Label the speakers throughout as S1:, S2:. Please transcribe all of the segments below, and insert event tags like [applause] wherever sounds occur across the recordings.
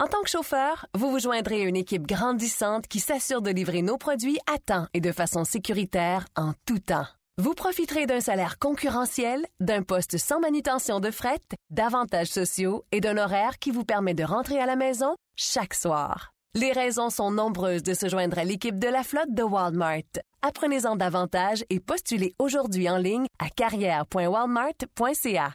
S1: En tant que chauffeur, vous vous joindrez à une équipe grandissante qui s'assure de livrer nos produits à temps et de façon sécuritaire en tout temps. Vous profiterez d'un salaire concurrentiel, d'un poste sans manutention de fret, d'avantages sociaux et d'un horaire qui vous permet de rentrer à la maison chaque soir. Les raisons sont nombreuses de se joindre à l'équipe de la flotte de Walmart. Apprenez-en davantage et postulez aujourd'hui en ligne à carrière.walmart.ca.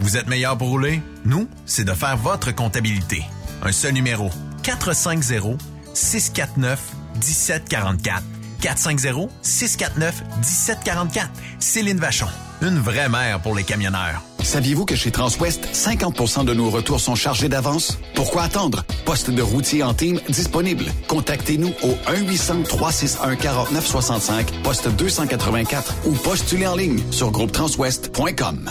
S2: Vous êtes meilleur pour rouler? Nous, c'est de faire votre comptabilité. Un seul numéro. 450-649-1744. 450-649-1744. Céline Vachon. Une vraie mère pour les camionneurs.
S3: Saviez-vous que chez Transwest, 50% de nos retours sont chargés d'avance? Pourquoi attendre? Poste de routier en team disponible. Contactez-nous au 1-800-361-4965, poste 284 ou postulez en ligne sur groupetranswest.com.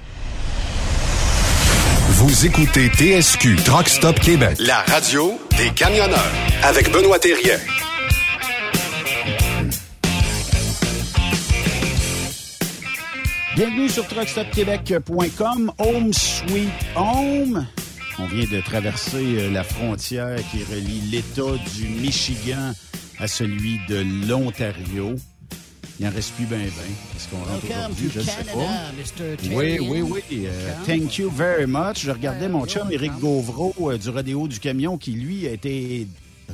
S4: Vous écoutez TSQ Truck Stop Québec, la radio des camionneurs avec Benoît Thérien.
S5: Bienvenue sur truckstopquebec.com, Home Sweet Home. On vient de traverser euh, la frontière qui relie l'État du Michigan à celui de l'Ontario. Il en reste plus bien, bien. Est-ce qu'on rentre aujourd'hui? Je ne sais pas. Oui, oui, oui. Euh, thank you very much. Je regardais mon chum Éric Gauvreau euh, du Rodéo du Camion qui, lui, a été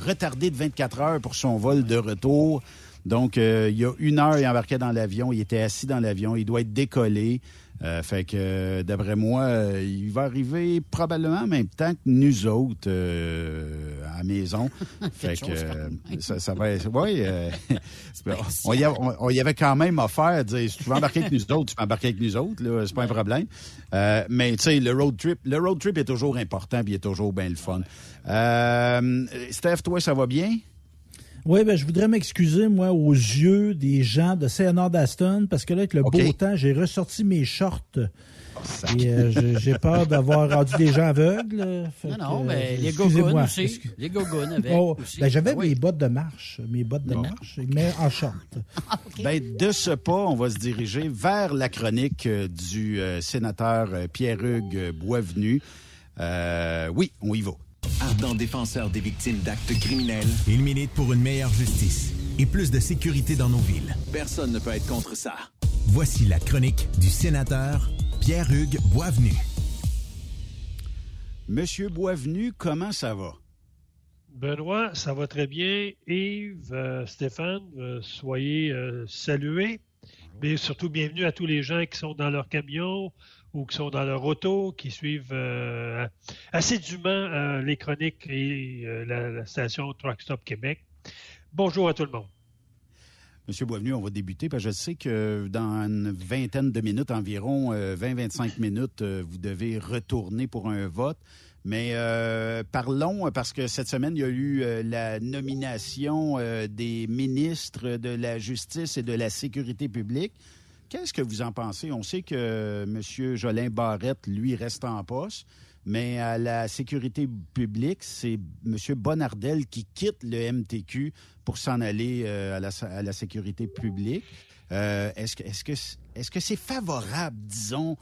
S5: retardé de 24 heures pour son vol de retour. Donc, euh, il y a une heure, il embarquait dans l'avion. Il était assis dans l'avion. Il doit être décollé. Euh, fait que, euh, d'après moi, euh, il va arriver probablement en même temps que nous autres euh, à la maison. [laughs] fait que ça, ça, va être... Oui, [laughs] on, y on, on, y avait quand même offert, dire, si tu veux embarquer avec nous autres, tu peux embarquer avec nous autres, là, c'est pas un problème. mais tu sais, le road trip, le road trip est toujours important, puis il est toujours bien le fun. Steph, toi, ça va bien?
S6: Oui, ben, je voudrais m'excuser, moi, aux yeux des gens de CNR d'Aston, parce que là, avec le okay. beau temps, j'ai ressorti mes shorts. Oh, et euh, j'ai peur d'avoir [laughs] rendu des gens aveugles.
S7: non, non, que, mais les gogoons aussi. Excuse... Les gogoons avec oh, aussi.
S6: Ben, J'avais ah, mes bottes de marche, mes bottes de bon. marche, mais en short. [laughs]
S5: okay. ben, de ce pas, on va se diriger vers la chronique du euh, sénateur Pierre-Hugues Boisvenu. Euh, oui, on y va.
S8: Ardent défenseur des victimes d'actes criminels, il milite pour une meilleure justice et plus de sécurité dans nos villes.
S9: Personne ne peut être contre ça.
S8: Voici la chronique du sénateur Pierre-Hugues Boisvenu.
S5: Monsieur Boisvenu, comment ça va?
S10: Benoît, ça va très bien. Yves, euh, Stéphane, euh, soyez euh, salués. Mais surtout, bienvenue à tous les gens qui sont dans leur camion, ou qui sont dans leur auto, qui suivent euh, assidûment euh, les chroniques et euh, la, station Truck Stop Québec. Bonjour à tout le monde.
S5: Monsieur Boisvenu, on va débuter parce que je sais que dans une vingtaine de minutes environ, 20-25 minutes, vous devez retourner pour un vote. Mais parlons, parce que cette semaine, il y a eu la nomination des ministres de la Justice et de la Sécurité publique. Qu'est-ce que vous en pensez? On sait que M. Jolin Barrette, lui, reste en poste, mais à la sécurité publique, c'est M. Bonardel qui quitte le MTQ pour s'en aller euh, à, la, sécurité publique. Euh, est-ce que c'est favorable, disons,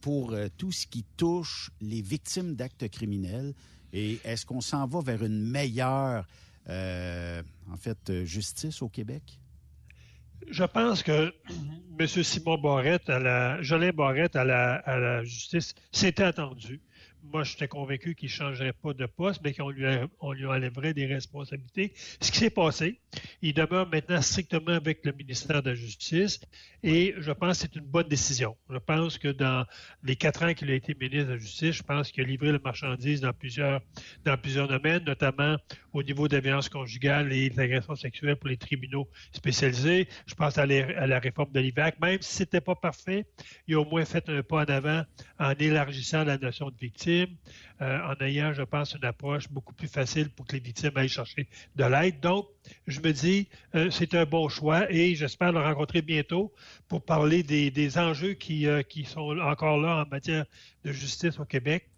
S5: pour euh, tout ce qui touche les victimes d'actes criminels? Et est-ce qu'on s'en va vers une meilleure, en fait, justice au Québec?
S10: Je pense que [clears throat] M. Simon Barrette, à la, Jolin Barrette à la, à la justice, c'était attendu moi, j'étais convaincu qu'il ne changerait pas de poste, mais qu'on lui, on lui enlèverait des responsabilités. Ce qui s'est passé, il demeure maintenant strictement avec le ministère de la Justice et je pense que c'est une bonne décision. Je pense que dans les quatre ans qu'il a été ministre de la Justice, je pense qu'il a livré la marchandise dans plusieurs, dans plusieurs domaines, notamment au niveau de la violence conjugale et de l'agression sexuelle pour les tribunaux spécialisés. Je pense à, les, à la réforme de l'IVAC. Même si ce n'était pas parfait, il a au moins fait un pas en avant en élargissant la notion de victime euh, en ayant, je pense, une approche beaucoup plus facile pour que les victimes aillent chercher de l'aide. Donc, je me dis, euh, c'est un bon choix et j'espère le rencontrer bientôt pour parler des, des enjeux qui, euh, qui, sont encore là en matière de justice au Québec.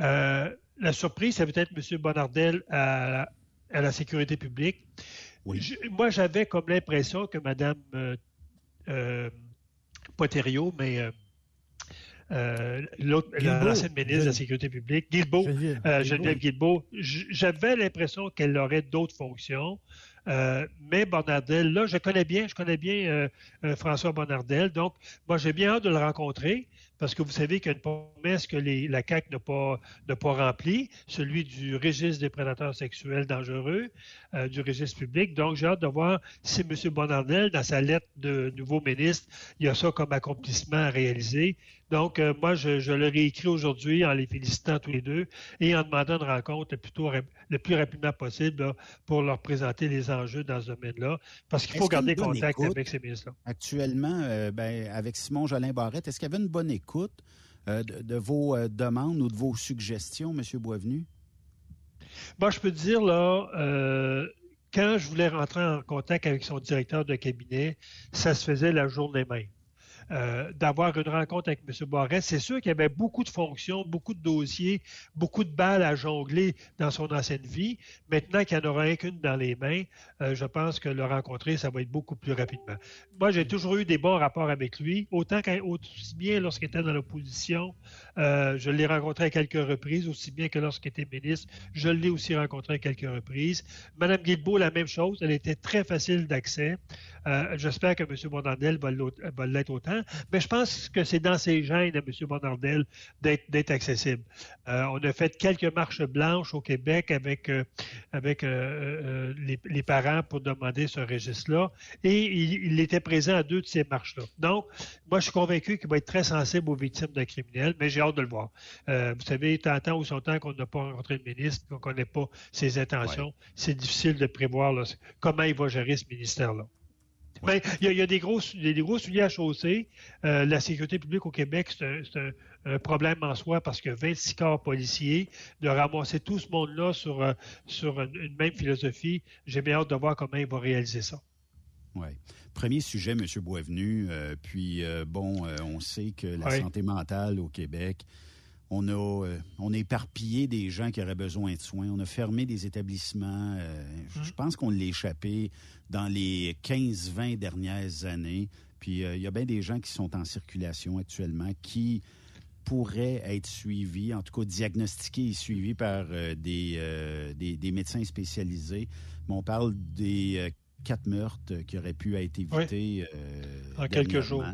S10: Euh, la surprise, ça va être M. Bonardel à, à la sécurité publique. Oui. Je, moi, j'avais comme l'impression que Mme Poterio, mais euh, l'ancienne ministre de la Sécurité publique, Guilbeault, Geneviève, euh, Geneviève Guilbeault, j'avais l'impression qu'elle aurait d'autres fonctions. Euh, mais Bonardel, là, je connais bien, je connais bien euh, François Bonardel. Donc, moi, j'ai bien hâte de le rencontrer parce que vous savez qu'il y a une promesse que la CAQ n'a pas, pas remplie, celui du registre des prédateurs sexuels dangereux, du registre public. Donc, j'ai hâte de voir si M. Bonardel, dans sa lettre de nouveau ministre, il y a ça comme accomplissement à réaliser. Donc, euh, moi, je, je, leur ai écrit aujourd'hui en les félicitant tous les deux et en demandant une rencontre le plus, tôt, le plus rapidement possible pour leur présenter les enjeux dans ce domaine-là, parce qu'il faut garder contact avec ces ministres-là.
S5: Actuellement, euh, ben, avec Simon Jolin Barrette, est-ce qu'il y avait une bonne écoute euh, de, vos demandes ou de vos suggestions, M. Boisvenu?
S10: Moi, je peux te dire, là, quand je voulais rentrer en contact avec son directeur de cabinet, ça se faisait la journée même. Euh, d'avoir une rencontre avec M. Barrette. C'est sûr qu'il y avait beaucoup de fonctions, beaucoup de dossiers, beaucoup de balles à jongler dans son ancienne vie. Maintenant qu'il n'y en aura un qu'une dans les mains, euh, je pense que le rencontrer, ça va être beaucoup plus rapidement. Moi, j'ai toujours eu des bons rapports avec lui, autant aussi bien lorsqu'il était dans l'opposition, euh, je l'ai rencontré à quelques reprises, aussi bien que lorsqu'il était ministre, je l'ai aussi rencontré à quelques reprises. Madame Guilbeault, la même chose, elle était très facile d'accès. J'espère que M. Bondandel va l'être autant mais je pense que c'est dans ses gènes à M. Bonardel d'être accessible. Euh, on a fait quelques marches blanches au Québec avec, euh, avec euh, les, parents pour demander ce registre-là, et il, était présent à deux de ces marches-là. Donc, moi, je suis convaincu qu'il va être très sensible aux victimes de criminels, mais j'ai hâte de le voir. vous savez, tant temps ou son temps qu'on n'a pas rencontré le ministre, qu'on ne connaît pas ses intentions, c'est difficile de prévoir comment il va gérer ce ministère-là. Ben, il y, a, des gros, des, gros souliers à chausser. Euh, la sécurité publique au Québec, c'est un, problème en soi parce que 26 corps policiers, de ramasser tout ce monde-là sur, euh, sur une, même philosophie, j'ai bien hâte de voir comment il va réaliser ça.
S5: Oui. Premier sujet, M. Boisvenu. Euh, puis, bon, on sait que la santé mentale au Québec, on a, on a éparpillé des gens qui auraient besoin de soins. On a fermé des établissements. Je hum. pense qu'on l'a échappé dans les 15-20 dernières années. Puis euh, il y a bien des gens qui sont en circulation actuellement qui pourraient être suivis, en tout cas diagnostiqués et suivis par euh, euh, des, des, médecins spécialisés. Mais on parle des quatre meurtres qui auraient pu être évités
S10: en quelques jours.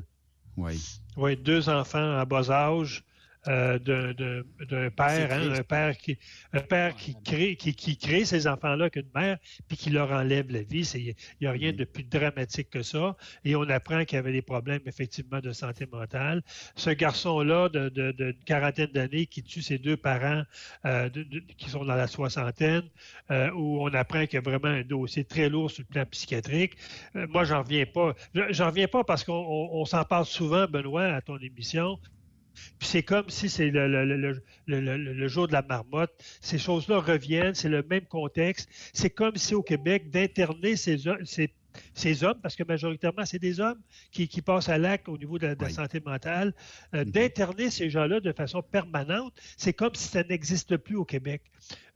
S5: Oui.
S10: Oui, deux enfants à bas âge, euh, d'un père, hein, un père qui un père qui crée qui, qui crée ces enfants-là avec une mère puis qui leur enlève la vie. Il n'y a rien mm-hmm. de plus dramatique que ça. Et on apprend qu'il y avait des problèmes effectivement de santé mentale. Ce garçon-là d'une de, quarantaine d'années qui tue ses deux parents euh, qui sont dans la soixantaine, euh, où on apprend qu'il y a vraiment un dossier très lourd sur le plan psychiatrique. moi, j'en reviens pas. J'en reviens pas parce qu'on s'en parle souvent, Benoît, à ton émission. Puis c'est comme si c'est le, le, jour de la marmotte. Ces choses-là reviennent, c'est le même contexte. C'est comme si au Québec, d'interner ces, ces ces hommes, parce que majoritairement, c'est des hommes qui, passent à l'acte au niveau de la, santé mentale, euh, mm-hmm. d'interner ces gens-là de façon permanente, c'est comme si ça n'existe plus au Québec.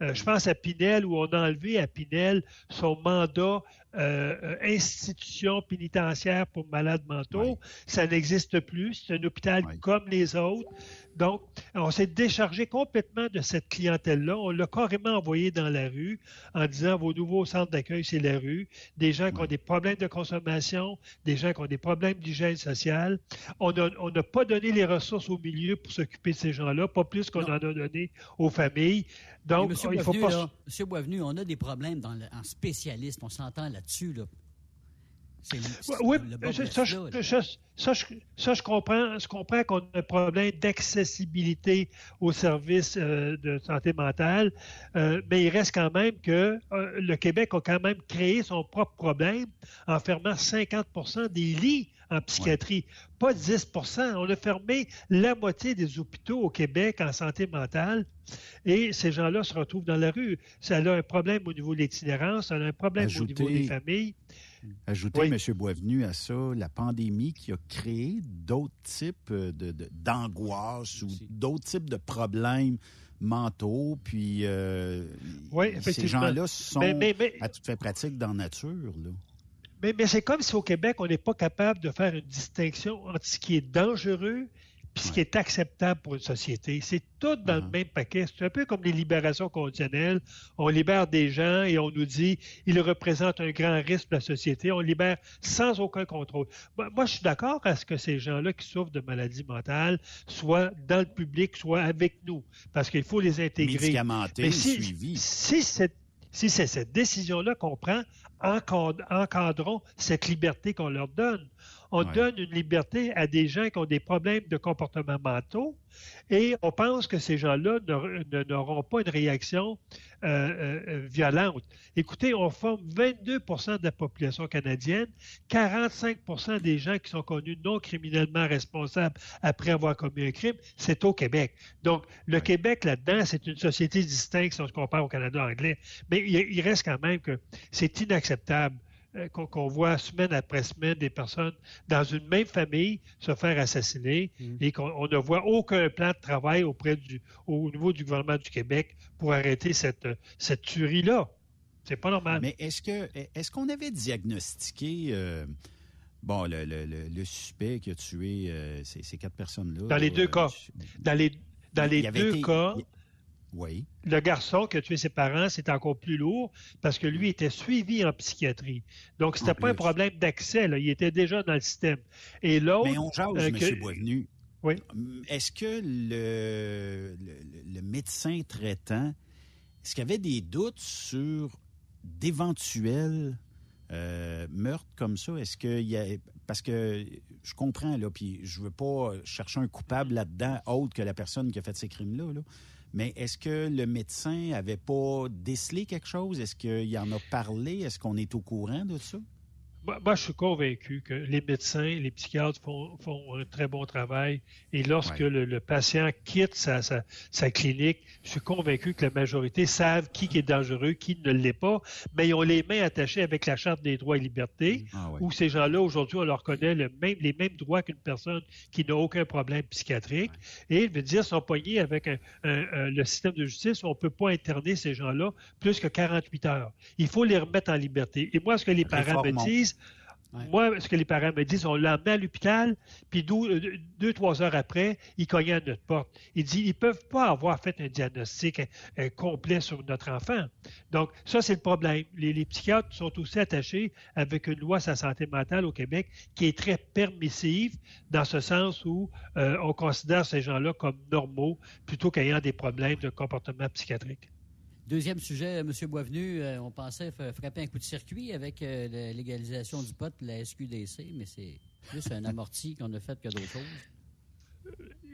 S10: Euh, je pense à Pinel, où on a enlevé à Pinel son mandat euh, institution pénitentiaire pour malades mentaux. Ça n'existe plus. C'est un hôpital comme les autres. Donc, on s'est déchargé complètement de cette clientèle-là. On l'a carrément envoyé dans la rue en disant vos nouveaux centres d'accueil, c'est la rue. Des gens qui ont des problèmes de consommation, des gens qui ont des problèmes d'hygiène sociale. On n'a pas donné les ressources au milieu pour s'occuper de ces gens-là, pas plus qu'on en a donné aux familles. Donc,
S7: Monsieur il faut pas. Monsieur Boisvenu, on a des problèmes dans en spécialiste. On s'entend là-dessus. Là.
S10: Oui, ça, je, comprends. Je comprends qu'on a un problème d'accessibilité aux services euh, de santé mentale, euh, mais il reste quand même que euh, le Québec a quand même créé son propre problème en fermant 50% des lits en psychiatrie, pas 10% On a fermé la moitié des hôpitaux au Québec en santé mentale et ces gens-là se retrouvent dans la rue. Ça a un problème au niveau de l'itinérance, ça a un problème au niveau des familles.
S5: Ajouter, M. Boisvenu, à ça la pandémie qui a créé d'autres types d'angoisse ou d'autres types de problèmes mentaux. Puis euh, ces gens-là sont à toute fait pratique dans la nature.
S10: Mais, mais c'est comme si au Québec, on n'est pas capable de faire une distinction entre ce qui est dangereux puis ce qui est acceptable pour une société. C'est tout dans le uh-huh. même paquet. C'est un peu comme les libérations conditionnelles. On libère des gens et on nous dit ils représentent un grand risque pour la société. On libère sans aucun contrôle. Moi, je suis d'accord à ce que ces gens-là qui souffrent de maladies mentales soient dans le public, soient avec nous, parce qu'il faut les intégrer.
S5: Mais si,
S10: si cette si c'est cette décision-là qu'on prend, encadrons cette liberté qu'on leur donne. On donne une liberté à des gens qui ont des problèmes de comportement mentaux et on pense que ces gens-là n'auront pas une réaction euh, euh, violente. Écoutez, on forme 22% de la population canadienne, 45% des gens qui sont connus non criminellement responsables après avoir commis un crime, c'est au Québec. Donc, le Québec, là-dedans, c'est une société distincte si on se compare au Canada anglais, mais il reste quand même que c'est inacceptable euh, qu'on voit semaine après semaine des personnes dans une même famille se faire assassiner mm. et qu'on ne voit aucun plan de travail auprès du, au niveau du gouvernement du Québec pour arrêter cette, cette tuerie-là. C'est pas normal.
S5: Mais est-ce que est-ce qu'on avait diagnostiqué euh, bon le, le, le, suspect qui a tué euh, ces, quatre personnes-là?
S10: Dans les deux cas. Dans les, dans les deux cas.
S5: Oui.
S10: Le garçon qui a tué ses parents, c'est encore plus lourd parce que lui était suivi en psychiatrie. Donc, c'était pas un problème d'accès, il était déjà dans le système. Et l'autre.
S5: Mais on jase, euh, M. Boisvenu.
S10: Oui.
S5: Est-ce que le, le, médecin traitant, est-ce qu'il y avait des doutes sur d'éventuels euh, meurtres comme ça? Est-ce qu'il y a. Parce que je comprends, là, puis je veux pas chercher un coupable là-dedans autre que la personne qui a fait ces crimes-là. Là. Mais est-ce que le médecin avait pas décelé quelque chose? Est-ce qu'il en a parlé? Est-ce qu'on est au courant de ça?
S10: Moi, je suis convaincu que les médecins, les psychiatres font, un très bon travail. Et lorsque le, patient quitte sa, sa, clinique, je suis convaincu que la majorité savent qui est dangereux, qui ne l'est pas, mais ils ont les mains attachées avec la Charte des droits et libertés, ah où ces gens-là, aujourd'hui, on leur connaît le même, les mêmes droits qu'une personne qui n'a aucun problème psychiatrique. Et, je veux dire, sont poignés avec le système de justice, on ne peut pas interner ces gens-là plus que 48 heures. Il faut les remettre en liberté. Et moi, ce que les parents me disent, moi, ce que les parents me disent, on l'a à l'hôpital, puis euh, deux, trois heures après, il cognait à notre porte. Il dit, ils ne peuvent pas avoir fait un diagnostic euh, euh, complet sur notre enfant. Donc, ça, c'est le problème. Les, psychiatres sont aussi attachés avec une loi sur la santé mentale au Québec qui est très permissive, dans ce sens où on considère ces gens-là comme normaux plutôt qu'ayant des problèmes de comportement psychiatrique.
S7: Deuxième sujet, M. Boisvenu, euh, on pensait frapper un coup de circuit avec euh, la légalisation du pot, la SQDC, mais c'est plus un amorti qu'on a fait que d'autres choses.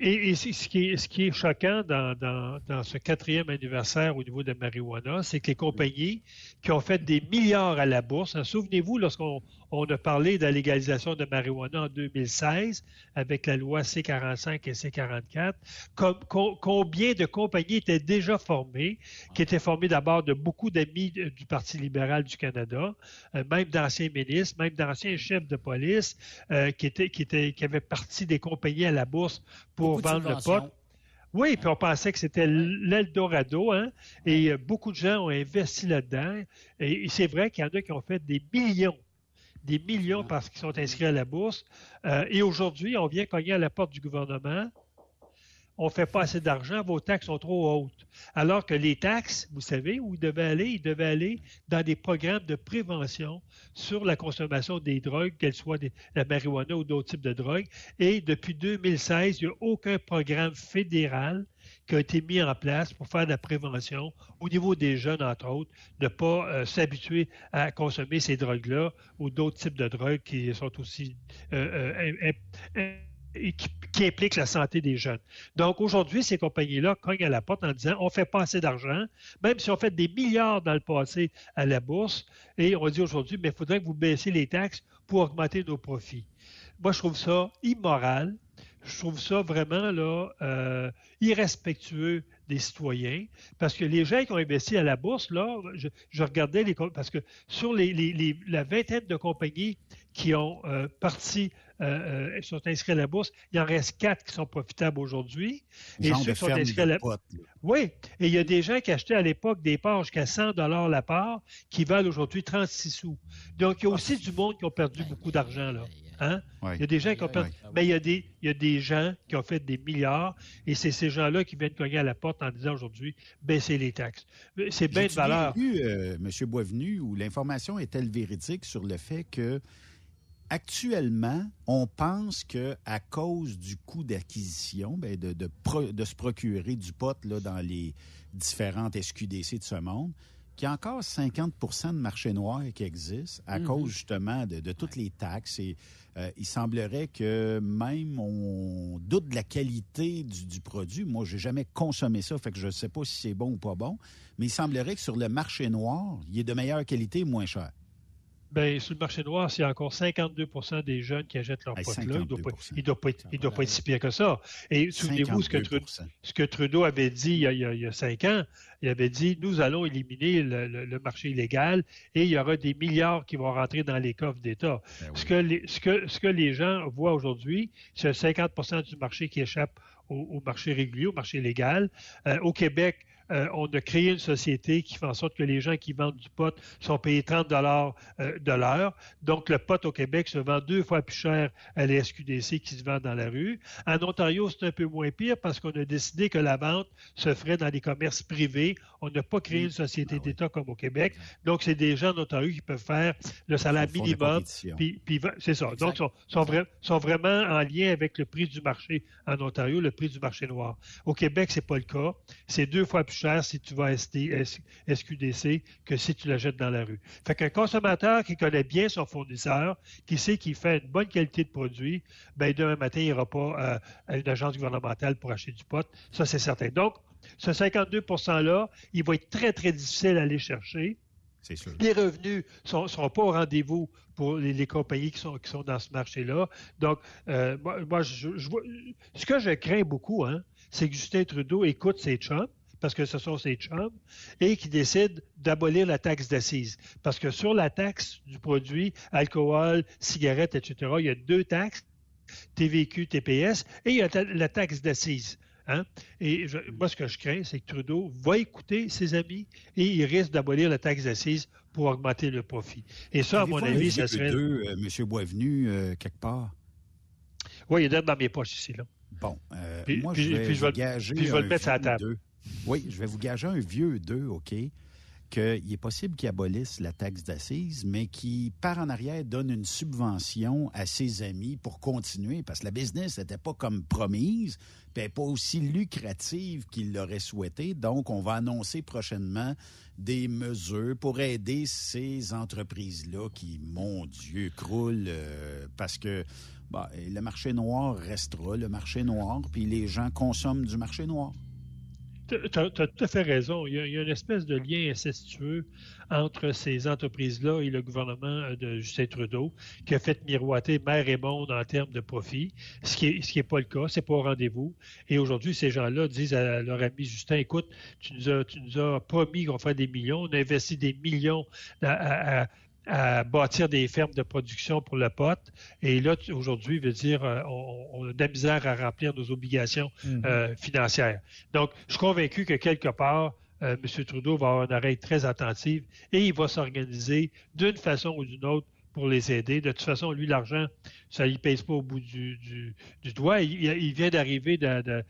S10: Et, ce, qui est, ce, qui est, choquant dans, dans, ce quatrième anniversaire au niveau de marijuana, c'est que les compagnies qui ont fait des milliards à la bourse, hein, souvenez-vous lorsqu'on on a parlé de la légalisation de marijuana en 2016 avec la loi C45 et C44. combien de compagnies étaient déjà formées, qui étaient formées d'abord de beaucoup d'amis du Parti libéral du Canada, euh, même d'anciens ministres, même d'anciens chefs de police, euh, qui, étaient, qui, étaient, qui avaient parti des compagnies à la bourse pour vendre le pot. Oui, puis on pensait que c'était l'Eldorado, hein, et euh, beaucoup de gens ont investi là-dedans. Et c'est vrai qu'il y en a qui ont fait des millions des millions parce qu'ils sont inscrits à la bourse. Euh, et aujourd'hui, on vient cogner à la porte du gouvernement. On ne fait pas assez d'argent, vos taxes sont trop hautes. Alors que les taxes, vous savez où ils devaient aller? Ils devaient aller dans des programmes de prévention sur la consommation des drogues, qu'elles soient des, la marijuana ou d'autres types de drogues. Et depuis 2016, il n'y a aucun programme fédéral qui a été mis en place pour faire de la prévention au niveau des jeunes, entre autres, de ne pas euh, s'habituer à consommer ces drogues-là ou d'autres types de drogues qui sont aussi euh, euh, impliquent la santé des jeunes. Donc aujourd'hui, ces compagnies-là cognent à la porte en disant on fait pas assez d'argent, même si on fait des milliards dans le passé à la bourse, et on dit aujourd'hui, mais il faudrait que vous baissiez les taxes pour augmenter nos profits. Moi, je trouve ça immoral je trouve ça vraiment là, euh, irrespectueux des citoyens, parce que les gens qui ont investi à la bourse, là, je, regardais les parce que sur les, la vingtaine de compagnies qui ont euh, parti, euh, euh, sont inscrits à la bourse, il en reste quatre qui sont profitables aujourd'hui.
S5: Et ceux qui sont inscrits à la bourse.
S10: Oui, et il y a des gens qui achetaient à l'époque des parts jusqu'à 100 dollars la part, qui valent aujourd'hui 36 sous. Donc, il y a aussi du monde qui ont perdu beaucoup d'argent là. Hein? Il y a des gens qui ont perdu. Mais il y, a des, il y a des gens qui ont fait des milliards et c'est ces gens-là qui viennent cogner à la porte en disant aujourd'hui baisser les taxes. C'est bien de valeur.
S5: Vu, euh, M. Boisvenu, où l'information est-elle véridique sur le fait que actuellement, on pense que à cause du coût d'acquisition, ben de, de, de, se procurer du pot là, dans les différentes SQDC de ce monde, qu'il y a encore 50% de marché noir qui existe à mhm. cause justement de, toutes les taxes. Et euh, il semblerait que même on doute de la qualité du, produit. Moi, j'ai jamais consommé ça, fait que je ne sais pas si c'est bon ou pas bon. Mais il semblerait que sur le marché noir, il est de meilleure qualité et moins cher.
S10: Bien, sur le marché noir, c'est encore 52% des jeunes qui achètent leur pote là. Il ne doit, pas, il doit, pas, être si pire que ça. Et souvenez-vous ce, que Trudeau, avait dit il y, a, cinq ans. Il avait dit, nous allons éliminer le, marché illégal et il y aura des milliards qui vont rentrer dans les coffres d'État. Ben ce, que les, ce, que, ce que les gens voient aujourd'hui, c'est 50% du marché qui échappe au, marché régulier, au marché légal. Euh, au Québec, euh, on a créé une société qui fait en sorte que les gens qui vendent du pot sont payés 30 dollars euh, de l'heure. Donc, le pot au Québec se vend deux fois plus cher à la SQDC qui se vend dans la rue. En Ontario, c'est un peu moins pire parce qu'on a décidé que la vente se ferait dans les commerces privés. On n'a pas créé une société ah d'État comme au Québec. Donc, c'est des gens en Ontario qui peuvent faire le salaire minimum. Puis, c'est ça. Donc, sont, sont, sont, vraiment en lien avec le prix du marché en Ontario, le prix du marché noir. Au Québec, c'est pas le cas. C'est deux fois plus cher si tu vas à SQDC que si tu l'achètes dans la rue. Fait qu'un consommateur qui connaît bien son fournisseur, qui sait qu'il fait une bonne qualité de produit, ben demain matin, il n'ira pas euh, à une agence gouvernementale pour acheter du pot. Ça, c'est certain. Donc, ce 52 %-là, il va être très, très difficile à aller chercher.
S5: Sûr.
S10: Les revenus ne seront, pas au rendez-vous pour les, compagnies qui sont, qui sont dans ce marché-là. Donc, euh, moi, je, ce que je crains beaucoup, hein, c'est que Justin Trudeau écoute ses chums, parce que ce sont ses chums, et qui décident d'abolir la taxe d'assises. Parce que sur la taxe du produit, alcool, cigarettes, etc., il y a deux taxes, TVQ, TPS, et il y a la taxe d'assises. Hein? Et moi, ce que je crains, c'est que Trudeau va écouter ses amis et il risque d'abolir la taxe d'assises pour augmenter le profit. Et ça, à mon avis, ça serait...
S5: Deux, euh, M. Boisvenu, euh, quelque part?
S10: Oui, il est dans mes poches ici, là.
S5: Bon, euh, moi, je vais, je vais, gager puis je vais le mettre à la table. Oui, je vais vous gager un vieux 2, OK, qu'il est possible qu'il abolisse la taxe d'assises, mais qui, par en arrière, donne une subvention à ses amis pour continuer, parce que la business n'était pas comme promise, puis pas aussi lucrative qu'il l'aurait souhaité. Donc, on va annoncer prochainement des mesures pour aider ces entreprises-là qui, mon Dieu, croulent euh, parce que bah, le marché noir restera le marché noir, puis les gens consomment du marché noir.
S10: Tu as, tout à fait raison. Il y, a, une espèce de lien incestueux entre ces entreprises-là et le gouvernement euh, de Justin Trudeau qui a fait miroiter mer et monde en termes de profit, ce qui n'est est pas le cas, c'est pas au rendez-vous. Et aujourd'hui, ces gens-là disent à leur ami Justin, écoute, tu nous as, tu nous as promis qu'on ferait des millions, on a investi des millions à, à bâtir des fermes de production pour le pot. Et là, aujourd'hui, veut dire, euh, on, a de la misère à remplir nos obligations mhm. euh, financières. Donc, je suis convaincu que quelque part, euh, M. Trudeau va avoir une oreille très attentive et il va s'organiser d'une façon ou d'une autre pour les aider. De toute façon, lui, l'argent, ça ne pèse pas au bout du, doigt. Il, vient d'arriver de,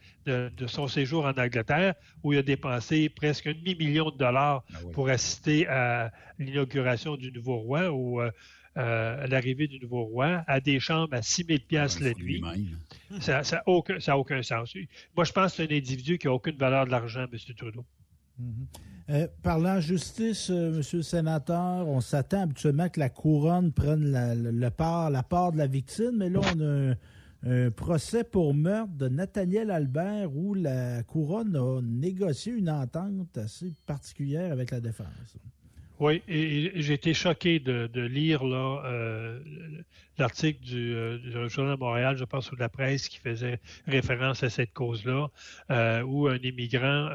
S10: son séjour en Angleterre où il a dépensé presque un demi-million de dollars ah pour assister à l'inauguration du nouveau roi ou euh, euh, à l'arrivée du nouveau roi à des chambres à 6 000 piastres la nuit. Ça n'a aucun, aucun, sens. Moi, je pense que c'est un individu qui n'a aucune valeur de l'argent, M. Trudeau.
S6: Mm-hmm. Euh, parlant justice, euh, Monsieur le sénateur, on s'attend habituellement que la couronne prenne la, part de la victime, mais là, on a un, procès pour meurtre de Nathaniel Albert où la couronne a négocié une entente assez particulière avec la défense.
S10: Oui, et, j'ai été choqué de, lire là euh, l'article du, euh, Journal de Montréal, je pense, ou de la presse, qui faisait référence à cette cause-là, euh, où un immigrant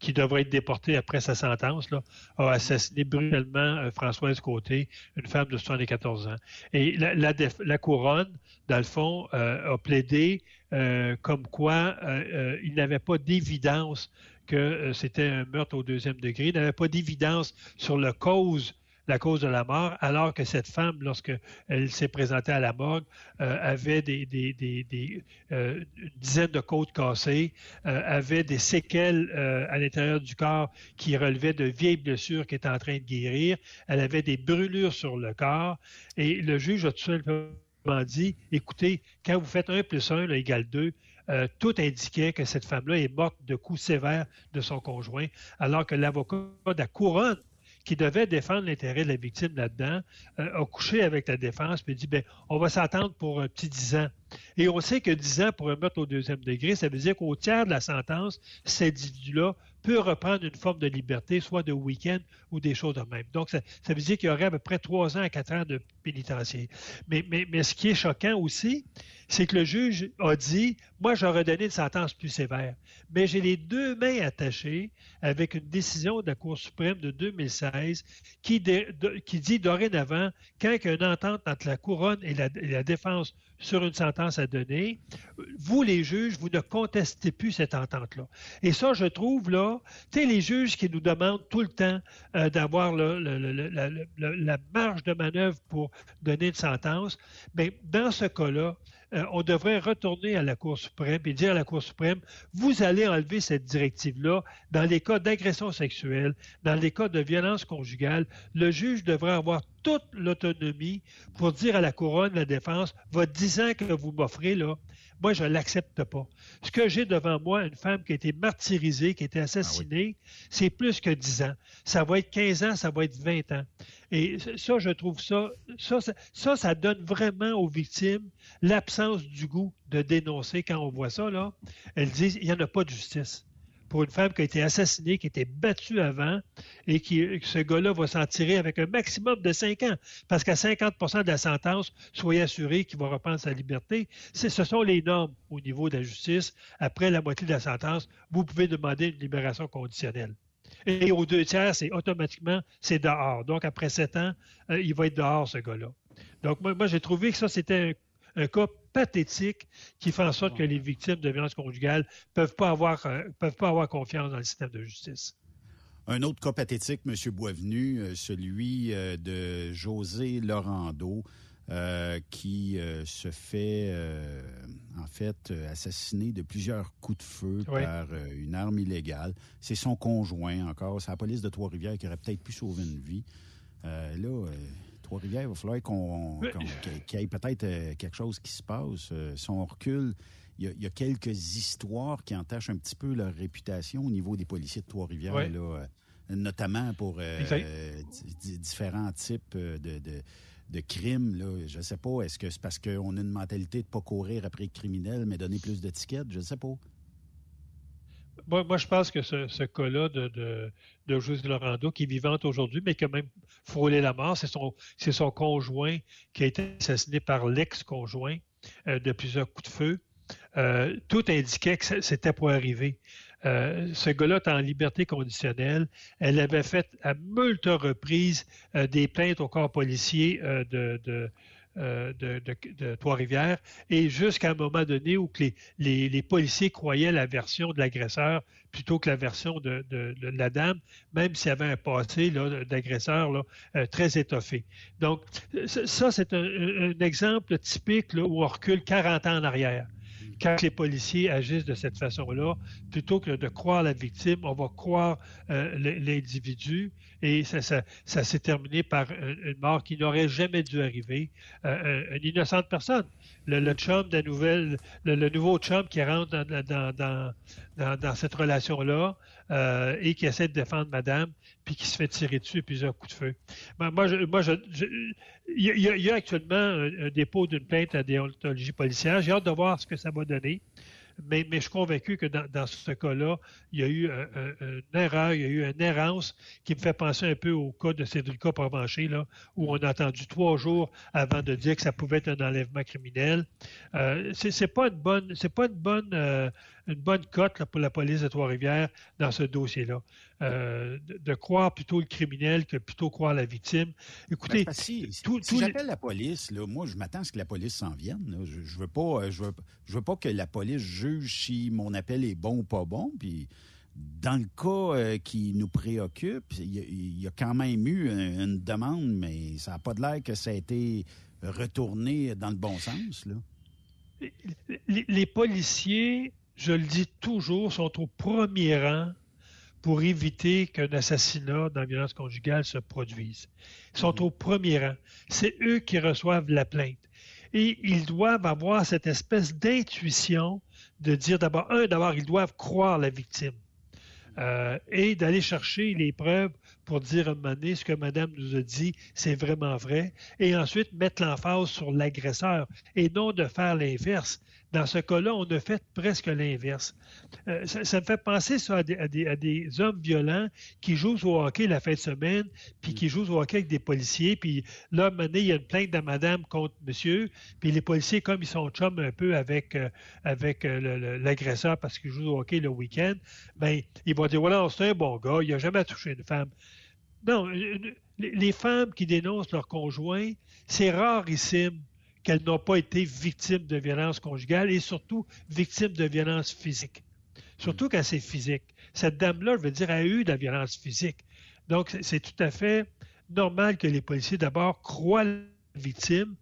S10: qui devrait être déporté après sa sentence là, a assassiné brutalement Françoise Côté, une femme de 74 ans. Et la, la, la couronne, dans le fond, a plaidé comme quoi il n'avait pas d'évidence que euh, c'était un meurtre au deuxième degré. N'avait pas d'évidence sur la cause de la mort, alors que cette femme, lorsqu'elle s'est présentée à la morgue, euh, avait des, des, euh, une dizaine de côtes cassées, avait des séquelles à l'intérieur du corps qui relevaient de vieilles blessures qui étaient en train de guérir. Elle avait des brûlures sur le corps. Et le juge a tout simplement dit, écoutez, quand vous faites 1 plus 1 égale 2, tout indiquait que cette femme-là est morte de coups sévères de son conjoint, alors que l'avocat de la couronne qui devait défendre l'intérêt de la victime là-dedans, euh, a couché avec la défense puis dit ben on va s'attendre pour un petit 10 ans. Et on sait que 10 ans pour un meurtre au deuxième degré, ça veut dire qu'au tiers de la sentence, cet individu-là peut reprendre une forme de liberté, soit de week-end ou des choses de même. Donc, ça, veut dire qu'il y aurait à peu près 3 ans à 4 ans de pénitencier. Mais, ce qui est choquant aussi, c'est que le juge a dit, moi, j'aurais donné une sentence plus sévère. Mais j'ai les deux mains attachées avec une décision de la Cour suprême de 2016 qui, qui dit dorénavant, quand il y a une entente entre la couronne et la, et la défense sur une sentence à donner, vous, les juges, vous ne contestez plus cette entente-là. Et ça, je trouve, là, tu sais, les juges qui nous demandent tout le temps euh, d'avoir la, marge de manœuvre pour donner une sentence, mais dans ce cas-là, euh, on devrait retourner à la Cour suprême et dire à la Cour suprême, vous allez enlever cette directive-là dans les cas d'agression sexuelle, dans les cas de violence conjugale. Le juge devrait avoir toute l'autonomie pour dire à la couronne, la défense, votre 10 ans que vous m'offrez, là, moi, je ne l'accepte pas. Ce que j'ai devant moi, une femme qui a été martyrisée, qui a été assassinée, ah c'est plus que 10 ans. Ça va être 15 ans, ça va être 20 ans. Et ça, je trouve ça, ça, ça, ça donne vraiment aux victimes l'absence du goût de dénoncer quand on voit ça, là. Elles disent, il n'y en a pas de justice pour une femme qui a été assassinée, qui a été battue avant, et qui, ce gars-là va s'en tirer avec un maximum de 5 ans. Parce qu'à 50% de la sentence, soyez assuré qu'il va reprendre sa liberté. Ce sont les normes au niveau de la justice. Après la moitié de la sentence, vous pouvez demander une libération conditionnelle. Et aux deux tiers, c'est automatiquement, c'est dehors. Donc, après 7 ans, euh, il va être dehors, ce gars-là. Donc, moi, moi j'ai trouvé que ça, c'était un, un cas pathétique qui fait en sorte que les victimes de violences conjugales ne peuvent, pas avoir, euh, peuvent pas avoir confiance dans le système de justice.
S5: Un autre cas pathétique, M. Boisvenu, euh, celui euh, de José Laurando, qui se fait en fait assassiner de plusieurs coups de feu par une arme illégale. C'est son conjoint encore. C'est la police de Trois-Rivières qui aurait peut-être pu sauver une vie. là, Trois-Rivières, il va falloir qu'on, qu'il y ait peut-être euh, quelque chose qui se passe. Euh, si on recule, il y, a, quelques histoires qui entachent un petit peu leur réputation au niveau des policiers de Trois-Rivières, euh, notamment pour différents types de, crimes. Là. Je ne sais pas, est-ce que c'est parce qu'on a une mentalité de ne pas courir après les criminels, mais donner plus d'étiquettes? Je ne sais pas.
S10: Moi, je pense que ce, cas-là de, de, de José Lorando, qui est vivante aujourd'hui, mais qui a même frôlé la mort, c'est son, son conjoint qui a été assassiné par l'ex-conjoint euh, de plusieurs coups de feu. Euh, tout indiquait que c'était pour arriver. Euh, ce gars-là est en liberté conditionnelle. Elle avait fait à moult reprises des plaintes au corps policier de, euh, de, Trois-Rivières, et jusqu'à un moment donné où les, policiers croyaient la version de l'agresseur plutôt que la version de, la dame, même s'il y avait un passé d'agresseur euh, très étoffé. Donc, ça, c'est un, exemple typique où on recule 40 ans en arrière quand les policiers agissent de cette façon-là, plutôt que de croire la victime, on va croire euh, l'individu et ça, s'est terminé par une, mort qui n'aurait jamais dû arriver, euh, une innocente personne. Le, le chum de la nouvelle, le, nouveau chum qui rentre dans, dans, cette relation-là euh, et qui essaie de défendre madame, puis qui se fait tirer dessus plusieurs coups de feu. Moi, moi, je, il, y a, actuellement un, dépôt d'une plainte à déontologie policière. J'ai hâte de voir ce que ça va donner. Mais, je suis convaincu que dans, ce cas-là, il y a eu une erreur, il y a eu une errance qui me fait penser un peu au cas de Cédrica Provencher, là, où on a attendu trois jours avant de dire que ça pouvait être un enlèvement criminel. Euh, c'est pas une bonne, c'est pas une bonne euh, une bonne cote pour la police de Trois-Rivières dans ce dossier-là. Euh, de, croire plutôt le criminel que plutôt croire la victime. Écoutez,
S5: ben, si, j'appelle la police, là, moi, je m'attends à ce que la police s'en vienne. Je, je, veux pas, euh, je veux, pas que la police juge si mon appel est bon ou pas bon, puis dans le cas euh, qui nous préoccupe, il y, a quand même eu une, demande, mais ça n'a pas de l'air que ça a été retourné dans le bon sens. Là.
S10: Les, policiers, je le dis toujours, sont au premier rang pour éviter qu'un assassinat dans la violence conjugale se produise. Ils sont mhm. au premier rang. C'est eux qui reçoivent la plainte. Et ils doivent avoir cette espèce d'intuition de dire d'abord, un, d'abord, ils doivent croire la victime. Euh, et d'aller chercher les preuves pour dire à un moment donné, ce que madame nous a dit, c'est vraiment vrai, et ensuite mettre l'emphase sur l'agresseur et non de faire l'inverse. Dans ce cas-là, on a fait presque l'inverse. Euh, ça, me fait penser ça à des, hommes violents qui jouent au hockey la fin de semaine, puis qui jouent au hockey avec des policiers, puis là, à un moment donné, il y a une plainte de madame contre monsieur, puis les policiers, comme ils sont chums un peu avec, euh, avec l'agresseur parce qu'ils jouent au hockey le week-end, ben, ils vont dire, voilà, c'est un bon gars, il n'a jamais touché une femme. Non, les femmes qui dénoncent leur conjoint, c'est rarissime qu'elles n'ont pas été victimes de violences conjugales et surtout victimes de violences physiques. Surtout quand c'est physique. Cette dame-là, je veux dire, a eu de la violence physique. Donc, c'est tout à fait normal que les policiers, d'abord, croient la victime,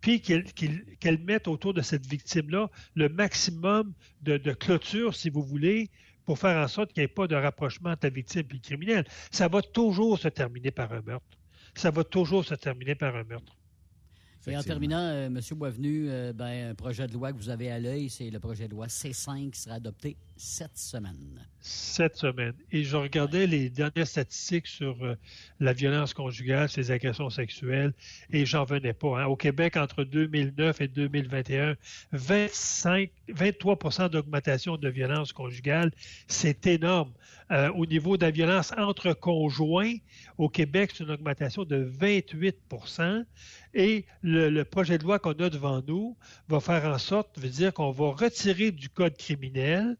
S10: puis qu'elles mettent autour de cette victime-là le maximum de, de, clôture, si vous voulez, pour faire en sorte qu'il n'y ait pas de rapprochement entre la victime et le criminel. Ça va toujours se terminer par un meurtre. Ça va toujours se terminer par un meurtre.
S7: Et en terminant, euh, M. Boisvenu, euh, ben, un projet de loi que vous avez à l'œil, c'est le projet de loi C5 qui sera adopté cette semaine.
S10: Cette semaine. Et je regardais les dernières statistiques sur euh, la violence conjugale, ces agressions sexuelles, et j'en venais pas. Hein. Au Québec, entre 2009 et 2021, 25, 23% d'augmentation de violence conjugale, c'est énorme. Au niveau de la violence entre conjoints, au Québec, c'est une augmentation de 28% et le, projet de loi qu'on a devant nous va faire en sorte, veut dire qu'on va retirer du code criminel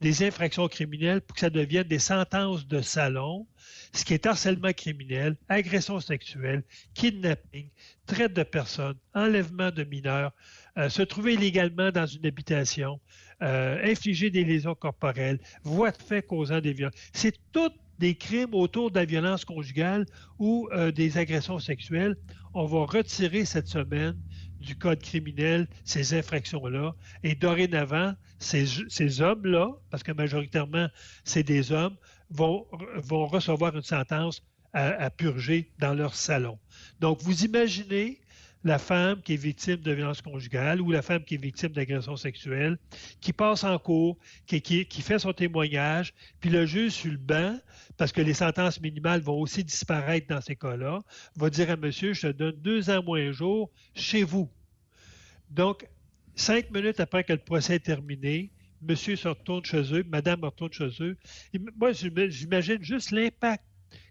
S10: des infractions criminelles pour que ça devienne des sentences de salon, ce qui est harcèlement criminel, agression sexuelle, kidnapping, traite de personnes, enlèvement de mineurs, euh, se trouver illégalement dans une habitation, euh, infliger des lésions corporelles, voie de fait causant des violences. C'est tout des crimes autour de la violence conjugale ou euh, des agressions sexuelles. On va retirer cette semaine du code criminel ces infractions-là. Et dorénavant, ces, ces hommes-là, parce que majoritairement c'est des hommes, vont, vont recevoir une sentence à, purger dans leur salon. Donc, vous imaginez la femme qui est victime de violence conjugale ou la femme qui est victime d'agression sexuelle, qui passe en cours, qui, qui, fait son témoignage, puis le juge sur le banc, parce que les sentences minimales vont aussi disparaître dans ces cas-là, va dire à monsieur, je te donne deux ans moins un jour chez vous. Donc, cinq minutes après que le procès est terminé, monsieur se retourne chez eux, madame retourne chez eux. moi, j'imagine juste l'impact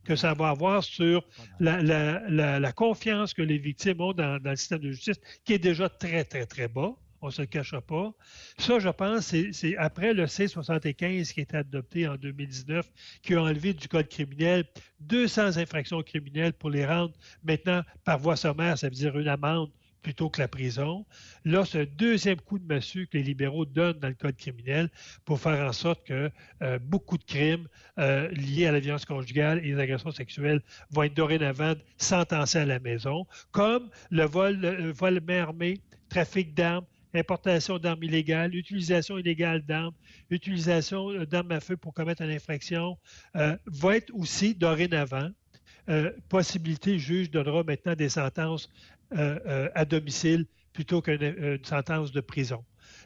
S10: que ça va avoir sur la, confiance que les victimes ont dans, le système de justice, qui est déjà très, très, très bas. On ne se le cachera pas. Ça, je pense, c'est après le C-75 qui a été adopté en 2019, qui a enlevé du code criminel 200 infractions criminelles pour les rendre maintenant par voie sommaire, ça veut dire une amende plutôt que la prison. Là, un deuxième coup de massue que les libéraux donnent dans le code criminel pour faire en sorte que euh, beaucoup de crimes euh, liés à la violence conjugale et les agressions sexuelles vont être dorénavant sentencés à la maison, comme le vol, le vol main trafic d'armes, importation d'armes illégales, utilisation illégale d'armes, utilisation euh, d'armes à feu pour commettre une infraction, va être aussi dorénavant possibilité, le juge donnera maintenant des sentences à domicile plutôt qu'une sentence de prison.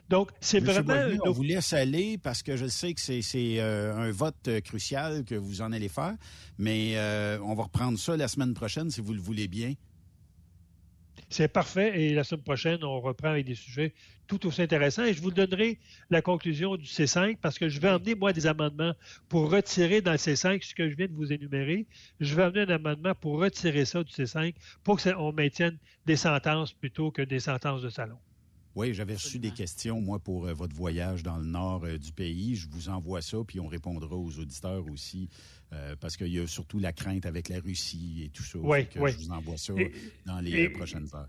S10: Donc, c'est vraiment.
S5: on vous laisse aller parce que je sais que c'est un vote crucial que vous en allez faire, mais on va reprendre ça la semaine prochaine si vous le voulez bien.
S10: C'est parfait. Et la semaine prochaine, on reprend avec des sujets tout aussi intéressants. Et je vous donnerai la conclusion du C5 parce que je vais emmener, moi, des amendements pour retirer dans le C5 ce que je viens de vous énumérer. Je vais amener un amendement pour retirer ça du C5 pour qu'on maintienne des sentences plutôt que des sentences de salon.
S5: Oui, j'avais reçu des questions, moi, pour euh, votre voyage dans le nord euh, du pays. Je vous envoie ça, puis on répondra aux auditeurs aussi, euh, parce qu'il y a surtout la crainte avec la Russie et tout ça.
S10: Oui,
S5: oui. Je vous envoie ça dans les prochaines heures.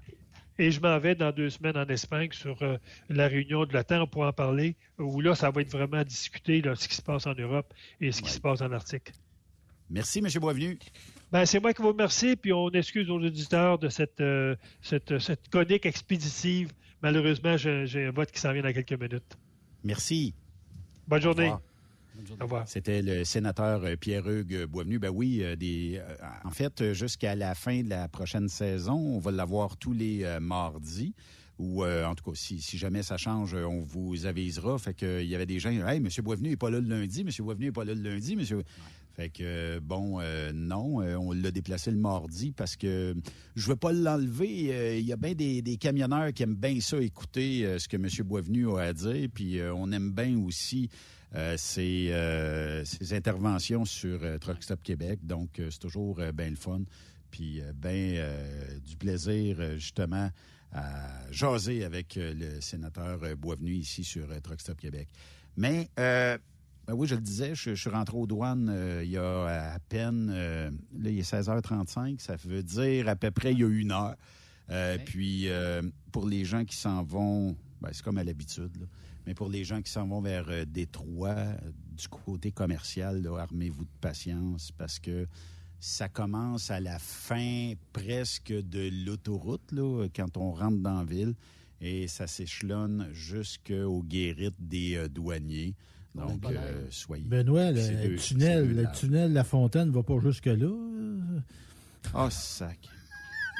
S10: Et je m'en vais dans deux semaines en Espagne sur euh, la réunion de l'OTAN pour en parler, où là, ça va être vraiment discuté, là, ce qui se passe en Europe et ce qui se passe en Arctique.
S5: Merci, M. Boisvenu.
S10: Ben, c'est moi qui vous remercie, puis on excuse aux auditeurs de cette, euh, cette, cette conique expéditive. Malheureusement, j'ai un vote qui s'en vient dans quelques minutes.
S5: Merci.
S10: Bonne journée.
S5: Au revoir. C'était le sénateur euh, Pierre-Hugues Boisvenu. Ben oui, euh, des, en fait, jusqu'à la fin de la prochaine saison, on va l'avoir tous les mardis. Ou en tout cas, si, si, jamais ça change, on vous avisera. Fait qu'il y avait des gens, Hey, M. Boisvenu n'est pas là le lundi, M. Boisvenu n'est pas là le lundi, monsieur. Fait que bon, euh, non, euh, on l'a déplacé le mardi parce que je veux pas l'enlever. Euh, il y a bien des, camionneurs qui aiment bien ça, écouter ce que M. Boisvenu a à dire. Puis on aime bien aussi ses, interventions sur Truck Stop Québec. Donc c'est toujours bien le fun. Puis bien du plaisir justement à jaser avec le sénateur Boisvenu ici sur Truck Stop Québec. Mais ben oui, je le disais, je, suis rentré aux douanes euh, il y a à peine, euh, là, il est 16h35, ça veut dire à peu près il y a une heure. Euh, puis, pour les gens qui s'en vont, ben, c'est comme à l'habitude, mais pour les gens qui s'en vont vers Détroit, du côté commercial, armez-vous de patience parce que ça commence à la fin presque de l'autoroute, là, quand on rentre dans la ville, et ça s'échelonne jusqu'aux guérites des douaniers. Donc, euh, soyez.
S6: Benoît, le tunnel, le tunnel La Fontaine ne va pas jusque-là.
S5: Ah, oh, sac.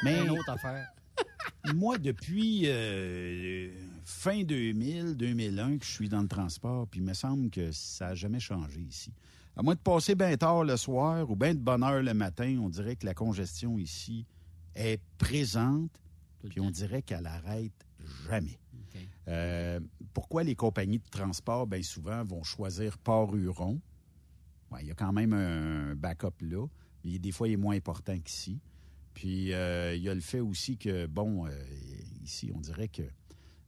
S7: Mais. Une autre affaire. [laughs]
S5: moi, depuis euh, fin 2000, 2001, que je suis dans le transport, puis il me semble que ça n'a jamais changé ici. À moins de passer bien tard le soir ou bien de bonne heure le matin, on dirait que la congestion ici est présente, puis on dirait qu'elle arrête jamais. Euh, pourquoi les compagnies de transport, bien souvent, vont choisir Port-Huron? il y a quand même un backup là, mais des fois, il est moins important qu'ici. Puis, euh, il y a le fait aussi que, bon, euh, ici, on dirait que,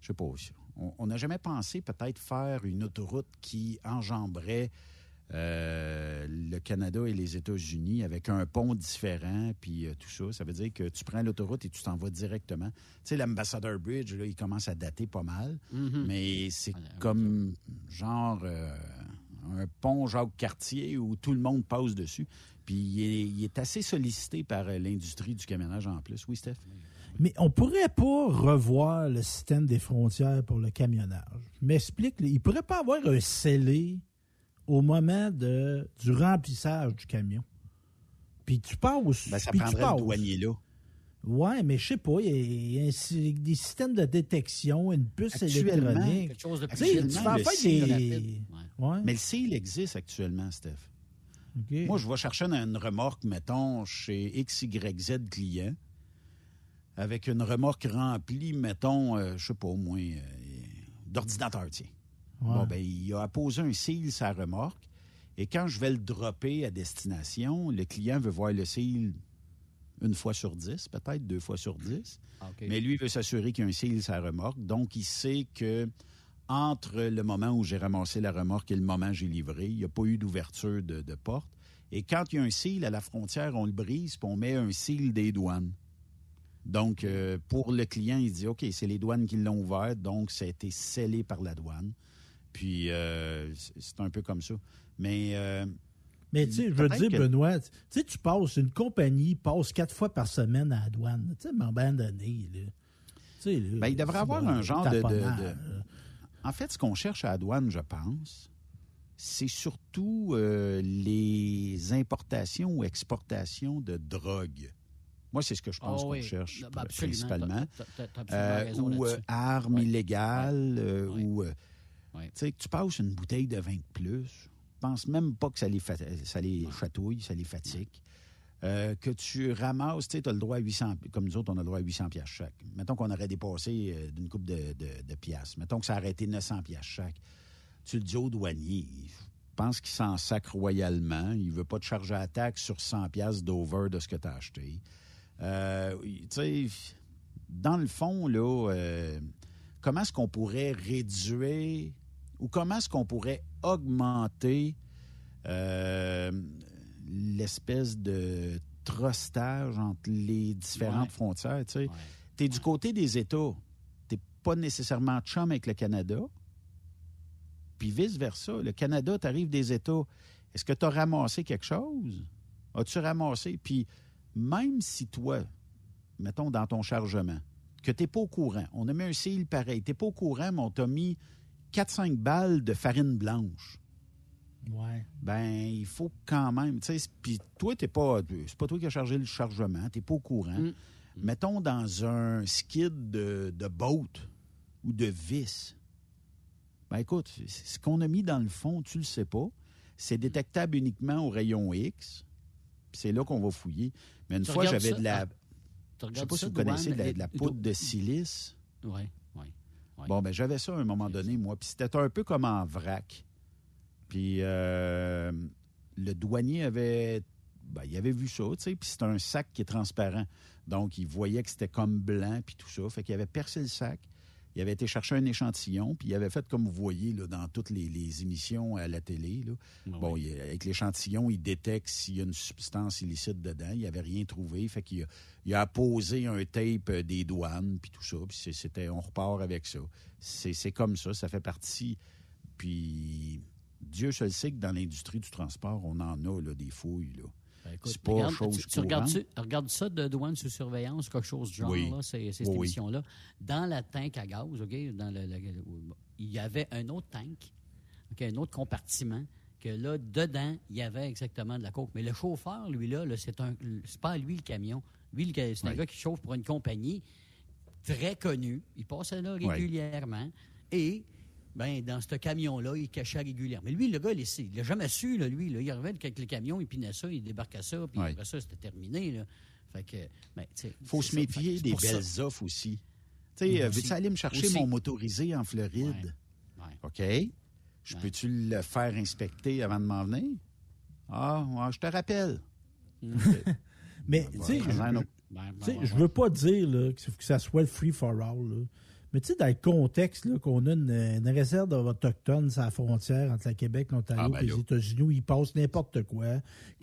S5: je sais pas, on n'a jamais pensé peut-être faire une autoroute qui enjamberait euh, le Canada et les États-Unis avec un pont différent, puis euh, tout ça. Ça veut dire que tu prends l'autoroute et tu t'en vas directement. Tu sais, l'Ambassador Bridge, là, il commence à dater pas mal, mm-hmm. mais c'est comme genre euh, un pont Jacques-Cartier où tout le monde passe dessus. Puis il est, assez sollicité par l'industrie du camionnage en plus. Oui, Steph?
S6: Mais on pourrait pas revoir le système des frontières pour le camionnage. M'explique, il pourrait pas avoir un scellé au moment de, du remplissage du camion. Puis tu passes.
S5: Ben, ça prendrait le douanier là.
S6: Oui, mais je sais pas, il y, a, des systèmes de détection, une puce électronique.
S7: Quelque chose de plus
S6: tu des...
S5: Mais le CIL existe actuellement, Steph. Moi, je vais chercher une remorque, mettons, chez XYZ client, avec une remorque remplie, mettons, je euh, je sais pas, au moins, euh, d'ordinateur, tiens. Bon, ben, il a apposé un seal sa remorque. Et quand je vais le dropper à destination, le client veut voir le seal une fois sur dix, peut-être deux fois sur dix. Ah, Mais lui, veut s'assurer qu'il y a un seal sa remorque. Donc, il sait que entre le moment où j'ai ramassé la remorque et le moment où j'ai livré, il n'y a pas eu d'ouverture de, porte. Et quand il y a un seal à la frontière, on le brise puis on met un seal des douanes. Donc, euh, pour le client, il dit, OK, c'est les douanes qui l'ont ouvert, donc ça a été scellé par la douane. Puis euh, c'est un peu comme ça. Mais. Euh,
S6: mais tu sais, je veux dire, Benoît, tu sais, tu passes, une compagnie passe quatre fois par semaine à la douane. Tu sais, m'abandonner, là.
S5: Ben, il devrait avoir un genre de, En fait, ce qu'on cherche à la douane, je pense, c'est surtout euh, les importations ou exportations de drogue. Moi, c'est ce que je pense qu'on cherche ben, principalement. ou armes illégales, ou tu sais, que tu passes une bouteille de vin de plus, je pense même pas que ça les, ça les chatouille, ça les fatigue. Euh, que tu ramasses, tu sais, as le droit à 800, comme nous autres, on a le droit à 800 pièces chaque. Mettons qu'on aurait dépassé euh, d'une coupe de, de, pièces. Mettons que ça aurait été 900 pièces chaque. Tu le dis au douanier, je pense qu'il s'en sacre royalement. Il veut pas te charger à taxe sur 100 pièces d'over de ce que tu as acheté. Euh, tu sais, dans le fond, là, comment est-ce qu'on pourrait réduire ou comment est-ce qu'on pourrait augmenter euh, l'espèce de trustage entre les différentes frontières, tu sais? tu es du côté des États. Tu pas nécessairement chum avec le Canada. Puis vice-versa. Le Canada, t'arrives des États. Est-ce que tu as ramassé quelque chose? As-tu ramassé? Puis même si toi, mettons dans ton chargement, que tu n'es pas au courant, on a mis un cil pareil, tu n'es pas au courant, mais on t'a mis 4-5 balles de farine blanche.
S6: Ouais.
S5: Ben, il faut quand même. Puis toi, t'es pas. C'est pas toi qui as chargé le chargement, t'es pas au courant. Mm. Mettons dans un skid de, de boat ou de vis. Ben écoute, ce qu'on a mis dans le fond, tu le sais pas. C'est détectable uniquement au rayon X. C'est là qu'on va fouiller. Mais une fois, j'avais de la. Ah, je sais pas si vous connaissez de la, poudre de silice.
S7: Oui,
S5: Bon, ben j'avais ça à un moment donné, moi. Puis c'était un peu comme en vrac. Puis euh, le douanier avait, ben, il avait vu ça, tu sais, puis c'était un sac qui est transparent. Donc, il voyait que c'était comme blanc, puis tout ça. Fait qu'il avait percé le sac. Il avait été chercher un échantillon, puis il avait fait comme vous voyez là, dans toutes les, émissions à la télé. Là. Ah bon, avec l'échantillon, il détecte s'il y a une substance illicite dedans. Il n'avait rien trouvé. Fait qu'il a, il a posé un tape des douanes, puis tout ça. Puis c'était, on repart avec ça. C'est comme ça, ça fait partie. Puis Dieu seul sait que dans l'industrie du transport, on en a là, des fouilles. Là. Ben, c'est pas chose
S7: tu, tu regardes, ça de douane sous surveillance, quelque chose du genre, là, ces, ces là Dans la tank à gaz, OK, dans le, il y avait un autre tank, un autre compartiment, que là, dedans, il y avait exactement de la coke. Mais le chauffeur, lui, là, c'est un c'est pas lui le camion. Lui, c'est un gars qui chauffe pour une compagnie très connue. Il passait là régulièrement. Et ben dans ce camion-là, il cachait régulièrement. Mais lui, le gars, il n'a jamais su, là, lui. Là, il arrivait avec le camion, il pinait ça, il débarquait ça, puis après ça, c'était terminé. Là. Fait que, ben,
S5: faut se méfier des belles offres aussi. Tu sais, veux-tu aller me chercher mon motorisé en Floride? OK. Je peux-tu le faire inspecter avant de m'en venir? Ah, je te rappelle. [laughs]
S6: Mais, tu sais, je veux pas dire là, que ça soit le free for all. Mais tu sais, dans le contexte qu'on a une, réserve autochtone à la frontière entre le Québec, l'Ontario et ah, ben les États-Unis où il passe n'importe quoi.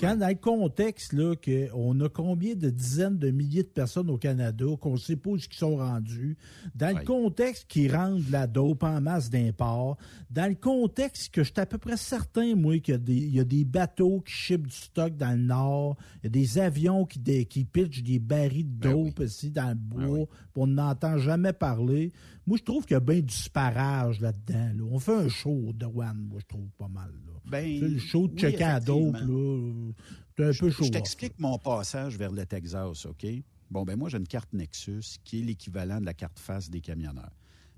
S6: Quand dans le contexte là, qu'on a combien de dizaines de milliers de personnes au Canada, qu'on ne sait pas où ils sont rendus, dans le contexte qu'ils rendent la dope en masse d'import, dans le contexte que je suis à peu près certain, moi, qu'il y, a des bateaux qui chipent du stock dans le nord, il y a des avions qui, qui pitchent des barils de ben dope ici dans le ben bois, on n'entend jamais parler. Moi, je trouve qu'il y a bien du sparage là-dedans. On fait un show de one, moi, je trouve pas mal. Ben, le show de checker à dope, c'est un peu chaud.
S5: Je t'explique mon passage vers le Texas, OK? Bon, ben moi, j'ai une carte Nexus qui est l'équivalent de la carte face des camionneurs.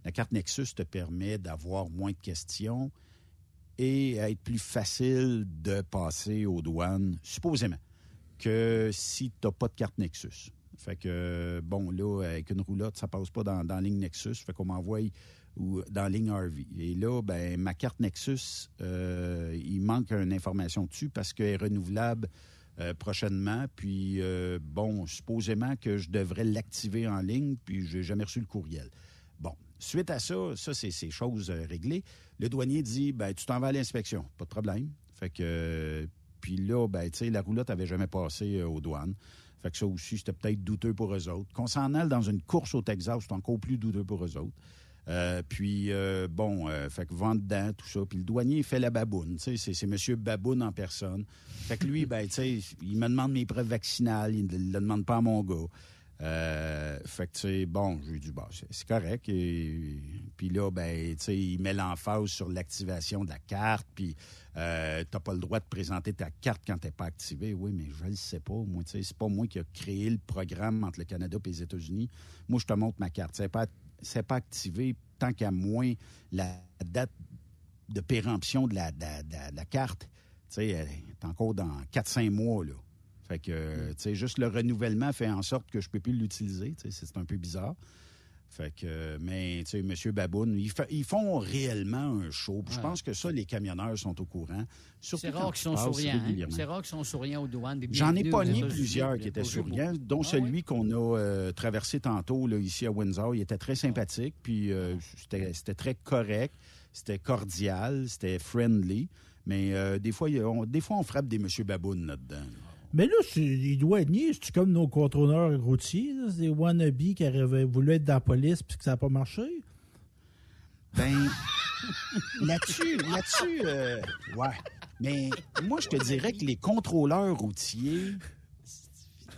S5: La carte Nexus te permet d'avoir moins de questions et à être plus facile de passer aux douanes, supposément, que si tu n'as pas de carte Nexus. Fait que, bon, là, avec une roulotte, ça passe pas dans, dans ligne Nexus. Fait qu'on m'envoie dans ligne RV. Et là, ben, ma carte Nexus, euh, il manque une information dessus parce qu'elle est renouvelable euh, prochainement. Puis, euh, bon, supposément que je devrais l'activer en ligne, puis je n'ai jamais reçu le courriel. Bon, suite à ça, ça, c'est ces choses réglées. Le douanier dit, ben, tu t'en vas à l'inspection. Pas de problème. Fait que, puis là, ben, tu sais, la roulotte avait jamais passé aux douanes. Fait que ça aussi, c'était peut-être douteux pour eux autres. Qu'on s'en aille dans une course au Texas, c'est encore plus douteux pour eux autres. Euh, puis, euh, bon, euh, fait que vent dedans, tout ça. Puis le douanier, fait la baboune. C'est, c'est M. Baboune en personne. Fait que lui, ben, tu sais, il me demande mes preuves vaccinales. Il ne le demande pas à mon gars. Euh, fait que, tu sais, bon, j'ai dit, bah, c'est correct. Et, puis là, ben, tu sais, il met l'emphase sur l'activation de la carte, puis euh, t'as pas le droit de présenter ta carte quand t'es pas activé. Oui, mais je le sais pas. Moi, tu sais, c'est pas moi qui a créé le programme entre le Canada et les États-Unis. Moi, je te montre ma carte. C'est pas, pas activé tant qu'à moins la date de péremption de la, de la carte. Tu sais, elle est encore dans 4-5 mois, là. Fait que, tu sais, juste le renouvellement fait en sorte que je peux plus l'utiliser. C'est un peu bizarre. Fait que, mais, tu sais, M. Baboun, ils, font réellement un show. Je pense que ça, les camionneurs sont au courant.
S7: C'est rare qu'ils sont souriants. Hein? C'est rare qu'ils sont souriants aux douanes.
S5: J'en ai pas mis plusieurs qui étaient souriants, dont ah celui qu'on a euh, traversé tantôt, là, ici à Windsor. Il était très sympathique, puis euh, c'était très correct, c'était cordial, c'était friendly. Mais euh, des, fois, on, des fois, on frappe des M. Baboun là-dedans.
S6: Mais là, il doit être. C'est comme nos contrôleurs routiers, c'est des wannabes qui avaient voulu être dans la police puis que ça n'a pas marché?
S5: Ben, [laughs] là-dessus, là-dessus, euh, ouais. Mais moi, je te dirais que les contrôleurs routiers,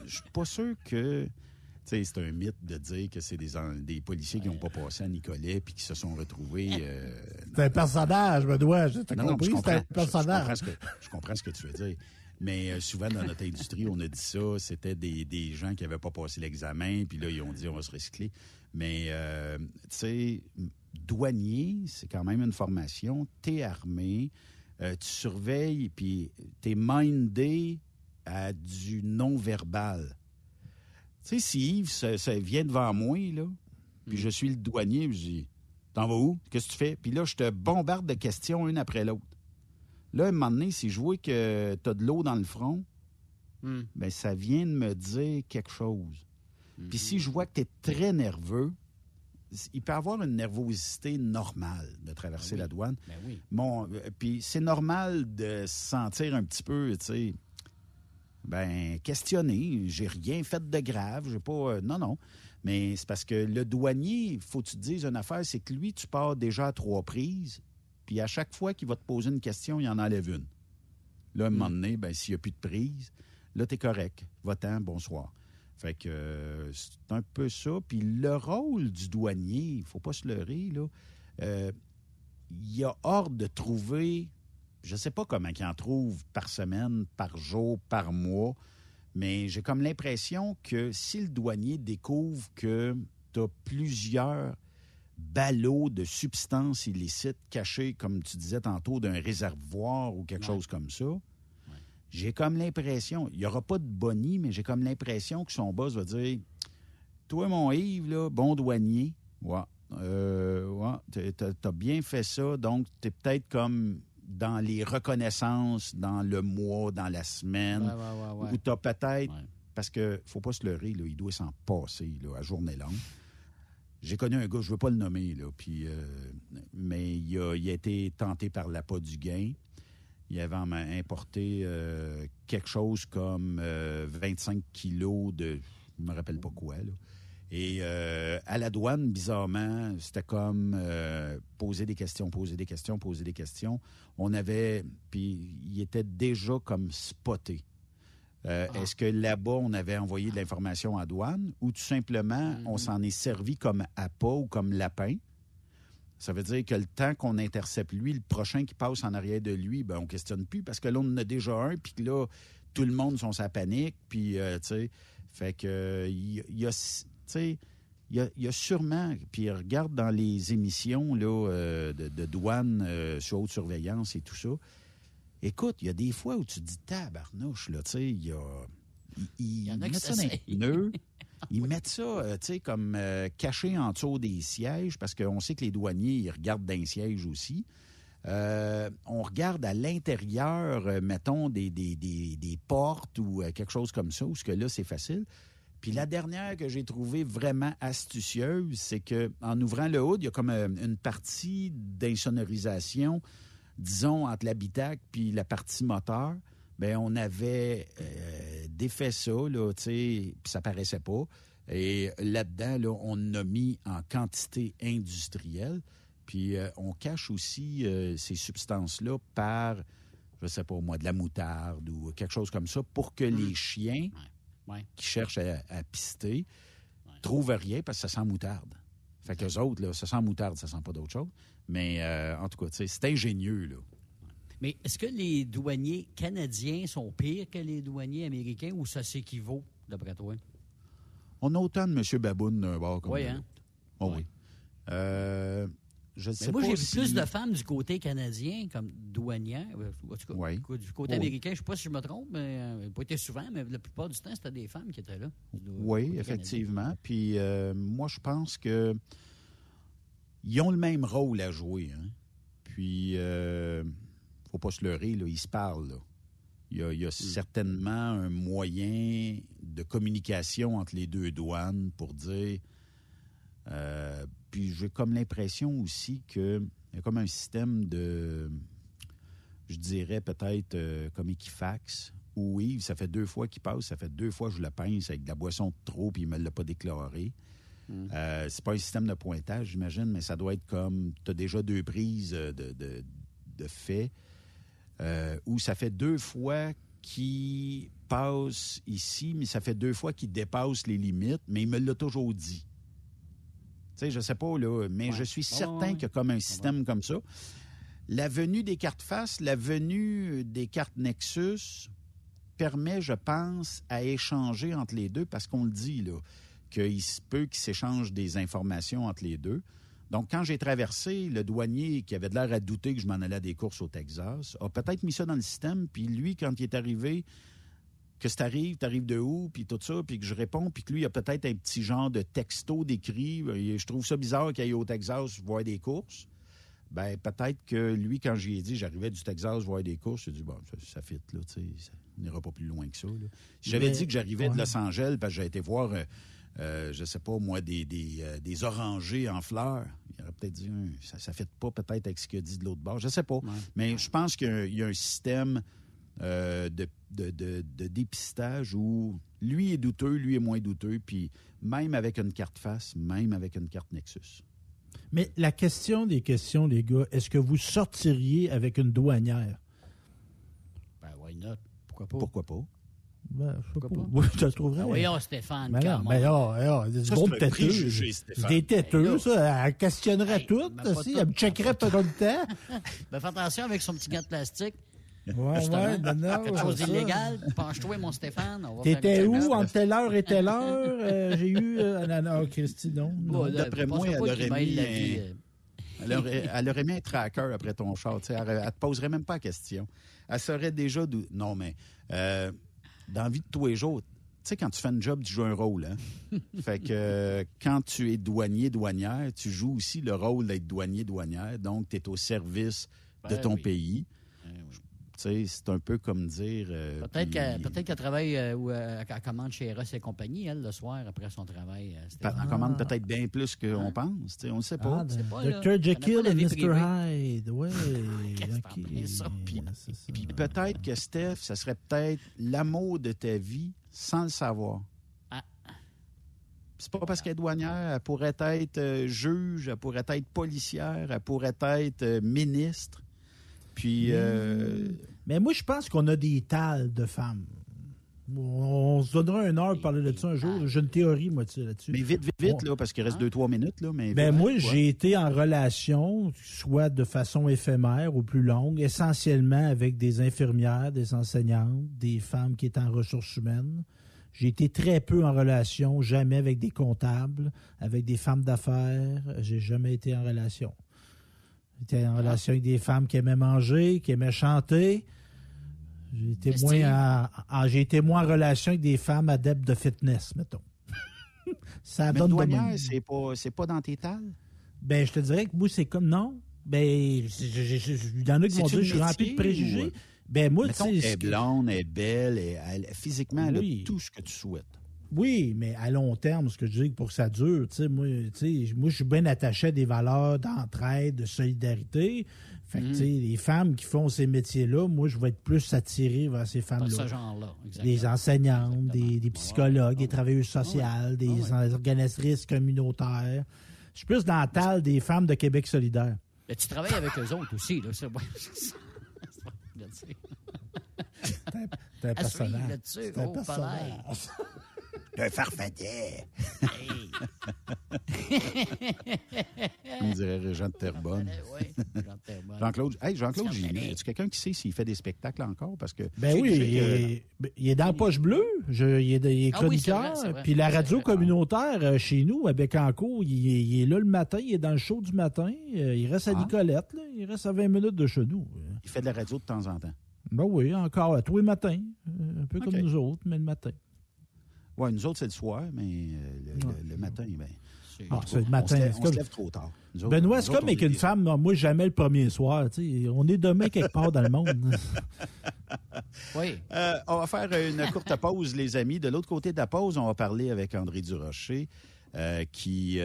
S5: je suis pas sûr que. C'est un mythe de dire que c'est des, des policiers qui n'ont pas passé à Nicolet puis qui se sont retrouvés. Euh,
S6: c'est un personnage, me dois. Je compris, c'est un
S5: personnage. Je, comprends ce que, tu veux dire. Mais euh, souvent, dans notre industrie, on a dit ça. C'était des, des, gens qui n'avaient pas passé l'examen, puis là, ils ont dit on va se recycler. Mais, tu sais, douanier, c'est quand même une formation. Tu es armé, euh, tu surveilles, puis tu es mindé à du non-verbal. Tu sais, si Yves ça, vient devant moi, là, puis je suis le douanier, je dis T'en vas où? Qu'est-ce que tu fais Puis là, je te bombarde de questions une après l'autre. Là, à un moment donné, si je vois que tu as de l'eau dans le front, hmm. ben, ça vient de me dire quelque chose. Puis si je vois que tu es très nerveux, il peut avoir une nervosité normale de traverser ben la douane.
S7: Ben oui.
S5: Bon, euh, puis c'est normal de se sentir un petit peu, tu sais, ben questionné. J'ai rien fait de grave, j'ai pas, euh, non non. Mais c'est parce que le douanier, faut que tu te dises une affaire, c'est que lui, tu pars déjà à trois prises, puis à chaque fois qu'il va te poser une question, il en enlève une. Là, à un moment mm. donné, ben s'il n'y a plus de prise, là, t'es correct. Va-t'en, bonsoir. Fait que euh, c'est un peu ça. Puis le rôle du douanier, il faut pas se leurrer, là. Euh, il y a hors de trouver, je sais pas comment il en trouve par semaine, par jour, par mois, mais j'ai comme l'impression que si le douanier découvre que tu as plusieurs ballots de substances illicites cachés, comme tu disais tantôt, d'un réservoir ou quelque chose comme ça, j'ai comme l'impression, il n'y aura pas de boni, mais j'ai comme l'impression que son boss va dire Toi, mon Yves, là, bon douanier, ouais, euh, ouais t'as bien fait ça, donc t'es peut-être comme dans les reconnaissances, dans le mois, dans la semaine, ou t'as peut-être, parce que faut pas se leurrer, là, il doit s'en passer là, à journée longue. J'ai connu un gars, je veux pas le nommer, là, euh, mais il a, été tenté par l'appât du gain il avait importé euh, quelque chose comme 25 euh, kilos de, je me rappelle pas quoi. Et euh, à la douane, bizarrement, c'était comme poser des questions, poser des questions, poser des questions. On avait, puis il était déjà comme spoté. Ah. Est-ce que là-bas, on avait envoyé de l'information à douane ou tout simplement, on mm-hmm. s'en est servi comme appât ou comme lapin? Ça veut dire que le temps qu'on intercepte lui, le prochain qui passe en arrière de lui, ben on questionne plus parce que là, on en a déjà un, puis là, tout le monde sont sa panique, puis, euh, tu sais, fait que, il y, a, tu sais, il y, a, sûrement, puis regarde dans les émissions là, euh, de, douane euh, sur haute surveillance et tout ça, écoute, il y a des fois où tu dis, tabarnouche, là, tu sais, il y a...
S7: Il y en a qui ça [laughs]
S5: Ils mettent ça, euh, tu sais, comme euh, caché en dessous des sièges, parce qu'on sait que les douaniers, ils regardent d'un siège aussi. Euh, on regarde à l'intérieur, mettons, des, des, portes ou quelque chose comme ça, où ce que là, c'est facile. Puis la dernière que j'ai trouvée vraiment astucieuse, c'est que en ouvrant le hood, il y a comme une partie d'insonorisation, disons, entre l'habitacle puis la partie moteur ben on avait euh, défait ça, là, tu sais, puis ça paraissait pas. Et là-dedans, là, on a mis en quantité industrielle. Puis euh, on cache aussi euh, ces substances-là par, je sais pas moi, de la moutarde ou quelque chose comme ça, pour que les mmh. chiens qui cherchent à, pister trouvent rien parce que ça sent moutarde. Fait qu'eux autres, là, ça sent moutarde, ça sent pas d'autre chose. Mais en tout cas, c'est ingénieux, là.
S7: Mais est-ce que les douaniers canadiens sont pires que les douaniers américains ou ça s'équivaut, d'après toi?
S5: On a autant de M. Baboun d'un bord comme
S7: Oui, hein?
S5: Oh, oui. Euh, je sais
S7: moi, j'ai vu plus de femmes du côté canadien comme douanières. Euh, en tout cas, du côté américain, je ne sais pas si je me trompe, mais euh, pas été souvent, mais la plupart du temps, c'était des femmes qui étaient là.
S5: Oui, effectivement. Puis moi, je pense que ils ont le même rôle à jouer. Hein. Puis faut pas se leurrer, là, ils se parlent. Il y a, mm. certainement un moyen de communication entre les deux douanes pour dire. Euh, puis j'ai comme l'impression aussi qu'il y a comme un système de, je dirais peut-être euh, comme Equifax, oui, ça fait deux fois qu'il passe, ça fait deux fois que je le pince avec de la boisson de trop, puis il me l'a pas déclaré. Hmm. Euh, c'est pas un système de pointage, j'imagine, mais ça doit être comme tu as déjà deux prises de, de, de fait, euh, où ça fait deux fois qu'il passe ici, mais ça fait deux fois qu'il dépasse les limites, mais il me l'a toujours dit. Tu sais, je sais pas, là, mais je suis certain qu'il y a comme un système comme ça. La venue des cartes face, la venue des cartes Nexus permet, je pense, à échanger entre les deux parce qu'on le dit, là, qu'il se peut qu'ils s'échangent des informations entre les deux. Donc, quand j'ai traversé, le douanier qui avait de l'air à douter que je m'en allais à des courses au Texas a peut-être mis ça dans le système. Puis lui, quand il est arrivé, que ça arrive, t'arrives de où, puis tout ça, puis que je réponds, puis que lui, il a peut-être un petit genre de texto d'écrit. Je trouve ça bizarre qu'il aille au Texas voir des courses. Ben, peut-être que lui, quand j'y ai dit, j'arrivais du Texas voir des courses, j'ai dit, bon, ça, ça fit, là, tu sais, on n'ira pas plus loin que ça. J'avais dit que j'arrivais de Los Angeles, parce que j'ai été voir, euh, euh, je sais pas, moi, des, des, euh, des, orangers en fleurs. Il aurait peut-être dit, hum, ça ne fit pas peut-être avec ce qu'il a dit de l'autre bord, je sais pas. Mais je pense qu'il y, a un système de, de, de, de, dépistage où lui est douteux, lui est moins douteux, puis même avec une carte face, même avec une carte Nexus.
S6: Mais la question des questions, les gars, est-ce que vous sortiriez avec une douanière?
S7: Ben, why not? Pourquoi pas?
S5: Pourquoi pas?
S6: Ben, je sais pas. Oui, je te trouverais.
S7: Ben voyons, Stéphane. Ben
S6: non, mais là, là, des gros têteux. Des têteux, ça. Elle questionnerait tout. si, elle me checkerait pendant le temps. [laughs]
S7: Ben, fais attention avec son petit gant de plastique.
S6: Ouais, ouais, non, non.
S7: Quelque chose d'illégal. Penche-toi, mon Stéphane.
S6: T'étais où entre telle heure et telle heure? Euh, j'ai eu. Euh, non, non, Christy, non.
S5: D'après moi, elle aurait mis. Euh. Elle aurait, [laughs] elle aurait mis un tracker après ton char. Elle, elle te poserait même pas la question. Elle serait déjà. Non, mais euh, dans la vie de tous les jours, tu sais, quand tu fais un job, tu joues un rôle. Hein? [laughs] fait que quand tu es douanier, douanière, tu joues aussi le rôle d'être douanier, douanière. Donc, tu es au service de ben ton pays. Ben c'est un peu comme dire. Euh,
S7: peut-être qu'elle travaille euh, ou euh, elle commande chez Eros et compagnie, elle, le soir, après son travail.
S5: elle commande peut-être bien plus qu'on pense. On ne sait pas.
S6: Ah, Dr. Jekyll et Mr. Hyde. Oui. [laughs]
S5: Puis peut-être que Steph, ça serait peut-être l'amour de ta vie sans le savoir. Ah. C'est pas parce qu'elle est douanière, elle pourrait être juge, elle pourrait être policière, elle pourrait être ministre. Puis. Euh,
S6: mais moi, je pense qu'on a des tales de femmes. On se donnera une heure pour parler de ça un jour. J'ai une théorie, moi, là-dessus.
S5: Mais vite, vite, vite, là, parce qu'il reste deux, trois minutes, là. Mais
S6: ben, moi, j'ai été en relation, soit de façon éphémère ou plus longue, essentiellement avec des infirmières, des enseignantes, des femmes qui étaient en ressources humaines. J'ai été très peu en relation, jamais avec des comptables, avec des femmes d'affaires. J'ai jamais été en relation. J'étais en relation avec des femmes qui aimaient manger, qui aimaient chanter. J'ai été, moins en, j'ai été moins en relation avec des femmes adeptes de fitness, mettons. [laughs]
S5: ça Mais donne douanière, c'est pas, c'est pas dans tes tales?
S6: Ben, je te dirais que moi, c'est comme non. Ben, il y en a qui vont dire je suis rempli de préjugés. Ben, moi, tu sais.
S5: Elle est blonde, elle est belle, elle, physiquement, elle a tout ce que tu souhaites.
S6: Oui, mais à long terme, ce que je dis pour que ça dure, tu sais, moi, moi, je suis bien attaché à des valeurs d'entraide, de solidarité. Fait que, tu sais, mm. les femmes qui font ces métiers-là, moi, je vais être plus attiré vers ces femmes-là.
S7: ce genre-là,
S6: Des enseignantes, des, psychologues, des travailleuses sociales, des organisatrices communautaires. Je suis plus dans la table des femmes de Québec solidaire.
S7: Mais tu travailles avec eux autres aussi, là. C'est
S6: T'es un personnage. C'est un personnage. [laughs]
S5: Un farfadet. On dirait Jean de Terrebonne. Jean-Claude, hey, Jean-Claude Gillet, est-ce quelqu'un qui sait s'il fait des spectacles encore? Parce que
S6: ben oui, il, est, dans la poche bleue. il est, ah chroniqueur. puis la radio communautaire euh, chez nous, à Bécancourt, il, est là le matin, il est dans le show du matin. Euh, il reste à ah. Nicolette, il reste à 20 minutes de chez nous.
S5: Il fait de la radio de temps en temps.
S6: Ben oui, encore, tous les matins. Euh, un peu comme nous autres, mais le matin.
S5: Oui, nous autres, c'est le soir, mais euh, le, matin, ben.
S6: Ah, c'est le matin.
S5: On, se, lève trop tard.
S6: Benoît, c'est comme avec une femme, moi, jamais le premier soir. On est demain quelque part dans le monde. [laughs]
S7: oui.
S5: Euh, on va faire une courte pause, les amis. De l'autre côté de la pause, on va parler avec André Durocher. Euh, qui,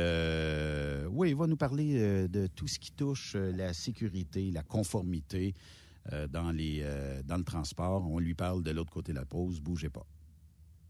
S5: oui, va nous parler de tout ce qui touche la sécurité, la conformité, dans, les, dans le transport. On lui parle de l'autre côté de la pause. Bougez pas.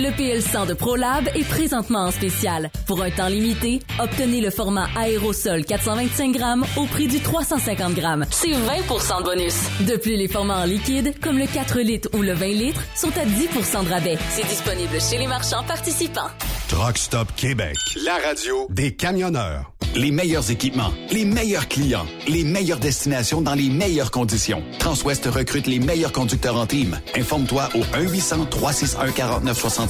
S9: Le PL100 de ProLab est présentement en spécial. Pour un temps limité, obtenez le format aérosol 425 grammes au prix du 350 grammes. C'est 20% de bonus. De plus, les formats en liquide, comme le 4 litres ou le 20 litres, sont à 10% de rabais. C'est disponible chez les marchands participants.
S4: Truck Stop Québec, la radio des camionneurs.
S3: Les meilleurs équipements, les meilleurs clients, les meilleures destinations dans les meilleures conditions. Transwest recrute les meilleurs conducteurs en team. Informe-toi au 1-800-361-4965,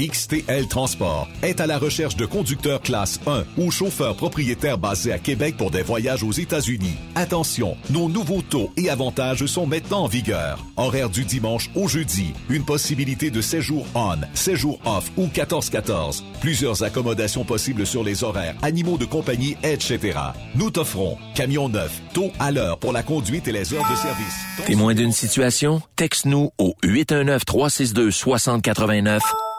S11: XTL Transport est à la recherche de conducteurs classe 1 ou chauffeurs propriétaires basés à Québec pour des voyages aux États-Unis. Attention, nos nouveaux taux et avantages sont maintenant en vigueur. Horaire du dimanche au jeudi, une possibilité de séjour on, séjour off ou 14-14. Plusieurs accommodations possibles sur les horaires, animaux de compagnie, etc. Nous t'offrons camion neuf, taux à l'heure pour la conduite et les heures de service.
S12: Témoin d'une situation? Texte-nous au 819-362-6089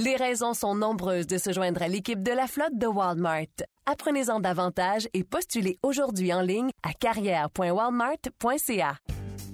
S1: Les raisons sont nombreuses de se joindre à l'équipe de la flotte de Walmart. Apprenez-en davantage et postulez aujourd'hui en ligne à carrière.walmart.ca.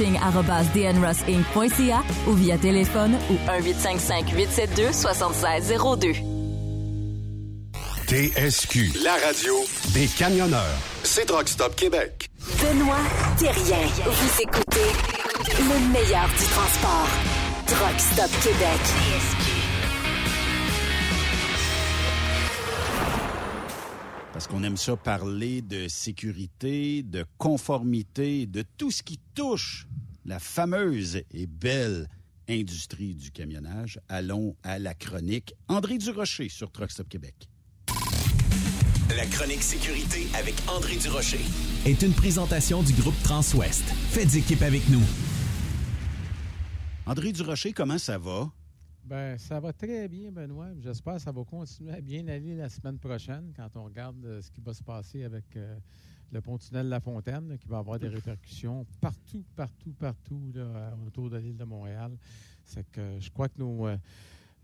S9: recruiting@dnrossinc.ca ou via téléphone au 1855 872 7602.
S4: TSQ, la radio des camionneurs. C'est Truck Stop Québec.
S13: Benoît Thérien. Vous écoutez le meilleur du transport. Truck Stop Québec.
S5: Parce qu'on aime ça parler de sécurité, de conformité, de tout ce qui touche la fameuse et belle industrie du camionnage. Allons à la chronique. André Durocher sur Truck Stop Québec.
S12: La chronique sécurité avec André Durocher
S8: est une présentation du groupe Transwest. Faites équipe avec nous.
S5: André Durocher, comment ça va?
S14: Ben, ça va très bien, Benoît. J'espère que ça va continuer à bien aller la semaine prochaine quand on regarde euh, ce qui va se passer avec euh, le pont-tunnel La Fontaine, qui va avoir des répercussions partout, partout, partout autour de l'île de Montréal. C'est que je crois que nos, euh,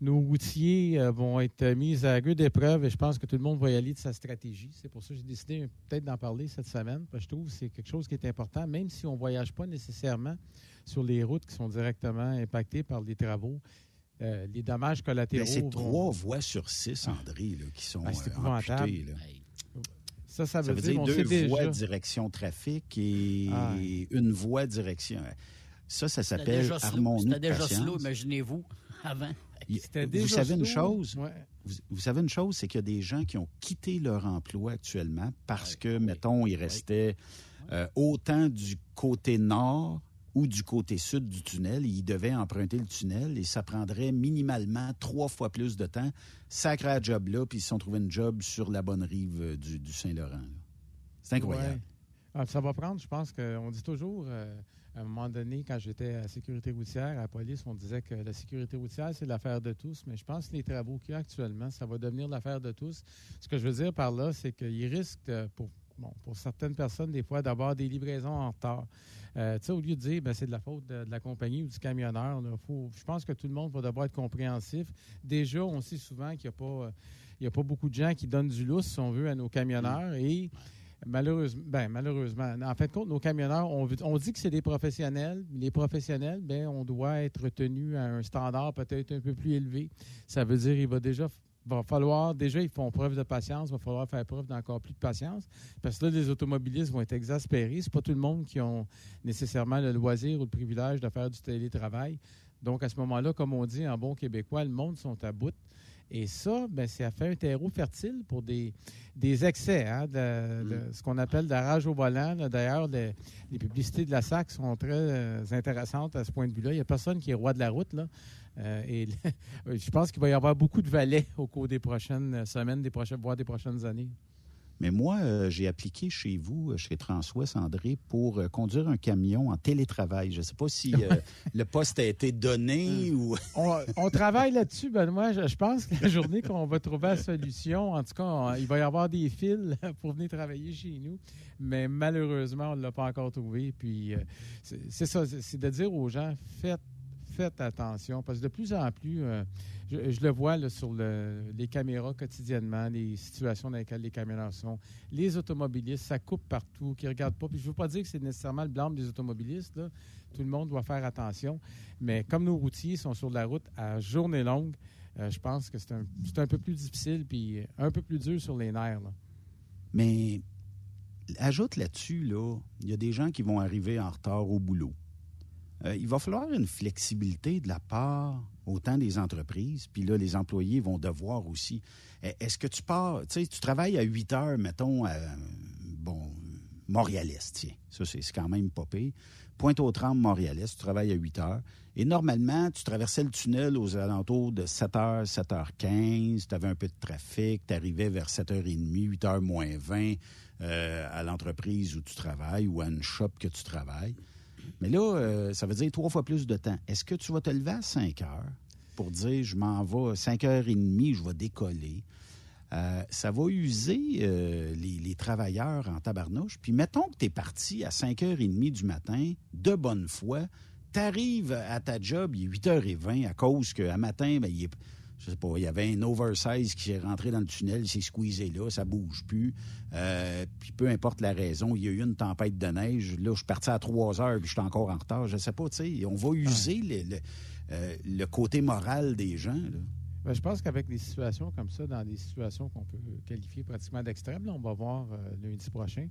S14: nos routiers vont être mis à rude épreuve et je pense que tout le monde va y aller de sa stratégie. C'est pour ça que j'ai décidé peut-être d'en parler cette semaine. Parce que je trouve que c'est quelque chose qui est important, même si on ne voyage pas nécessairement sur les routes qui sont directement impactées par les travaux. Euh, les dommages collatéraux.
S5: C'est trois voies sur six, André, qui sont ben,
S14: euh, Ça, ça veut,
S5: dire, deux voies direction trafic et ah. une voie direction. Ça, ça s'appelle harmonie.
S7: C'était déjà slow, imaginez-vous, [laughs] avant.
S5: Vous savez une chose? Vous, savez une chose, c'est qu'il y a des gens qui ont quitté leur emploi actuellement parce que, mettons, ils restaient euh, autant du côté nord ou du côté sud du tunnel. ils devaient emprunter le tunnel et ça prendrait minimalement trois fois plus de temps. Sacré job là, puis ils se sont trouvés une job sur la bonne rive euh, du, Saint-Laurent. C'est incroyable.
S14: Ah, ça va prendre, je pense qu'on dit toujours, euh, à un moment donné, quand j'étais à la sécurité routière, à la police, on disait que la sécurité routière, c'est l'affaire de tous, mais je pense que les travaux qu'il y a actuellement, ça va devenir l'affaire de tous. Ce que je veux dire par là, c'est qu'il risque, pour bon, pour certaines personnes, des fois, d'avoir des livraisons en retard. Euh, au lieu de dire ben, c'est de la faute de, la compagnie ou du camionneur, je pense que tout le monde va devoir être compréhensif. Déjà, on sait souvent qu'il n'y a, pas, a pas beaucoup de gens qui donnent du lousse, si on veut, à nos camionneurs. Et malheureusement, ben, malheureusement, en fait, compte, nos camionneurs, on, on dit que c'est des professionnels. Les professionnels, ben, on doit être tenu à un standard peut-être un peu plus élevé. Ça veut dire qu'il va déjà va falloir, déjà, ils font preuve de patience, va falloir faire preuve d'encore plus de patience, parce que là, les automobilistes vont être exaspérés. C'est pas tout le monde qui ont nécessairement le loisir ou le privilège de faire du télétravail. Donc, à ce moment-là, comme on dit en bon québécois, le monde sont à bout. Et ça, ben, ça fait un terreau fertile pour des, des excès, hein, de, mm. ce qu'on appelle de rage au volant. D'ailleurs, les, publicités de la SAC sont très euh, intéressantes à ce point de vue-là. Il n'y a personne qui est roi de la route. Là. Euh, et [laughs] je pense qu'il va y avoir beaucoup de valets au cours des prochaines semaines, des prochaines, voire des prochaines années.
S5: Mais moi, euh, j'ai appliqué chez vous, euh, chez Transwest, André, pour conduire un camion en télétravail. Je ne sais pas si [laughs] le poste a été donné ou...
S14: on, travaille là-dessus, Benoît. Je, je pense que la journée qu'on va trouver la solution, en tout cas, il va y avoir des fils [laughs] pour venir travailler chez nous. Mais malheureusement, on ne l'a pas encore trouvé. Puis, c'est ça, c'est de dire aux gens, faites faites attention parce que de plus en plus, je, le vois sur les caméras quotidiennement, les situations dans lesquelles les caméras sont. Les automobilistes, ça coupe partout, qui ne regardent pas. Puis je ne veux pas dire que c'est nécessairement le blâme des automobilistes. Tout le monde doit faire attention. Mais comme nos routiers sont sur la route à journée longue, euh, je pense que c'est un, un, peu plus difficile puis un peu plus dur sur les nerfs.
S5: Mais ajoute là-dessus, là, il y a des gens qui vont arriver en retard au boulot. Euh, il va falloir une flexibilité de la part autant des entreprises, puis là, les employés vont devoir aussi. Eh, est-ce que tu pars, tu sais, tu travailles à 8 heures, mettons, à, bon, Montréalais, tiens, ça c'est quand même pas pire. Pointe-aux-Trembles, Montréalais, tu travailles à 8 heures. Et normalement, tu traversais le tunnel aux alentours de 7h, 7h15, tu avais un peu de trafic, tu arrivais vers 7h30, 8h moins 20 euh, à l'entreprise où tu travailles ou à une shop que tu travailles. Mais là, euh, ça veut dire trois fois plus de temps. Est-ce que tu vas te lever à 5 heures pour dire je m'en vais à 5 heures et demie, je vais décoller? Euh, ça va user euh, les, travailleurs en tabarnouche. Puis mettons que tu es parti à 5h30 du matin, de bonne foi, tu arrives à ta job, il est 8h20 à cause qu'à matin, ben, il est je sais pas, il y avait un oversize qui est rentré dans le tunnel, il s'est squeezé là, ça bouge plus. Euh, puis peu importe la raison, il y a eu une tempête de neige. Là, je suis parti à 3 heures, puis je suis encore en retard. Je sais pas, tu sais, on va user le, euh, le, côté moral des gens. Là.
S14: Ben, je pense qu'avec des situations comme ça, dans des situations qu'on peut qualifier pratiquement d'extrêmes, on va voir euh, lundi prochain,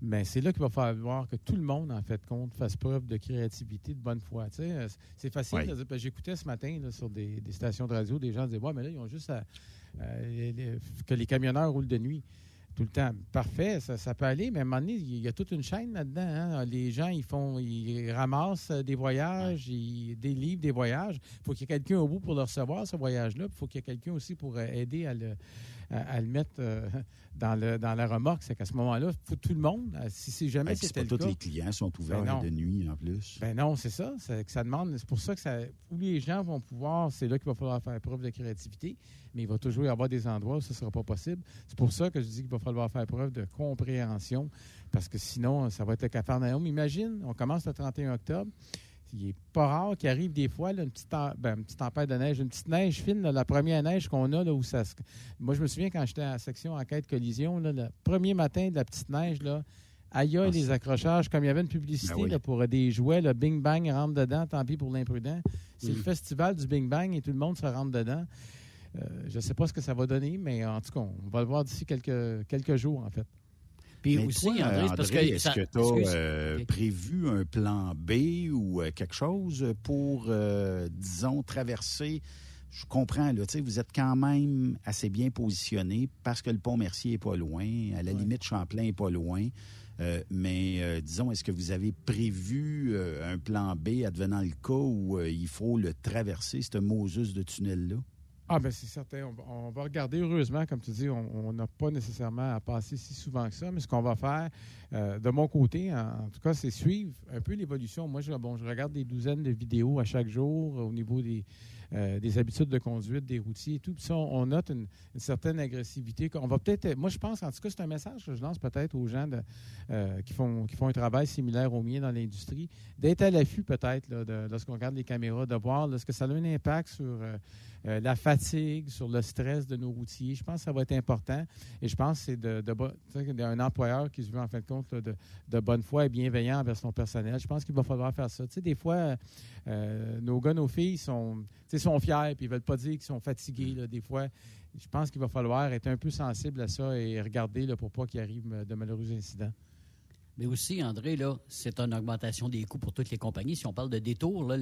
S14: mais c'est là qu'il va falloir que tout le monde, en fait, compte, fasse preuve de créativité, de bonne foi. Euh, c'est facile. Ben, j'écoutais ce matin sur des, stations de radio, des gens disaient, ouais, mais là, ils ont juste à, que les camionneurs roulent de nuit tout le temps. Parfait, ça, peut aller, mais à un moment donné, il y a toute une chaîne là-dedans. Hein. Les gens, ils font, ils ramassent des voyages, ils délivrent des voyages. Il faut qu'il y ait quelqu'un au bout pour le recevoir, ce voyage-là. Il faut qu'il y ait quelqu'un aussi pour euh, aider à le, à, le mettre euh, dans, le, dans la remorque. C'est qu'à ce moment-là, faut tout le monde, euh, si c'est jamais c'était
S5: pas tous les clients sont ouverts ben de nuit en plus.
S14: Ben non, c'est ça. Que ça demande. C'est pour ça que ça, où les gens vont pouvoir, c'est là qu'il va falloir faire preuve de créativité. Mais il va toujours y avoir des endroits où ce ne sera pas possible. C'est pour ça que je dis qu'il va falloir faire preuve de compréhension, parce que sinon, ça va être le cafarnaum. Imagine, on commence le 31 octobre il n'est pas rare qu'il arrive des fois une, petite ben, petite tempête de neige, une petite neige fine, la première neige qu'on a, là, où ça Moi, je me souviens quand j'étais à la section enquête collision, le premier matin de la petite neige, là, aïe, ah, les accrochages, comme il y avait une publicité ben pour des jouets, le Bing Bang rentre dedans, tant pis pour l'imprudent. C'est le festival du Bing Bang et tout le monde se rentre dedans. Euh, je ne sais pas ce que ça va donner, mais en tout cas, on va le voir d'ici quelques, quelques jours, en fait.
S5: Puis aussi, André, parce que. Est-ce que tu as euh, prévu un plan B ou euh, quelque chose pour, euh, disons, traverser? Je comprends, là, vous êtes quand même assez bien positionné parce que le pont Mercier n'est pas loin, à la limite, Champlain n'est pas loin. mais disons, est-ce que vous avez prévu un plan B advenant le cas où il faut le traverser, ce Moses de tunnel-là?
S14: Ah, ben c'est certain. On, va regarder, heureusement, comme tu dis, on n'a pas nécessairement à passer si souvent que ça, mais ce qu'on va faire, euh, de mon côté, en, tout cas, c'est suivre un peu l'évolution. Moi, je, regarde des douzaines de vidéos à chaque jour au niveau des, euh, des habitudes de conduite des routiers et tout. Puis ça, on, note une, certaine agressivité. On va peut-être. Moi, je pense, en tout cas, c'est un message que je lance peut-être aux gens euh, qui, font, qui font un travail similaire au mien dans l'industrie, d'être à l'affût peut-être lorsqu'on regarde les caméras, de voir est-ce que ça a un impact sur euh, la fatigue, sur le stress de nos routiers. Je pense que ça va être important. Et je pense que c'est de, de, employeur qui se veut en fin de compte de, bonne foi et bienveillant envers son personnel. Je pense qu'il va falloir faire ça. Des fois, nos gars, nos filles sont sont fiers, puis ils veulent pas dire qu'ils sont fatigués. des fois, je pense qu'il va falloir être un peu sensible à ça et regarder là, pour pas qu'il arrive de malheureux incidents.
S7: Mais aussi, André, là, c'est une augmentation des coûts pour toutes les compagnies. Si on parle de détour, là,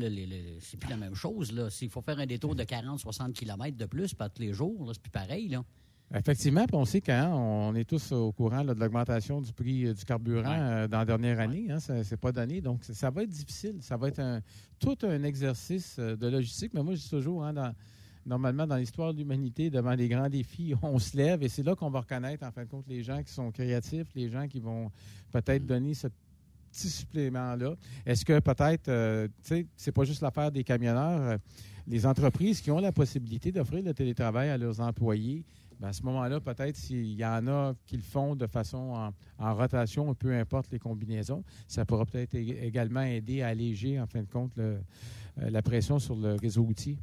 S7: c'est plus la même chose. S'il faut faire un détour de 40-60 km de plus, pas tous les jours, c'est plus pareil. Là.
S14: Effectivement, on sait qu'on est tous au courant de l'augmentation du prix euh, du carburant euh, dans la dernière année. Hein, ça c'est pas donné. Donc, ça va être difficile. Ça va être un, tout un exercice euh, de logistique. Mais moi, je dis toujours, hein, normalement, dans l'histoire de l'humanité, devant des grands défis, [laughs] on se lève et c'est là qu'on va reconnaître, en fin de compte, les gens qui sont créatifs, les gens qui vont peut-être mm. donner ce petit supplément-là. Est-ce que peut-être, tu sais, c'est pas juste l'affaire des camionneurs, les entreprises qui ont la possibilité d'offrir le télétravail à leurs employés, ben, à ce moment-là, peut-être s'il y en a qui le font de façon en, rotation, peu importe les combinaisons, ça pourra peut-être également aider à alléger, en fin de compte, euh, la pression sur le réseau outil.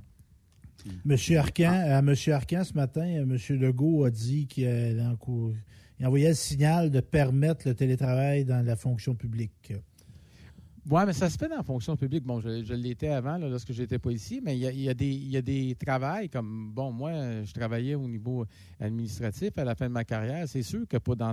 S6: Monsieur Arcan, à M. Arcan, ce matin, M. Legault a dit qu'il envoyait le signal de permettre le télétravail dans la fonction publique.
S14: Oui, mais ça se fait dans la fonction publique. Bon, je, l'étais avant, lorsque je n'étais pas ici, mais il y a, des, travails comme, bon, moi, je travaillais au niveau administratif à la fin de ma carrière. C'est sûr que dans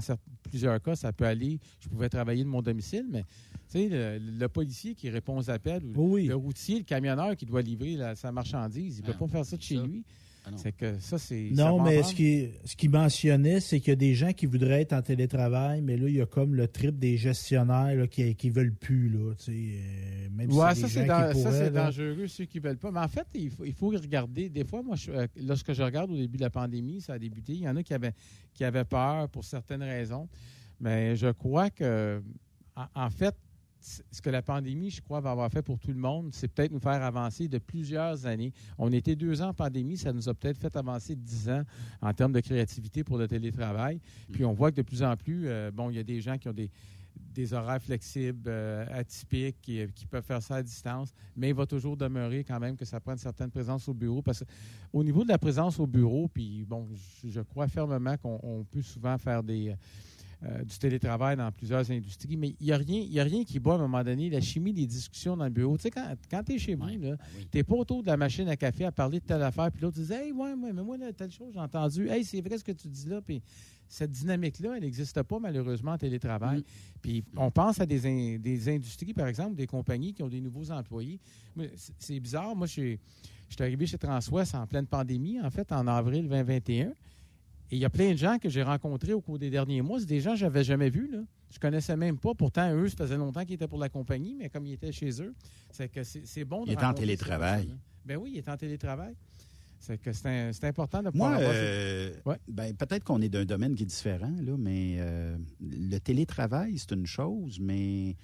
S14: plusieurs cas, ça peut aller, je pouvais travailler de mon domicile, mais tu sais, le, policier qui répond aux appels, ou le routier, le camionneur qui doit livrer sa marchandise, il ne peut ah, pas faire ça de chez lui. Ah c'est que ça, c'est.
S6: Non, mais ce qui, ce qui mentionnait, c'est qu'il y a des gens qui voudraient être en télétravail, mais là, il y a comme le trip des gestionnaires qui ne veulent plus. Là, euh, même
S14: ça, c'est dangereux, ceux qui ne veulent pas. Mais en fait, il faut, il faut regarder. Des fois, moi, euh, lorsque je regarde au début de la pandémie, ça a débuté, il y en a qui avaient, qui avaient peur pour certaines raisons. Mais je crois que, en fait, ce que la pandémie, je crois, va avoir fait pour tout le monde, c'est peut-être nous faire avancer de plusieurs années. On était deux ans en pandémie, ça nous a peut-être fait avancer dix ans en termes de créativité pour le télétravail. Puis on voit que de plus en plus, euh, bon, il y a des gens qui ont des, horaires flexibles, euh, atypiques, qui, peuvent faire ça à distance, mais il va toujours demeurer quand même que ça prenne une certaine présence au bureau. Parce qu'au niveau de la présence au bureau, puis bon, je crois fermement qu'on peut souvent faire des euh, du télétravail dans plusieurs industries, mais il n'y a, rien, a rien qui bat à un moment donné la chimie des discussions dans le bureau. Tu sais, quand, quand tu es chez vous, ben tu n'es pas autour de la machine à café à parler de telle affaire, puis l'autre dit Hey, ouais, ouais, mais moi, telle chose, j'ai entendu. Hey, c'est vrai ce que tu dis là. Puis cette dynamique-là, elle n'existe pas malheureusement en télétravail. Mm. Puis on pense à des, des industries, par exemple, des compagnies qui ont des nouveaux employés. C'est bizarre. Moi, je suis arrivé chez Transwest en pleine pandémie, en fait, en avril 2021. Et il y a plein de gens que j'ai rencontrés au cours des derniers mois. C'est des gens que je n'avais jamais vus. Là. Je ne connaissais même pas. Pourtant, eux, ça faisait longtemps qu'ils étaient pour la compagnie, mais comme ils étaient chez eux, c'est que c'est bon de
S5: Il est en télétravail.
S14: Ben oui, il est en télétravail. C'est que c'est important de
S5: pouvoir. Moi, euh, ben, peut-être qu'on est d'un domaine qui est différent, là, mais euh, le télétravail, c'est une chose, mais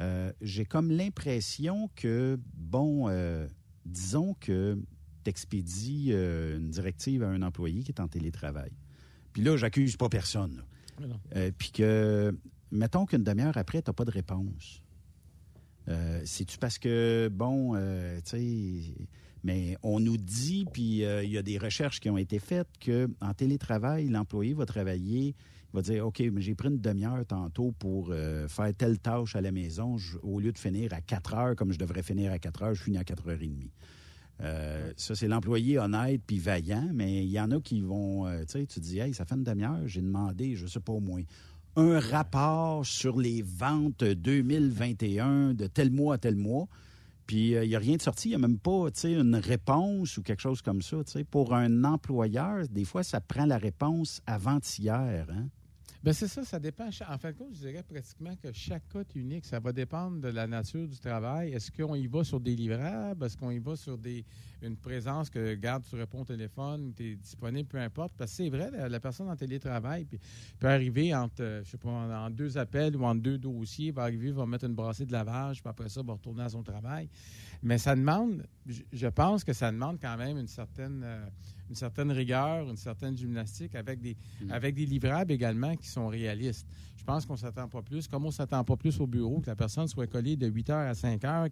S5: euh, j'ai comme l'impression que, bon, disons que tu expédies une directive à un employé qui est en télétravail. Puis là, j'accuse pas personne. Puis que, mettons qu'une demi-heure après, tu n'as pas de réponse. C'est-tu parce que, bon, tu sais mais on nous dit, puis euh, il y a des recherches qui ont été faites, qu'en télétravail, l'employé va travailler, il va dire, OK, mais j'ai pris une demi-heure tantôt pour euh, faire telle tâche à la maison. au lieu de finir à 4 heures, comme je devrais finir à 4 heures, je finis à 4 heures et demie. Euh, ça, c'est l'employé honnête puis vaillant, mais il y en a qui vont, tu sais, tu dis, hey, ça fait une demi-heure, j'ai demandé, je sais pas au moins, un rapport sur les ventes 2021 de tel mois à tel mois. Puis il euh, n'y a rien de sorti, il n'y a même pas une réponse ou quelque chose comme ça. Pour un employeur, des fois, ça prend la réponse avant-hier. Hein?
S14: Bien, c'est ça, ça dépend. En fait, je dirais pratiquement que chaque cas est unique. Ça va dépendre de la nature du travail. Est-ce qu'on y va sur des livrables? Est-ce qu'on y va sur des, une présence que, garde, tu réponds au téléphone, tu es disponible, peu importe? Parce que c'est vrai, la, personne en télétravail peut arriver entre, euh, je sais pas, en, deux appels ou en deux dossiers, va arriver, va mettre une brassée de lavage, puis après ça, va retourner à son travail. Mais ça demande, je pense que ça demande quand même une certaine... Euh, une certaine rigueur, une certaine gymnastique avec des, mm. avec des livrables également qui sont réalistes. Je pense qu'on ne s'attend pas plus, comme on ne s'attend pas plus au bureau, que la personne soit collée de 8 heures à 5 heures,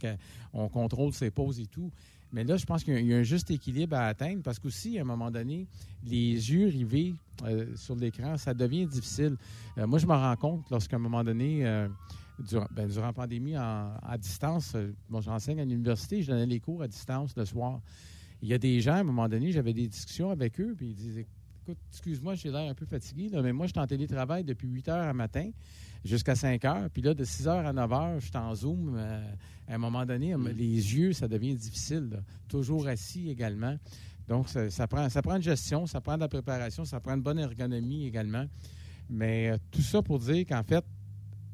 S14: qu'on contrôle ses pauses et tout. Mais là, je pense qu'il y, a un juste équilibre à atteindre parce qu'aussi, à un moment donné, les yeux rivés euh, sur l'écran, ça devient difficile. Euh, moi, je me rends compte lorsqu'à un moment donné, euh, durant, ben, durant, la pandémie, à distance, bon, j'enseigne à l'université, je donnais les cours à distance le soir. Il y a des gens, à un moment donné, j'avais des discussions avec eux, puis ils disaient Écoute, excuse-moi, j'ai l'air un peu fatigué, mais moi, je suis en télétravail depuis 8 heures à matin jusqu'à 5 heures. Puis là, de 6 heures à 9 heures, je suis en Zoom. Euh, à un moment donné, mm. les yeux, ça devient difficile. Toujours assis également. Donc, ça, prend, ça prend une gestion, ça prend de la préparation, ça prend une bonne ergonomie également. Mais euh, tout ça pour dire qu'en fait,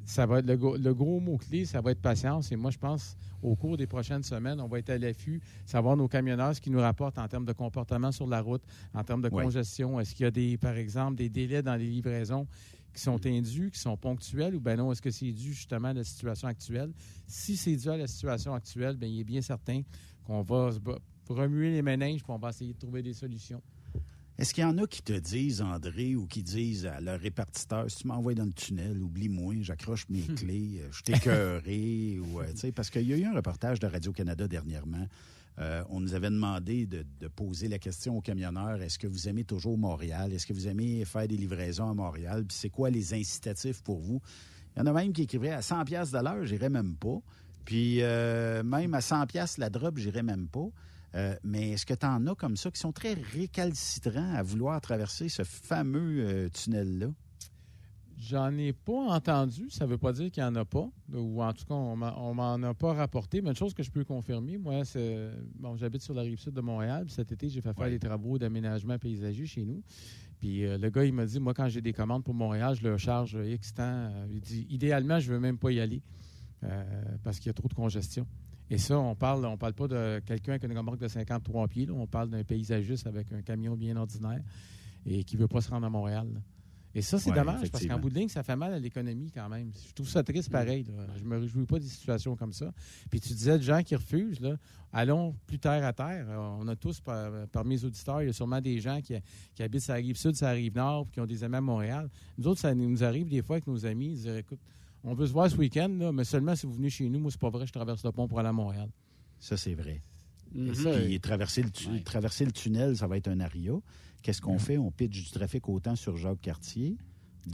S14: ça va être le, le gros mot-clé, ça va être patience. Et moi, je pense au cours des prochaines semaines, on va être à l'affût, savoir nos camionneurs ce qu'ils nous rapportent en termes de comportement sur la route, en termes de congestion. Est-ce qu'il y a des, par exemple, des délais dans les livraisons? Qui sont mm. indus, qui sont ponctuels, ou bien non, est-ce que c'est dû justement à la situation actuelle? Si c'est dû à la situation actuelle, bien, il est bien certain qu'on va remuer les méninges et on va essayer de trouver des solutions.
S5: Est-ce qu'il y en a qui te disent, André, ou qui disent à leur répartiteur, si tu m'envoies dans le tunnel, oublie-moi, j'accroche mes clés, euh, je t'écœurerai, [laughs] ou, euh, parce qu'il y a eu un reportage de Radio-Canada dernièrement. Euh, on nous avait demandé de, poser la question aux camionneurs, est-ce que vous aimez toujours Montréal? Est-ce que vous aimez faire des livraisons à Montréal? Puis c'est quoi les incitatifs pour vous? Il y en a même qui écrivaient à 100 pièces de l'heure, j'irais même pas. Puis même à 100 pièces la drop, j'irais même pas. Euh, mais est-ce que tu en as comme ça qui sont très récalcitrants à vouloir traverser ce fameux euh, tunnel-là?
S14: J'en ai pas entendu. Ça ne veut pas dire qu'il n'y en a pas. Ou en tout cas, on ne m'en a pas rapporté. Mais une chose que je peux confirmer, moi, c'est. Bon, j'habite sur la rive sud de Montréal. cet été, j'ai fait faire des travaux d'aménagement paysager chez nous. Puis euh, le gars, il m'a dit Moi, quand j'ai des commandes pour Montréal, je leur charge X temps. Il dit Idéalement, je ne veux même pas y aller parce qu'il y a trop de congestion. Et ça, on parle, on parle pas de quelqu'un avec une remorque de 53 pieds. On parle d'un paysagiste avec un camion bien ordinaire et qui ne veut pas se rendre à Montréal. Et ça, c'est dommage parce qu'en bout de ligne, ça fait mal à l'économie quand même. Je trouve ça triste pareil. Je ne me réjouis pas des situations comme ça. Puis tu disais, de gens qui refusent, là, allons plus terre à terre. On a tous, parmi les auditeurs, il y a sûrement des gens qui, habitent sur la rive sud, sur la rive nord, qui ont des amis à Montréal. Nous autres, ça nous arrive des fois avec nos amis. Ils disent, écoute, on veut se voir ce week-end, mais seulement si vous venez chez nous. Moi, c'est pas vrai, je traverse le pont pour aller à Montréal.
S5: Ça, c'est vrai. Mhm. traverser le, traverser le tunnel, ça va être un aria. Qu'est-ce qu'on fait? On pitch du trafic autant sur Jacques-Cartier.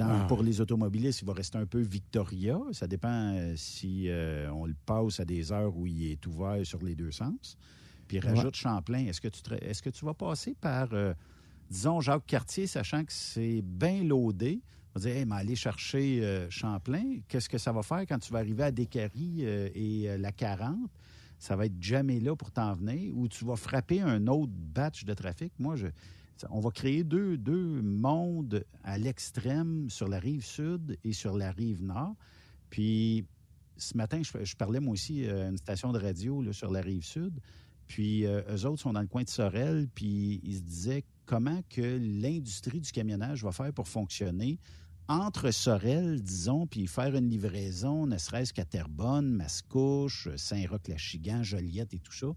S5: Ah. Pour les automobilistes, il va rester un peu Victoria. Ça dépend euh, si euh, on le passe à des heures où il est ouvert sur les deux sens. Puis rajoute Champlain. Est-ce que, tu est-ce que tu vas passer par, euh, disons, Jacques-Cartier, sachant que c'est bien loadé? On va dire, hey, mais aller chercher Champlain, qu'est-ce que ça va faire quand tu vas arriver à Descaries euh, et la 40? Ça va être jamais là pour t'en venir ou tu vas frapper un autre batch de trafic. Moi, je, on va créer deux, mondes à l'extrême sur la rive sud et sur la rive nord. Puis ce matin, je, parlais moi aussi à une station de radio sur la rive sud. Puis eux autres sont dans le coin de Sorel, puis ils se disaient comment que l'industrie du camionnage va faire pour fonctionner entre Sorel, disons, puis faire une livraison, ne serait-ce qu'à Terrebonne, Mascouche, Saint-Roch-Lachigan, Joliette et tout ça,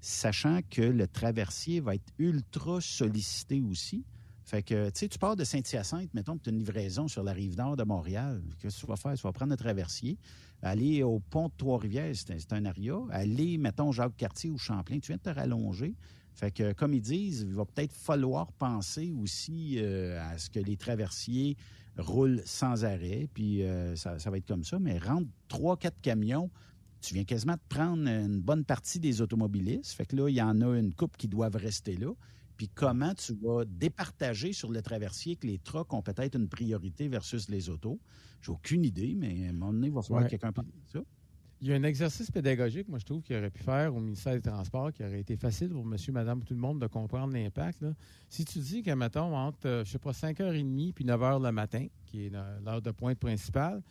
S5: sachant que le traversier va être ultra sollicité aussi. Fait que, tu sais, pars de Saint-Hyacinthe, mettons que tu as une livraison sur la rive nord de Montréal. Qu'est-ce que tu vas faire? Tu vas prendre le traversier, aller au pont de Trois-Rivières, c'est un, aria, aller, mettons, Jacques-Cartier ou Champlain, tu viens de te rallonger. Fait que, comme ils disent, il va peut-être falloir penser aussi euh, à ce que les traversiers roulent sans arrêt, puis euh, ça, va être comme ça. Mais rentre trois, quatre camions, tu viens quasiment de prendre une bonne partie des automobilistes. Fait que là, il y en a une coupe qui doivent rester là. Puis comment tu vas départager sur le traversier que les trucks ont peut-être une priorité versus les autos? J'ai aucune idée, mais à un moment donné, il va falloir que quelqu'un pense ça.
S14: Il y a un exercice pédagogique, moi, je trouve, qu'il aurait pu faire au ministère des Transports, qui aurait été facile pour monsieur, madame, tout le monde de comprendre l'impact. Si tu dis que, mettons, entre, euh, je sais pas, 5h30 puis 9h le matin, qui est l'heure de pointe principale,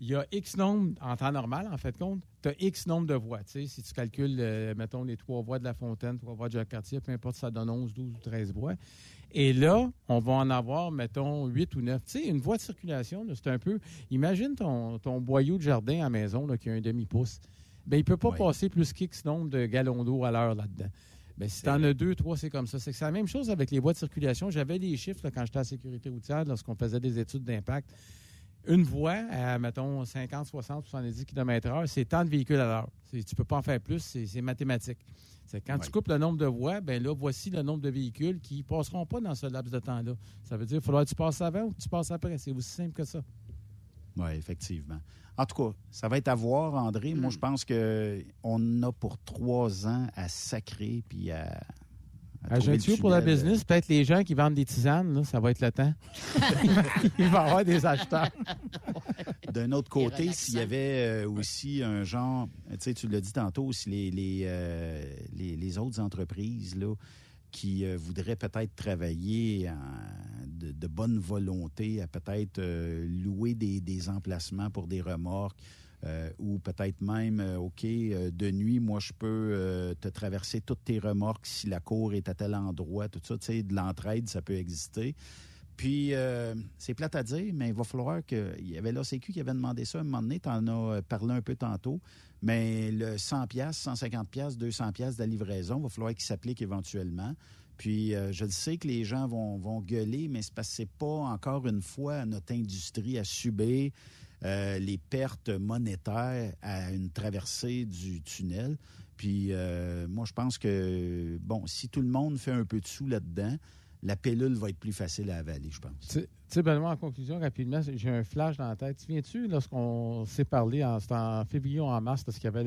S14: il y a X nombre, en temps normal, en fait, compte, tu as X nombre de voies. si tu calcules, euh, mettons, les trois voies de la Fontaine, trois voies de Jacques-Cartier, peu importe, ça donne 11, 12 ou 13 voies. Et là, on va en avoir, mettons, 8 ou 9. Tu sais, une voie de circulation, c'est un peu. Imagine ton, ton, boyau de jardin à la maison là, qui a un demi-pouce. Bien, il ne peut pas passer plus qu'X nombre de gallons d'eau à l'heure là-dedans. Bien, si tu en as deux, trois, c'est comme ça. C'est la même chose avec les voies de circulation. J'avais des chiffres quand j'étais à la sécurité routière, lorsqu'on faisait des études d'impact. Une voie à, mettons, 50, 60, 70 km/h, c'est tant de véhicules à l'heure. Tu ne peux pas en faire plus, c'est mathématique. C'est quand tu coupes le nombre de voies, ben là, voici le nombre de véhicules qui ne passeront pas dans ce laps de temps-là. Ça veut dire qu'il faudra que tu passes avant ou que tu passes après. C'est aussi simple que ça.
S5: Oui, effectivement. En tout cas, ça va être à voir, André. Moi, je pense qu'on a pour trois ans à sacrer puis à,
S14: à pour la business, peut-être les gens qui vendent des tisanes, ça va être le temps. [laughs] [laughs] Il va y avoir des acheteurs.
S5: D'un autre côté, s'il y avait euh, aussi un genre, tu sais, tu l'as dit tantôt, aussi les, euh, les, les, autres entreprises là, qui euh, voudraient peut-être travailler de, de, bonne volonté à peut-être louer des, des emplacements pour des remorques, euh, ou peut-être même, euh, OK, euh, de nuit, moi, je peux te traverser toutes tes remorques si la cour est à tel endroit, tout ça, tu sais, de l'entraide, ça peut exister. Puis, c'est plate à dire, mais il va falloir que... Il y avait l'OCQ qui avait demandé ça à un moment donné, tu en as parlé un peu tantôt, mais le 100 150 200 de la livraison, il va falloir qu'il s'applique éventuellement. Puis, je sais que les gens vont, vont gueuler, mais c'est parce pas, encore une fois, notre industrie à subir euh, les pertes monétaires à une traversée du tunnel. Puis euh, moi, je pense que, bon, si tout le monde fait un peu de sous là-dedans, la pilule va être plus facile à avaler, je pense.
S14: Tu sais, Benoît, en conclusion, rapidement, j'ai un flash dans la tête. Tu viens-tu, lorsqu'on s'est parlé, en, en février ou en mars, parce qu'il y avait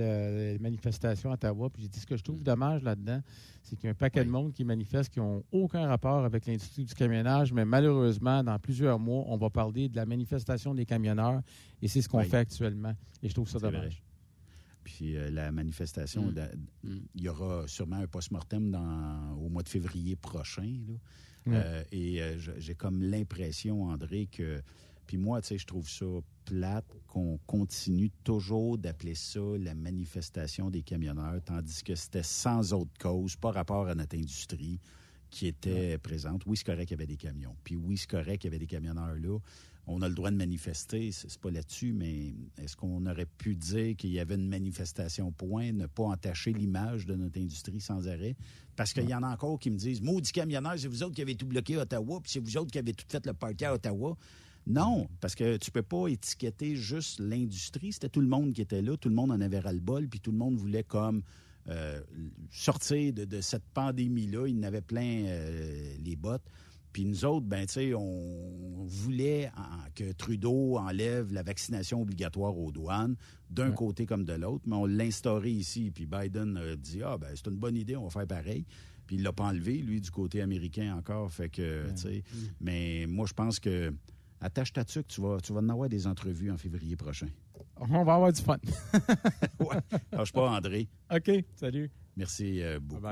S14: les manifestations à Ottawa, puis j'ai dit ce que je trouve dommage là-dedans, c'est qu'il y a un paquet de monde qui manifeste qui n'ont aucun rapport avec l'industrie du camionnage, mais malheureusement, dans plusieurs mois, on va parler de la manifestation des camionneurs, et c'est ce qu'on fait actuellement. Et je trouve ça dommage.
S5: Puis euh, la manifestation, mm. Mm. il y aura sûrement un post-mortem au mois de février prochain. Euh, et euh, j'ai comme l'impression, André, que. Puis moi, tu sais, je trouve ça plate qu'on continue toujours d'appeler ça la manifestation des camionneurs, tandis que c'était sans autre cause, pas rapport à notre industrie qui était présente. Oui, c'est correct qu'il y avait des camions. Puis oui, c'est correct qu'il y avait des camionneurs là on a le droit de manifester, c'est pas là-dessus, mais est-ce qu'on aurait pu dire qu'il y avait une manifestation point, ne pas entacher l'image de notre industrie sans arrêt? Parce qu'il y en a encore qui me disent, maudit camionneur, c'est vous autres qui avez tout bloqué à Ottawa, puis c'est vous autres qui avez tout fait le parquet à Ottawa. Non, parce que tu peux pas étiqueter juste l'industrie. C'était tout le monde qui était là, tout le monde en avait ras le bol, puis tout le monde voulait comme euh, sortir de, cette pandémie-là. Il en avait plein euh, les bottes. Puis nous autres, ben, tu sais, on voulait que Trudeau enlève la vaccination obligatoire aux douanes, d'un côté comme de l'autre, mais on l'a instauré ici. Puis Biden a dit, ah, ben, c'est une bonne idée, on va faire pareil. Puis il l'a pas enlevé, lui, du côté américain encore. Fait que, tu sais, mais moi, je pense que, attache ta tuque, tu vas, tu vas en avoir des entrevues en février prochain.
S14: On va avoir du fun. [laughs]
S5: ouais. Lâche pas, André. [laughs]
S14: OK, salut.
S5: Merci euh, beaucoup.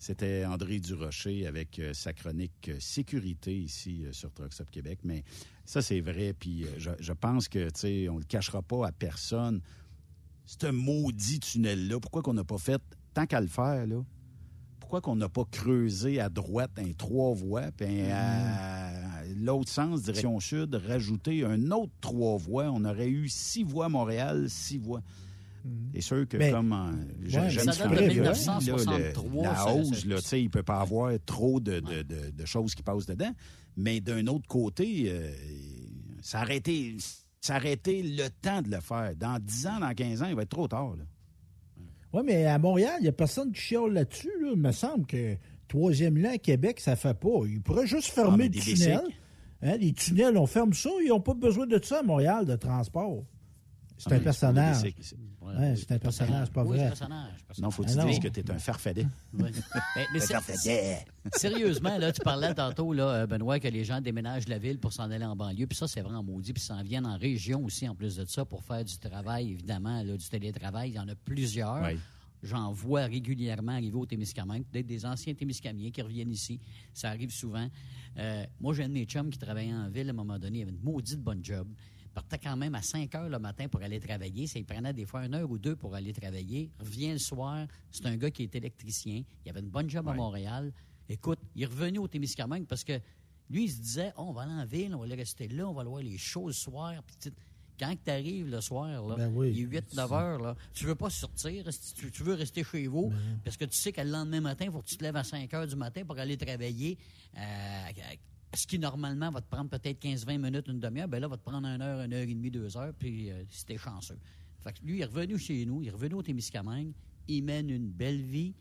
S5: C'était André Durocher avec euh, sa chronique euh, sécurité ici euh, sur Truck Québec. Mais ça, c'est vrai. Puis je, pense que, tu sais, on le cachera pas à personne. C'est un maudit tunnel-là. Pourquoi qu'on n'a pas fait tant qu'à le faire, là, pourquoi qu'on n'a pas creusé à droite un trois voies, puis à l'autre sens, direction sud, rajouté un autre trois voies? On aurait eu six voies Montréal, six voies. C'est sûr que
S6: Mais-
S5: comme euh, je-
S6: Ouais,
S5: j'aime
S6: ça
S5: ce
S6: date de
S5: que-
S7: 1963,
S5: le- la hausse,
S7: ça-
S5: là, tu sais, il peut pas avoir trop de, de- de- de choses qui passent dedans. Mais d'un autre côté, euh, été le temps de le faire. Dans 10 ans, dans 15 ans, il va être trop tard. là.
S6: Oui, mais à Montréal, il n'y a personne qui chiale là-dessus. Là. Il me semble que troisième lien à Québec, ça ne fait pas. Ils pourraient juste
S5: Ah,
S6: fermer
S5: mais
S6: le
S5: des
S6: tunnel. Hein, les tunnels, on ferme ça. Ils n'ont pas besoin de ça à Montréal, de transport. C'est
S5: Ah,
S6: un
S5: mais
S6: personnage.
S5: c'est
S6: c'est un personnage, c'est pas
S7: Oui, c'est
S6: vrai.
S7: un personnage.
S5: Non, faut que
S6: Ah
S5: tu
S6: non.
S5: dises que tu es un farfadet.
S7: Ouais. Mais- [laughs] mais
S5: Un
S7: c'est-
S5: farfadet.
S7: Sérieusement, là, tu parlais tantôt, là, euh, Benoît, que les gens déménagent de la ville pour s'en aller en banlieue. Puis ça, c'est vraiment maudit. Puis s'en viennent en région aussi, en plus de ça, pour faire du travail, évidemment, là, du télétravail. Il y en a plusieurs.
S5: Oui.
S7: J'en vois régulièrement arriver au Témiscamingue, peut-être des anciens Témiscamiens qui reviennent ici. Ça arrive souvent. Euh, moi, j'ai un de mes chums qui travaillait en ville à un moment donné. Il avait une maudite bonne job. Il partait quand même à 5 heures le matin pour aller travailler. Ça, il prenait des fois une heure ou deux pour aller travailler. Revient le soir. C'est un gars qui est électricien. Il avait une bonne job à Montréal. Écoute, il est revenu au Témiscamingue parce que lui, il se disait, Oh, on va aller en ville, on va aller rester là, on va aller voir les shows le soir. Puis, quand tu arrives le soir, là,
S6: Ben oui.
S7: il est 8-9 heures, là, tu veux pas sortir, tu, tu veux rester chez vous, parce que tu sais que le lendemain matin, il faut que tu te lèves à 5 heures du matin pour aller travailler. Euh, ce qui, normalement, va te prendre peut-être 15-20 minutes, une demi-heure, ben là, va te prendre une heure, une heure et demie, deux heures, puis euh, t'es chanceux. Fait que lui, il est revenu chez nous, il est revenu au Témiscamingue, il mène une belle vie,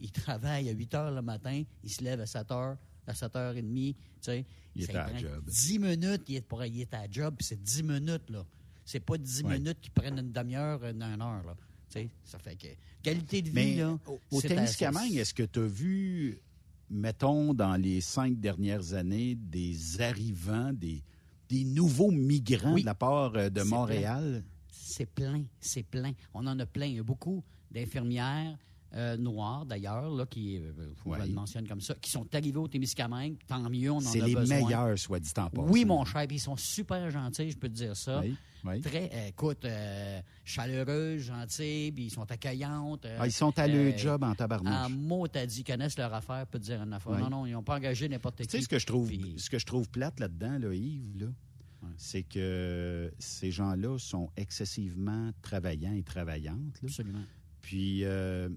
S7: il travaille à 8 heures le matin, il se lève à 7 heures, à 7h30, tu sais.
S5: Il est à la job.
S7: 10 minutes, il est, pour, il est à la job, puis c'est 10 minutes, là. C'est pas 10
S5: Ouais.
S7: minutes qui prennent une demi-heure, une, heure, là. Tu sais, ça fait que qualité de vie,
S5: Mais
S7: là.
S5: au, au Témiscamingue, est-ce que tu as vu, mettons, dans les cinq dernières années, des arrivants, des, des nouveaux migrants
S7: Oui.
S5: de la part euh, de Montréal?
S7: C'est plein, c'est plein. On en a plein. Il y a beaucoup d'infirmières euh, noires, d'ailleurs, là, qui, euh, le mentionne comme ça, qui sont arrivées au Témiscamingue. Tant mieux, on en a
S5: C'est les
S7: besoin.
S5: meilleurs, soit dit en passant.
S7: Oui, mon cher, puis ils sont super gentils, je peux te dire ça.
S5: Oui, oui.
S7: Très, euh, écoute, euh, chaleureuses, gentilles, puis ils sont accueillantes.
S5: Ah, ils sont à leur job en tabarnouche.
S7: En mot, t'as dit, ils connaissent leur affaire, peut te dire une affaire. Non, non, ils n'ont pas engagé n'importe qui.
S5: Tu sais, ce que je trouve,
S7: Puis-
S5: ce que je trouve plate là-dedans, là, Yves, là, c'est que ces gens-là sont excessivement travaillants et travaillantes. là.
S7: Absolument.
S5: Puis, euh,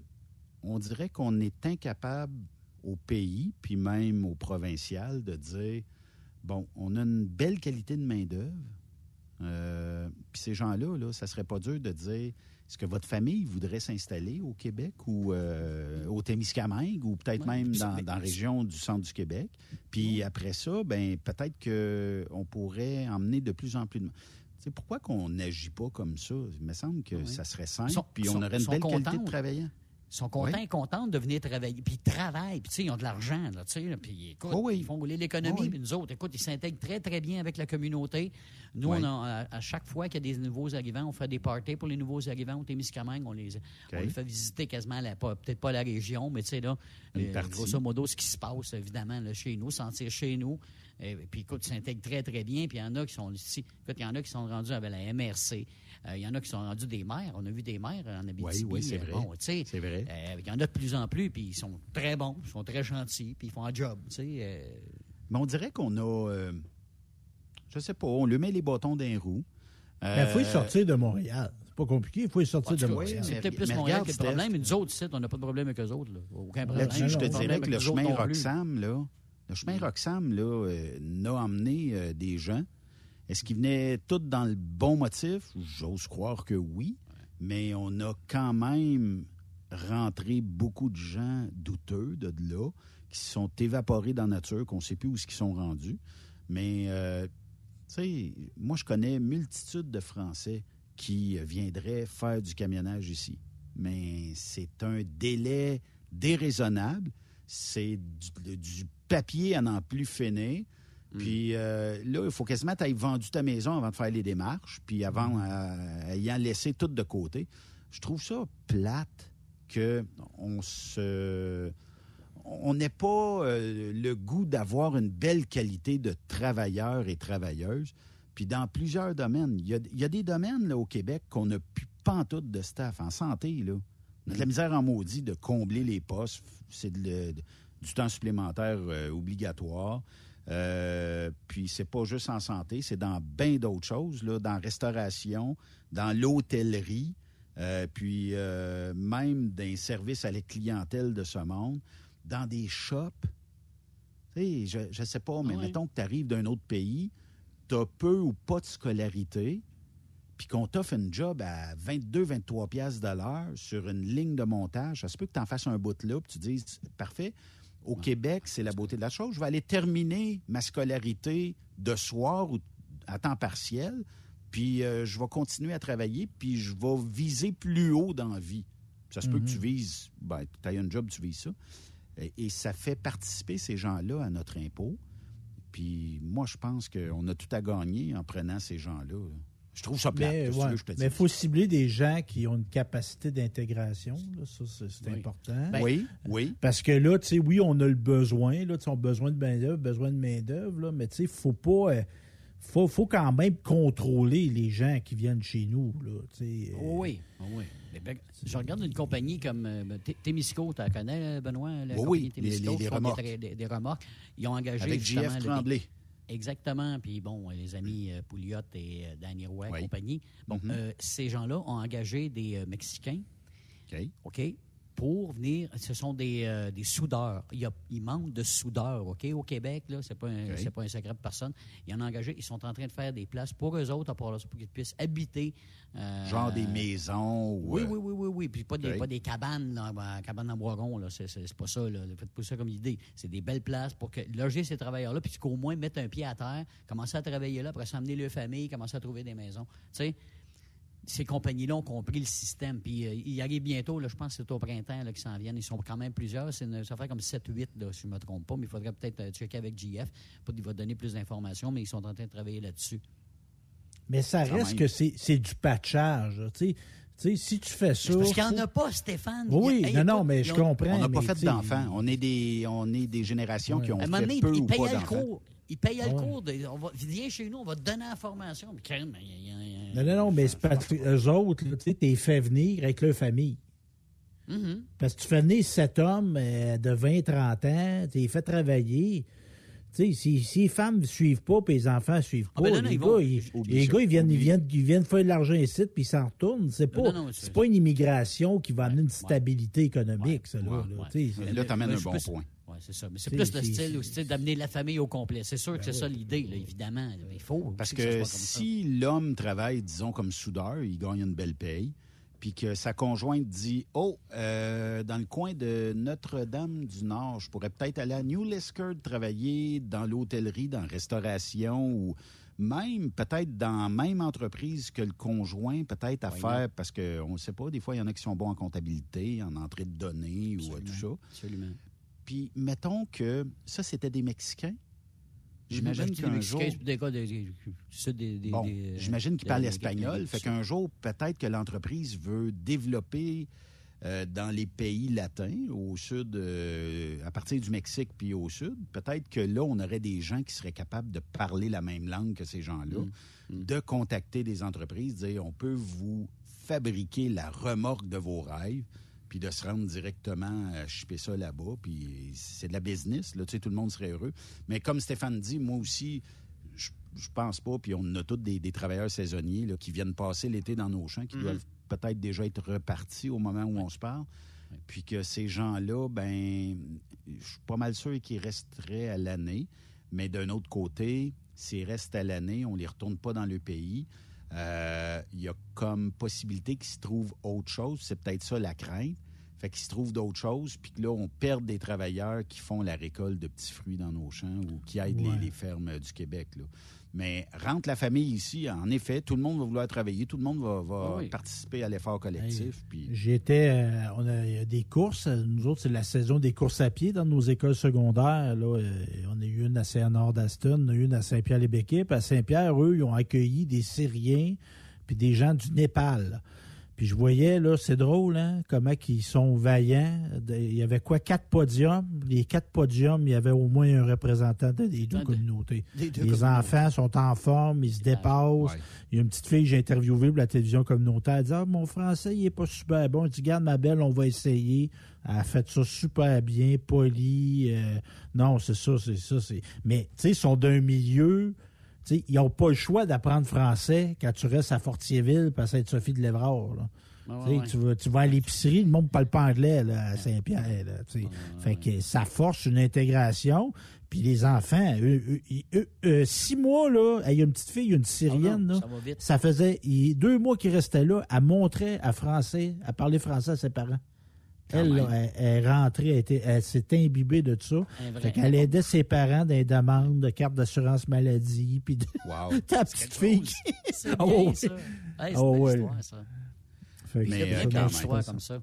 S5: on dirait qu'on est incapable au pays, puis même au provincial, de dire bon, on a une belle qualité de main-d'œuvre. euh, puis ces gens-là, là, ça serait pas dur de dire est-ce que votre famille voudrait s'installer au Québec ou euh, au Témiscamingue ou peut-être
S7: Ouais,
S5: même dans, la région du centre du Québec? Puis après ça, ben peut-être qu'on pourrait emmener de plus en plus de sais, pourquoi qu'on n'agit pas comme ça? Il me semble que ça serait simple, puis on aurait une belle qualité de travaillant.
S7: Ils sont contents
S5: Oui.
S7: et contentes de venir travailler. Puis ils travaillent. Puis, tu sais, ils ont de l'argent, là, tu sais. Puis, écoute,
S5: Oh oui.
S7: ils font rouler l'économie.
S5: Oh oui.
S7: Puis nous autres, écoute, ils s'intègrent très, très bien avec la communauté. Nous, on a, à, à chaque fois qu'il y a des nouveaux arrivants, on fait des parties pour les nouveaux arrivants au Témiscamingue. On les, on les fait visiter quasiment, peut-être pas la région, mais tu sais, là,
S5: Une
S7: euh, grosso modo, ce qui se passe, évidemment, là, chez nous, sentir chez nous. Et, puis, écoute, ils s'intègrent très, très bien. Puis, il y en a qui sont ici. Écoute, il y en a qui sont rendus avec la MRC. Euh, il y en a qui sont rendus des maires. On a vu des maires en Abitibi.
S5: Oui, oui, c'est
S7: Euh,
S5: vrai.
S7: Bon, tu sais,
S5: C'est vrai.
S7: euh, il y en a de plus en plus, puis ils sont très bons, ils sont très gentils, puis ils font un job, tu sais. euh,
S5: Mais on dirait qu'on a, euh, je sais pas, on lui met les bâtons d'un roue.
S6: Il Ben, faut y sortir de Montréal. C'est pas compliqué, il faut y sortir de Montréal.
S7: c'est peut-être
S5: mais
S7: plus Montréal qui a le problème, mais nous autres, ici, on n'a pas de problème avec eux autres. Là. Aucun problème.
S5: Là-dessus, je te dirais que le chemin. Roxham, là, le chemin Roxham, là, euh, n'a emmené euh, des gens. Est-ce qu'ils venaient tous dans le bon motif? J'ose croire que oui. Mais on a quand même rentré beaucoup de gens douteux de là, qui se sont évaporés dans la nature, qu'on ne sait plus où ils sont rendus. Mais, euh, tu sais, moi, je connais multitude de Français qui viendraient faire du camionnage ici. Mais c'est un délai déraisonnable. C'est du, du papier à n'en plus finir. Puis euh, là, il faut quasiment que tu aies vendu ta maison avant de faire les démarches, puis avant euh, ayant laissé tout de côté. Je trouve ça plate que on se on pas euh, le goût d'avoir une belle qualité de travailleurs et travailleuses. Puis dans plusieurs domaines, il y a, il y a des domaines là, au Québec qu'on n'a plus pantoute de staff. En santé, là, On a de la misère en maudit de combler les postes. C'est du temps supplémentaire euh, obligatoire. Euh, puis c'est pas juste en santé, c'est dans bien d'autres choses, là, dans la restauration, dans l'hôtellerie, euh, puis même dans les services à la clientèle de ce monde, dans des shops. Tu sais, je ne sais pas, mais mettons que tu arrives d'un autre pays, tu as peu ou pas de scolarité, puis qu'on t'offre une job à 22-23 pièces de l'heure sur une ligne de montage, ça se peut que tu en fasses un bout là, puis tu dises, parfait, au Québec, c'est la beauté de la chose. Je vais aller terminer ma scolarité de soir ou à temps partiel, puis euh, je vais continuer à travailler, puis je vais viser plus haut dans la vie. Ça se peut que tu mhm. vises, ben, tu as un job, tu vises ça. Et, ça fait participer ces gens-là à notre impôt. Puis moi, je pense qu'on a tout à gagner en prenant ces gens-là. Je trouve ça plate.
S6: Mais il faut cibler des gens qui ont une capacité d'intégration. Ça, c'est important.
S5: Ben, oui, oui.
S6: Parce que là, tu sais, oui, on a le besoin. Là, on a besoin de main-d'œuvre, besoin de main-d'œuvre, mais tu sais, il faut pas. Euh, faut, faut quand même contrôler les gens qui viennent chez nous. Là,
S7: euh. oui, oui. Ben, je regarde une compagnie comme euh, Témisco, tu la connais, Benoît?
S5: La oui, Témisco, les, remorques.
S7: Des, remorques. Ils ont engagé.
S5: Avec JF Tremblay.
S7: Exactement. Puis bon, les amis euh, Pouliot et euh, Danny Roy et compagnie. Bon, mm-hmm. euh, ces gens-là ont engagé des Mexicains.
S5: OK.
S7: OK? Pour venir. Ce sont des, euh, des soudeurs. Il, y a, il, manque de soudeurs, OK? Au Québec, là, c'est pas, un, c'est pas un secret de personne. Ils en ont engagé. Ils sont en train de faire des places pour eux autres, pour, qu'ils puissent habiter.
S5: Euh, Genre des maisons ou...
S7: Oui, oui, oui, oui, oui. Puis pas, des, pas des cabanes, là, cabanes en bois rond, là. C'est, pas ça, là. Faites pas ça comme idée. C'est des belles places pour que, loger ces travailleurs-là, puis qu'au moins mettre un pied à terre, commencer à travailler là, après s'amener leur famille, commencer à trouver des maisons. Tu sais? Ces compagnies-là ont compris le système. Puis euh, il arrive bientôt, là, je pense que c'est au printemps qu'ils s'en viennent. Ils sont quand même plusieurs. ça fait comme 7-8, si je ne me trompe pas. Mais il faudrait peut-être euh, checker avec JF pour qu'il va donner plus d'informations, mais ils sont en train de travailler là-dessus.
S6: Mais ça reste que c'est du patchage. Tu sais, si tu fais ça.
S7: Parce qu'il n'y en a pas, Stéphane.
S6: Oui, non, non, mais je comprends.
S5: On n'a pas fait d'enfants. On est des, on est des générations qui ont fait peu ou pas d'enfants.
S7: Ils payent le cours. on va, viens chez nous, on va te donner l'information.
S6: Non, non, non, mais c'est parce que eux autres, tu t'es fait venir avec leur famille. Mm-hmm. Parce que tu fais venir cet homme euh, de 20-30 ans, tu les fait travailler. Tu sais, si, si, les femmes ne suivent pas, puis les enfants ne suivent ah, ben pas, les, gars, ils, viennent, ils, viennent, ils viennent faire de l'argent ici, puis ils s'en retournent. C'est pas, c'est pas une immigration qui va amener une stabilité économique, ça. Là,
S5: là, là tu amènes un bon point.
S7: Oui, c'est ça. Mais c'est plus le style, le style d'amener la famille au complet. C'est sûr que c'est ben ça l'idée, évidemment. Il faut.
S5: Parce que, si l'homme travaille, disons, comme soudeur, il gagne une belle paye, puis que sa conjointe dit Oh, euh, dans le coin de Notre-Dame-du-Nord, je pourrais peut-être aller à New Liskeard travailler dans l'hôtellerie, dans la restauration ou même peut-être dans la même entreprise que le conjoint, peut-être à faire, parce qu'on ne sait pas, des fois, il y en a qui sont bons en comptabilité, en entrée de données ou tout ça.
S7: Absolument.
S5: Puis mettons que ça, c'était des Mexicains. J'imagine qu'un jour. j'imagine qu'ils parlent espagnol. Fait qu'un jour, peut-être que l'entreprise veut développer euh, dans les pays latins, au sud, euh, à partir du Mexique puis au sud. Peut-être que là, on aurait des gens qui seraient capables de parler la même langue que ces gens-là, mm. Mm. de contacter des entreprises, dire on peut vous fabriquer la remorque de vos rêves puis de se rendre directement à choper ça là-bas, puis c'est de la business, là, tu sais, tout le monde serait heureux. Mais comme Stéphane dit, moi aussi, je, pense pas, puis on a tous des, travailleurs saisonniers là, qui viennent passer l'été dans nos champs, qui mm-hmm. doivent peut-être déjà être repartis au moment où on se parle. Puis que ces gens-là, ben, je suis pas mal sûr qu'ils resteraient à l'année. Mais d'un autre côté, s'ils restent à l'année, on les retourne pas dans le pays. Euh, il y a comme possibilité qu'il se trouve autre chose. C'est peut-être ça la crainte. Fait qu'il se trouve d'autres choses, puis que là, on perd des travailleurs qui font la récolte de petits fruits dans nos champs ou qui aident les, fermes du Québec. Là. Mais rentre la famille ici, en effet, tout le monde va vouloir travailler, tout le monde va, participer à l'effort collectif.
S6: J'étais, euh, on a, des courses, nous autres, c'est la saison des courses à pied dans nos écoles secondaires. Là, euh, on a eu une à Saint-Nord d'Aston, on a eu une à Saint-Pierre-les-Béquets. à Saint-Pierre, eux, ils ont accueilli des Syriens puis des gens du Népal. Puis je voyais, là, c'est drôle, hein, comment ils sont vaillants. Il y avait quoi, quatre podiums? Les quatre podiums, il y avait au moins un représentant des deux communautés. les enfants sont en forme, ils se dépassent. Il y a une petite fille que j'ai interviewée pour la télévision communautaire. Elle dit Ah, mon français, il n'est pas super bon. Je dis Garde, ma belle, on va essayer. Elle a fait ça super bien, poli. Euh, non, c'est ça, c'est ça. Mais, tu sais, ils sont d'un milieu ils n'ont pas le choix d'apprendre français quand tu restes à Fortierville parce à Sainte-Sophie de l'Évrard. Tu, vas, tu vas à l'épicerie, le monde ne parle pas anglais à Saint-Pierre. fait que ça force une intégration. Puis les enfants, six mois, là, il y a une petite fille, une Syrienne, ah ça, faisait deux mois qu'il restait là, elle montrait à français, à parler français à ses parents. Elle, elle, est rentrée, elle, s'est imbibée de tout ça. Fait qu'elle aidait ses parents dans les demandes de carte d'assurance maladie. Puis de...
S7: wow. [laughs]
S6: ta petite fille. [laughs]
S7: C'est oh, ça. oh, ouais. histoire, ça.
S5: Fait que Mais euh, histoire comme ça.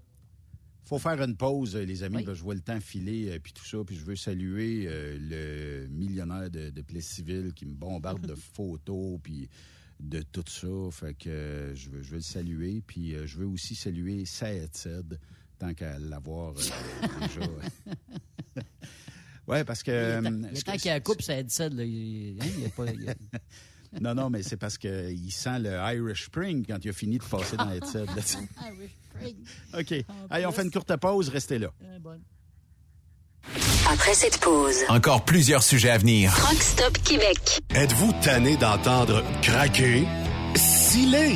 S5: faut faire une pause, les amis. je vois le temps filer, euh, puis tout ça. Puis je veux saluer euh, le millionnaire de, de Plessisville qui me bombarde de [laughs] photos, puis de tout ça. Fait que je, veux, je veux le saluer. Puis je veux aussi saluer Saed tant qu'à l'avoir euh, déjà. oui, parce que.
S7: Le, temps qu'il y a la coupe, ça aide ça. Là, il, hein, il a pas, [laughs]
S5: non, non, mais c'est parce qu'il sent le Irish Spring quand il a fini de passer dans l'headset. [laughs]
S7: Irish Spring.
S5: OK. Allez, on fait une courte pause. Restez là.
S13: Après cette pause,
S2: encore plusieurs sujets à venir.
S13: Rockstop Québec.
S4: Êtes-vous tanné d'entendre craquer, siler,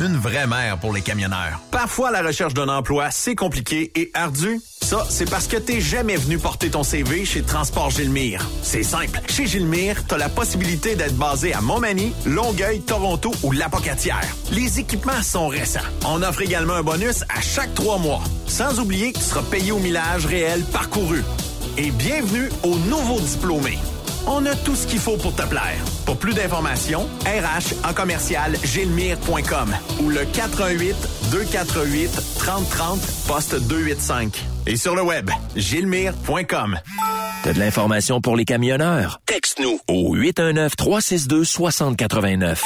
S2: Une vraie mère pour les camionneurs. Parfois, la recherche d'un emploi, c'est compliqué et ardu. Ça, c'est parce que t'es jamais venu porter ton CV chez Transport Gilmire. C'est simple. Chez Gilmire, t'as la possibilité d'être basé à Montmagny, Longueuil, Toronto ou Lapocatière. Les équipements sont récents. On offre également un bonus à chaque trois mois. Sans oublier que tu seras payé au millage réel parcouru. Et bienvenue aux nouveaux diplômés. On a tout ce qu'il faut pour te plaire. Pour plus d'informations, RH en commercial gilmire.com ou le 418 248 3030 poste 285. Et sur le web, gilmire.com.
S12: T'as de l'information pour les camionneurs? Texte-nous au 819-362-6089.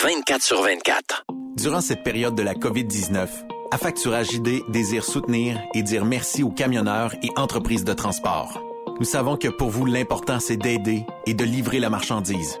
S12: 24 sur 24.
S2: Durant cette période de la COVID-19, Affacturage JD désire soutenir et dire merci aux camionneurs et entreprises de transport. Nous savons que pour vous, l'important, c'est d'aider et de livrer la marchandise.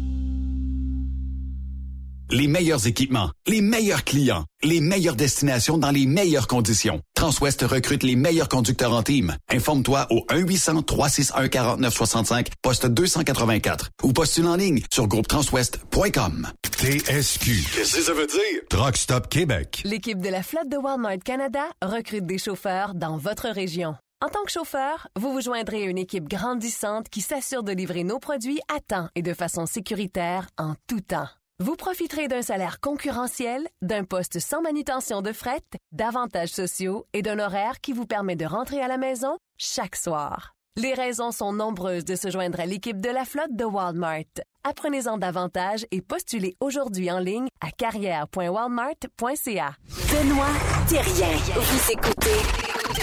S3: Les meilleurs équipements, les meilleurs clients, les meilleures destinations dans les meilleures conditions. Transwest recrute les meilleurs conducteurs en team. Informe-toi au 1-800-361-4965, poste 284 ou postule en ligne sur groupetranswest.com.
S4: TSQ. Qu'est-ce que ça veut dire? Truck Stop Québec.
S1: L'équipe de la flotte de Walmart Canada recrute des chauffeurs dans votre région. En tant que chauffeur, vous vous joindrez à une équipe grandissante qui s'assure de livrer nos produits à temps et de façon sécuritaire en tout temps. Vous profiterez d'un salaire concurrentiel, d'un poste sans manutention de fret, d'avantages sociaux et d'un horaire qui vous permet de rentrer à la maison chaque soir. Les raisons sont nombreuses de se joindre à l'équipe de la flotte de Walmart. Apprenez-en davantage et postulez aujourd'hui en ligne à carrière.walmart.ca.
S13: Benoît Thérien, vous écoutez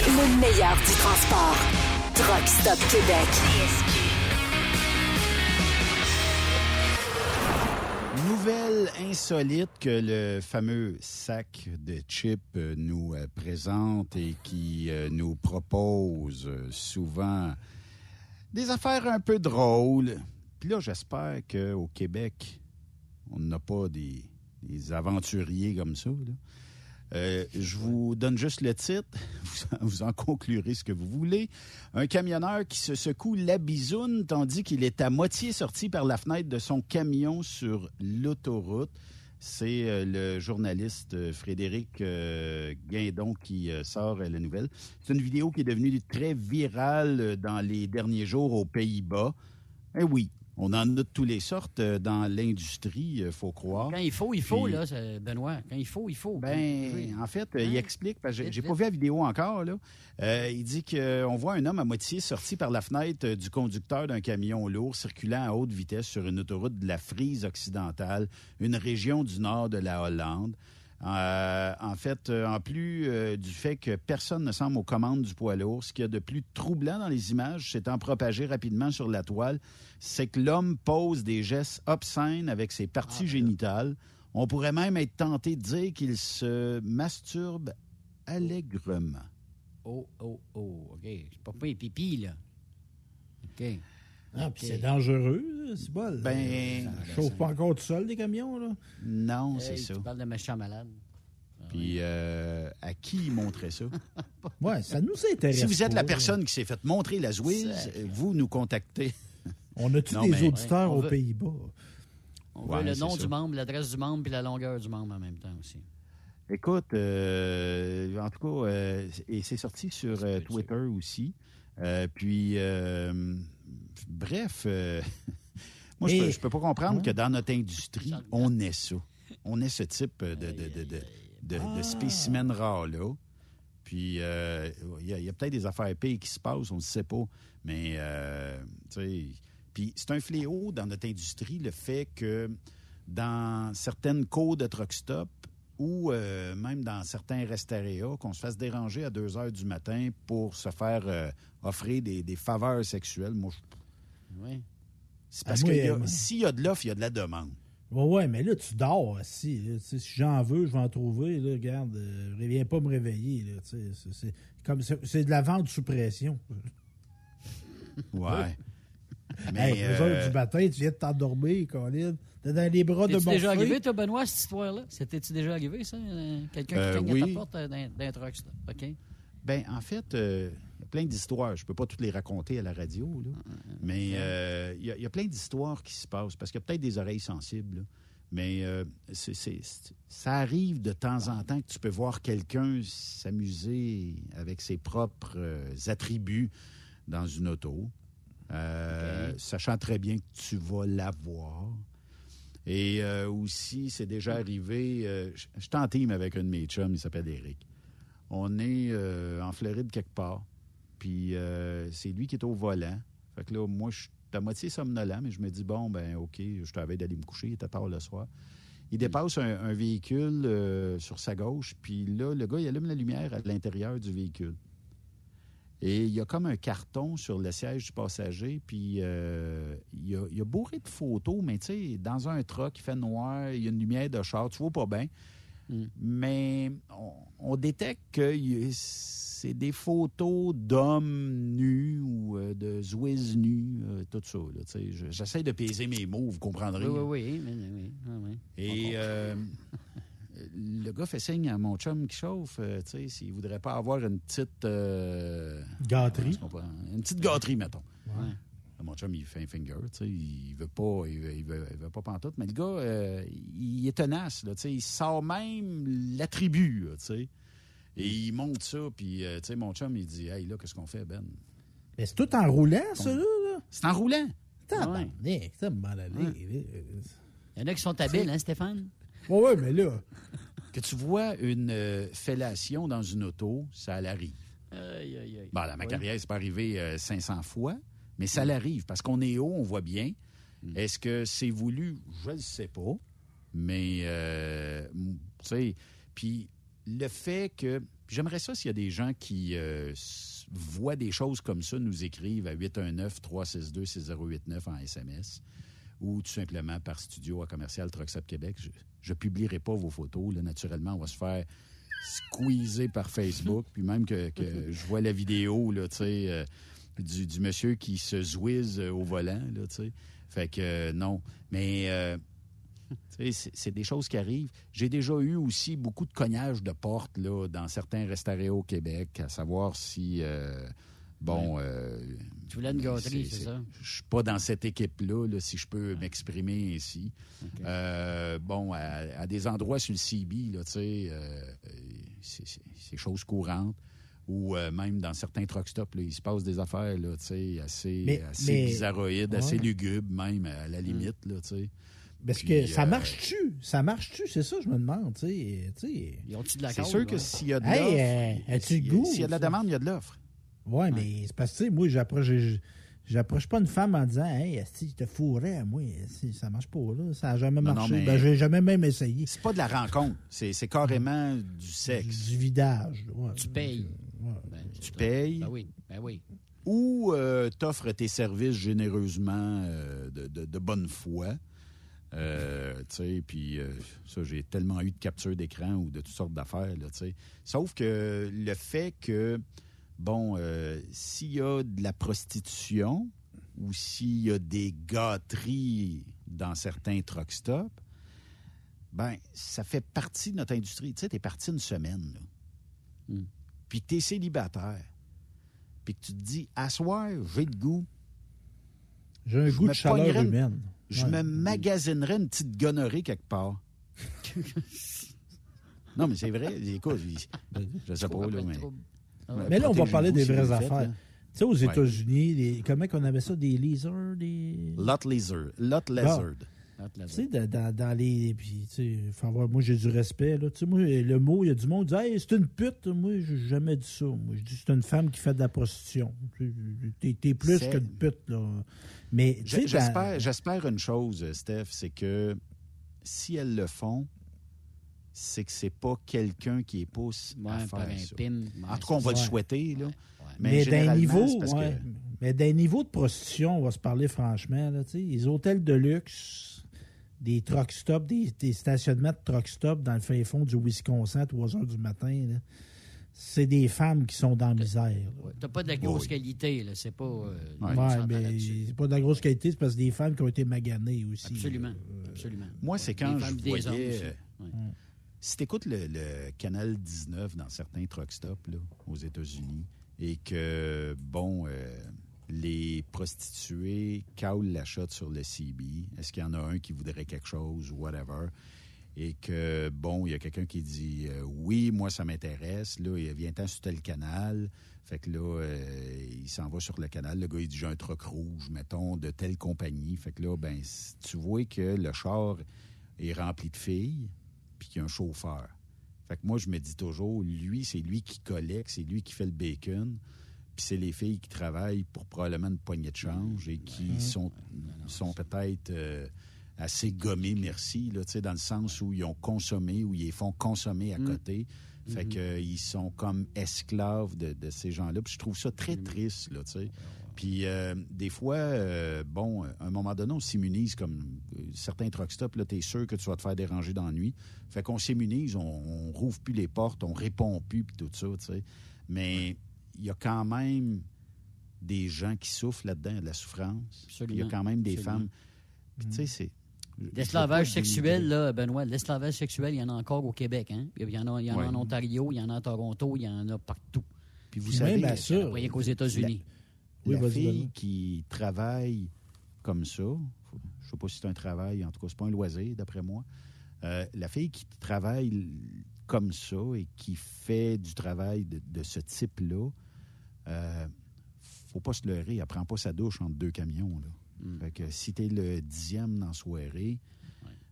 S13: le meilleur du transport. Truck Stop Québec.
S5: Insolite que le fameux sac de chips euh, nous euh, présente et qui euh, nous propose souvent des affaires un peu drôles. Puis là, j'espère qu'au Québec, on n'a pas des, aventuriers comme ça. Euh, je vous donne juste le titre. [laughs] Vous en, conclurez ce que vous voulez. Un camionneur qui se secoue la bisoune tandis qu'il est à moitié sorti par la fenêtre de son camion sur l'autoroute. C'est euh, le journaliste euh, Frédéric Guindon qui sort la nouvelle. C'est une vidéo qui est devenue très virale dans les derniers jours aux Pays-Bas. Eh oui, on en a de toutes les sortes euh, dans l'industrie, il faut croire.
S7: Quand il faut, il faut,
S5: Puis-
S7: là, c'est- Benoît. Quand il faut, il faut.
S5: ben, en fait, euh, il
S7: Hein?
S5: explique, parce que j'ai- pas vu la vidéo encore, là. Euh, il dit qu'on voit un homme à moitié sorti par la fenêtre euh, du conducteur d'un camion lourd circulant à haute vitesse sur une autoroute de la Frise occidentale, une région du nord de la Hollande. Euh, en fait, euh, en plus euh, du fait que personne ne semble aux commandes du poids lourd, ce qu'il y a de plus troublant dans les images, s'étant propagé rapidement sur la toile, c'est que l'homme pose des gestes obscènes avec ses parties génitales. On pourrait même être tenté de dire qu'il se masturbe allègrement.
S7: Oh, oh, oh, OK. C'est pas pas pipi, là. OK.
S6: Ah, puis c'est dangereux, c'est bol.
S5: Ben,
S6: ça chauffe pas encore tout seul, des camions, là?
S5: Non,
S7: Hey,
S5: c'est ça.
S7: Tu parles de méchants malades.
S5: Puis euh, à qui il montrait ça? [laughs]
S6: Ouais, ça nous intéresse.
S5: si vous êtes la personne qui s'est fait montrer la Zwiz,
S7: Sacré.
S5: vous nous contactez. [laughs]
S6: On a tous
S5: Non,
S6: des
S5: mais-
S6: auditeurs
S7: Ouais,
S6: aux Pays-Bas.
S7: On
S5: Ouais,
S7: veut le nom du membre, l'adresse du membre, puis la longueur du membre en même temps aussi.
S5: Écoute, euh, en tout cas, euh, et c'est sorti sur euh, Twitter aussi. Euh, puis, euh, bref, euh, [laughs] moi, je peux, je peux pas comprendre que dans notre industrie, on ait ça. On ait ce type de, de, de, de, de, de spécimen rare-là. Puis, euh, il y a, peut-être des affaires pires qui se passent, on ne sait pas. Mais, euh, tu sais, puis c'est un fléau dans notre industrie, le fait que dans certaines cours de truck stop ou euh, même dans certains restaréas, qu'on se fasse déranger à 2 heures du matin pour se faire offrir des, des faveurs sexuelles. Moi, je-
S7: Oui.
S5: c'est parce que
S6: euh,
S5: s'il y a de l'offre, il y a de la demande.
S6: Ouais, ouais, mais là, tu dors aussi. si j'en veux, je vais en trouver. Là, regarde, euh, viens pas me réveiller. C'est comme c'est de la vente sous pression.
S5: Ouais. [laughs]
S6: mais hey, euh... du matin, tu viens de t'endormir, Colin. T'es dans les bras de mon
S7: déjà arrivé, toi, Benoît, cette histoire-là? C'était-tu déjà arrivé, ça? Quelqu'un qui euh, oui. à ta porte euh, d'un truck, OK?
S5: Ben, en fait, euh, il y a plein d'histoires. Je peux pas toutes les raconter à la radio, là. mais il y, a plein d'histoires qui se passent parce qu'il y a peut-être des oreilles sensibles. Mais ça arrive de temps en temps que tu peux voir quelqu'un s'amuser avec ses propres attributs dans une auto, sachant très bien que tu vas l'avoir. Et euh, aussi, c'est déjà arrivé, euh, je suis en team avec un de mes chums, il s'appelle Eric. On est euh, en Floride quelque part, puis c'est lui qui est au volant. Fait que là, moi, je suis à moitié somnolent, mais je me dis, bon, ben OK, je t'avais d'aller me coucher, il était tard le soir. Il dépasse un, véhicule sur sa gauche, puis là, le gars, il allume la lumière à l'intérieur du véhicule. Et il y a comme un carton sur le siège du passager, puis euh, il, y a, il, bourré de photos, mais tu sais, dans un truck, il fait noir, il y a une lumière de char, tu vois pas bien. Mm. Mais on, détecte que c'est des photos d'hommes nus ou euh, de zouiz nus, euh, tout ça. J'essaie de peser mes mots, vous comprendrez.
S7: Oui, oui, oui. oui,
S5: Et [laughs] le gars fait signe à mon chum qui chauffe, euh, tu sais, s'il voudrait pas avoir une petite... Euh,
S6: gâterie.
S5: Une petite gâterie, mettons. Mon chum, il fait un finger, tu sais, il veut pas, il veut, il veut, pas pantoute, mais le gars, euh, il est tenace, là, tu sais, il sort même l'attribut, tu sais, et il monte ça, puis, tu sais, mon chum, il dit, hey, là, qu'est-ce qu'on fait, Ben?
S6: Mais c'est tout en roulant, ça, là?
S5: C'est en roulant.
S6: Ouais. ça mal
S7: Il y en a qui sont habiles, hein, Stéphane?
S6: Oui, ouais, mais là.
S5: Que tu vois une euh, fellation dans une auto, ça l'arrive.
S7: Aïe, aïe, aïe.
S5: Bon, là, ma carrière, c'est pas arrivé 500 euh, fois, mais ça l'arrive parce qu'on est haut, on voit bien. Hmm. Est-ce que c'est voulu? Je ne sais pas. Mais, euh, tu sais, puis le fait que. J'aimerais ça s'il y a des gens qui voient des choses comme ça, nous écrivent à 819-362-6089 en SMS ou tout simplement par studio à commercial Trucks Québec. Je ne publierai pas vos photos. Là, naturellement, on va se faire squeezer par Facebook. Puis même que, je vois la vidéo là, euh, du, du, monsieur qui se zouise au volant. Là, fait que euh, non. Mais euh, [laughs] c'est des choses qui arrivent. J'ai déjà eu aussi beaucoup de cognage de portes là, dans certains restaurants au Québec, à savoir si Bon. Euh,
S7: tu voulais une gâterie, c'est ça?
S5: Je suis pas dans cette équipe-là, si je peux m'exprimer ainsi. Euh, bon, à, des endroits sur le CB, là, tu sais, euh, c'est chose courante. Ou même dans certains truck stops, il se passe des affaires là, assez, assez bizarroïdes, assez lugubres même, à la limite. Là,
S6: parce que ça marche-tu? Ça marche-tu? C'est ça, je me demande.
S7: Ils ont-tu de la
S5: C'est sûr que s'il y a de l'offre.
S6: S'il
S5: y a de la demande, il y a de l'offre.
S6: Oui, mais c'est parce que, moi, j'approche. J'approche pas une femme en disant Hey, si te fourrais, moi, si, ça marche pas, là. Ça n'a jamais marché. ben, j'ai jamais même essayé.
S5: C'est pas de la rencontre. C'est carrément du sexe.
S6: Du, vidage.
S7: tu payes.
S5: Ben, tu payes.
S7: Ben oui. Ben oui.
S5: Ou euh, t'offres tes services généreusement euh, de, de, bonne foi. Euh, tu sais, puis euh, ça, j'ai tellement eu de captures d'écran ou de toutes sortes d'affaires, là, tu sais. Sauf que le fait que bon, euh, s'il y a de la prostitution ou s'il y a des gâteries dans certains truck stops, ben, ça fait partie de notre industrie. Tu sais, t'es parti une semaine, là. Hmm. Puis t'es célibataire. Puis que tu te dis, à soir, j'ai le goût.
S6: J'ai un goût de chaleur humaine.
S5: Je me magasinerais une petite gonorrhée quelque part. [laughs] non, mais c'est vrai. Écoute, je sais pas, là, mais...
S6: Mais là, on va parler des vraies affaires. Tu sais, aux États-Unis, comment on avait ça, des lizards, des...
S5: Lot lizard. Lot lizard.
S6: Tu sais, dans, dans, les. Puis, tu sais, moi, j'ai du respect. Là. Tu sais, moi, le mot, il y a du monde qui dit Hey, c'est une pute. Moi, j'ai jamais dit ça. Moi, je dis c'est une femme qui fait de la prostitution. T'es es plus qu'une pute, là. Mais,
S5: j'espère, j'espère une chose, Steph, c'est que si elles le font, c'est que c'est pas quelqu'un qui est pousse à faire ça. en tout cas, on va le souhaiter. Là.
S6: Mais, d'un niveau, mais d'un niveau de prostitution, on va se parler franchement. Là, les hôtels de luxe, des truck stops, des, des, stationnements de truck stop dans le fin fond du Wisconsin à 3 heures du matin. C'est des femmes qui sont dans la misère.
S7: T'as pas de la grosse qualité, là. C'est pas. Euh,
S6: ouais, mais c'est pas de la grosse qualité, c'est parce que des femmes qui ont été maganées aussi.
S7: Absolument. Euh, Absolument.
S5: Moi, c'est quand je voyais. Euh, si tu écoutes le, canal 19 dans certains truck stops là, aux États-Unis et que, bon, les prostituées caulent la shot sur le CB. Est-ce qu'il y en a un qui voudrait quelque chose ou whatever? Et que, bon, il y a quelqu'un qui dit euh, Oui, moi, ça m'intéresse. Là, il vient sur tel canal. Fait que là, euh, il s'en va sur le canal. Le gars, il dit J'ai un truc rouge, mettons, de telle compagnie. Fait que là, ben, tu vois que le char est rempli de filles, puis qu'il y a un chauffeur. Fait que moi, je me dis toujours Lui, c'est lui qui collecte, c'est lui qui fait le bacon puis c'est les filles qui travaillent pour probablement une poignée de change et qui sont, sont peut-être euh, assez gommées, merci, là, dans le sens où ils ont consommé, où ils les font consommer à mm. côté. Fait mm-hmm. qu'ils sont comme esclaves de, ces gens-là. Puis je trouve ça très triste, là, tu sais. Puis euh, des fois, euh, bon, à un moment donné, on s'immunise comme certains truck stops, là, t'es sûr que tu vas te faire déranger dans la nuit. Fait qu'on s'immunise, on, on rouvre plus les portes, on répond plus, puis tout ça, tu sais. Mais il y a quand même des gens qui souffrent là-dedans, de la souffrance. Il y a quand même des femmes. tu sais, c'est.
S7: L'esclavage sexuel, là, Benoît, l'esclavage sexuel, il y en a encore au Québec. Hein? Il y en a, en Ontario, il y en a à Toronto, il y en a partout.
S5: Puis vous savez,
S7: bien sûr. Vous qu'aux États-Unis.
S5: La, oui, fille qui travaille comme ça, je ne sais pas si c'est un travail, en tout cas, c'est pas un loisir, d'après moi. Euh, la fille qui travaille comme ça et qui fait du travail de ce type-là, euh, faut pas se leurrer, elle prend pas sa douche entre deux camions. Là. Hmm. Fait que si tu es le dixième dans la soirée,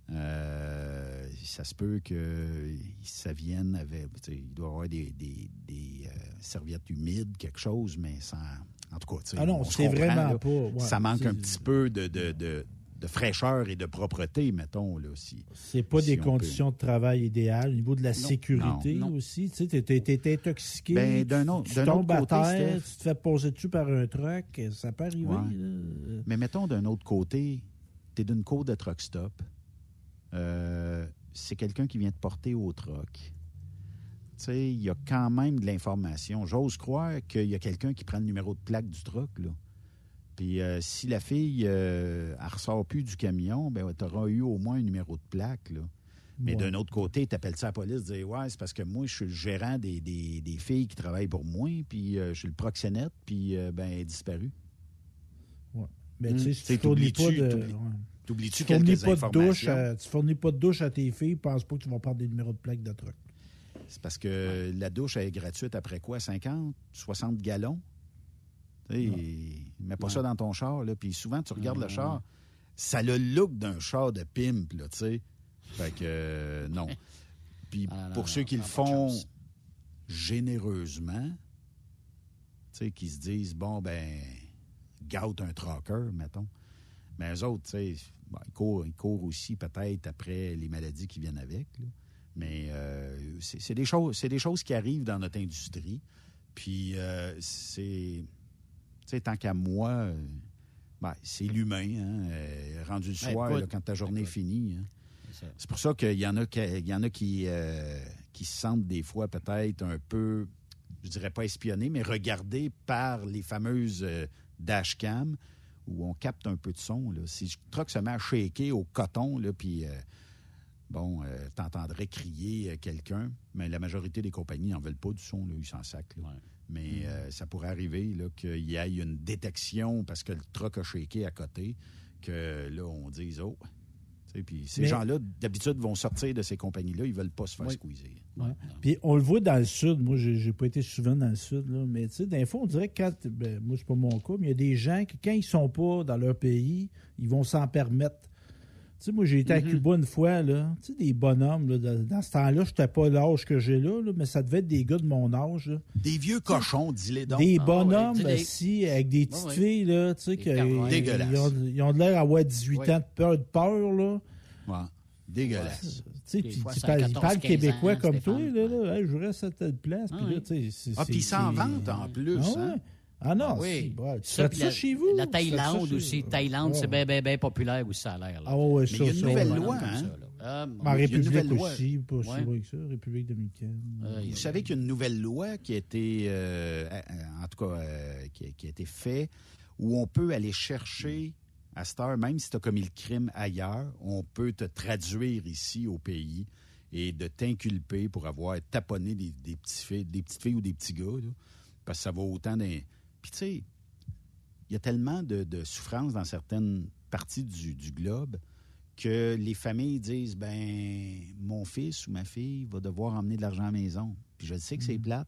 S5: euh, ça se peut que ça vienne avec. Il doit y avoir des, euh, serviettes humides, quelque chose, mais sans. En tout cas,
S6: ah non, c'est vraiment pas.
S5: ça manque un petit peu de, de fraîcheur et de propreté, mettons, là aussi.
S6: C'est pas des conditions de travail idéales. Au niveau de la sécurité aussi, tu sais, t'es intoxiqué, ben, d'un autre, tu tombes à terre, tu te fais poser dessus par un truck, ça peut arriver.
S5: Mais mettons d'un autre côté, tu es d'une côte de truck stop, euh, c'est quelqu'un qui vient te porter au truck. Tu sais, il y a quand même de l'information. J'ose croire qu'il y a quelqu'un qui prend le numéro de plaque du truck, là. Puis euh, si la fille, euh, elle ressort plus du camion, ben tu auras eu au moins un numéro de plaque, là. Mais d'un autre côté, tu appelles ça à la police, tu dis Ouais, c'est parce que moi, je suis le gérant des, filles qui travaillent pour moi, puis euh, je suis le proxénète, puis ben, elle est disparue.
S6: Ouais. Mais tu sais, tu fournis pas de.
S5: T'oublies-tu quelques pas
S6: de douche Tu fournis pas de douche à tes filles, pense pas que tu vas prendre des numéros de plaque de truck.
S5: C'est parce que la douche est gratuite après quoi? 50, 60 gallons? Tu mets pas ça dans ton char, là. Puis souvent, tu regardes le char, ça a le look d'un char de pimp, là, tu sais. Fait que, euh, non. [laughs] Puis ah, pour ceux qui le font généreusement, tu sais, qui se disent, bon, ben, gâte un trucker, mettons. Mais eux autres, tu sais, ils, courent, ils, courent, aussi peut-être après les maladies qui viennent avec, Mais euh, c'est des, choses, des choses qui arrivent dans notre industrie. Puis euh, c'est sais, tant qu'à moi, euh, ben, c'est l'humain, hein, euh, rendu le soir, quand ta journée est finie. Hein. C'est pour ça qu'il y en a, y en a qui, euh, qui se sentent des fois peut-être un peu, je dirais pas espionnés, mais regardés par les fameuses dashcam où on capte un peu de son. Là. Si je truck se met à shaker au coton, là, puis bon, t'entendrais crier quelqu'un, mais la majorité des compagnies n'en veulent pas du son, là, ils s'en sacrent. Mais euh, ça pourrait arriver qu'il y ait une détection parce que le truck a shaké à côté, que là, on dise Oh. Puis ces gens-là, d'habitude, vont sortir de ces compagnies-là, ils veulent pas se faire squeezer.
S6: Puis on le voit dans le sud. Moi, j'ai pas été souvent dans le sud, là, mais tu sais, d'un on dirait que quand. Ben, moi, c'est pas mon cas, mais il y a des gens qui, quand ils sont pas dans leur pays, ils vont s'en permettre sais, moi, j'ai été à mm-hmm. Cuba une fois, là. Tu sais, des bonhommes, là. Dans ce temps-là, je n'étais pas l'âge que j'ai là, mais ça devait être des gars de mon âge, là.
S5: Des vieux cochons, dis-les donc.
S6: Des ah bonhommes, assis avec des petites filles, là. Tu sais, que, ils, ont, ils ont de l'air d'avoir 18 ans de peur, de peur, là.
S5: Ouais. Dégueulasse.
S6: Tu sais, tu parles québécois comme toi, là, là. je reste à telle place.
S5: Ah, puis là, tu sais. Ah, puis ils s'en vantent en plus. Ah, hein?
S6: Ah non,
S7: Ah oui.
S6: tu
S7: Ça,
S6: fais
S7: puis
S6: ça
S7: la-
S6: chez vous?
S7: La Thaïlande aussi. Thaïlande,
S6: Ouais.
S7: c'est bien, bien, bien populaire aussi, ça a l'air. là.
S6: Ah
S5: Mais
S6: ça,
S5: il y a une nouvelle loi, hein?
S7: ça. Ah,
S6: République aussi, pas
S7: Ouais.
S6: si loin que ça, République dominicaine.
S5: Vous savez qu'il y a une nouvelle loi qui a été, euh, euh, en tout cas, euh, qui, a- qui a été faite, où on peut aller chercher, à cette heure, même si tu as commis le crime ailleurs, on peut te traduire ici au pays et de t'inculper pour avoir taponné des, des, petits filles, des petites filles ou des petits gars, là, parce que ça va autant d'un... Puis tu sais, il y a tellement de, de souffrance dans certaines parties du, du globe que les familles disent ben mon fils ou ma fille va devoir emmener de l'argent à la maison. Puis je le sais que c'est plate.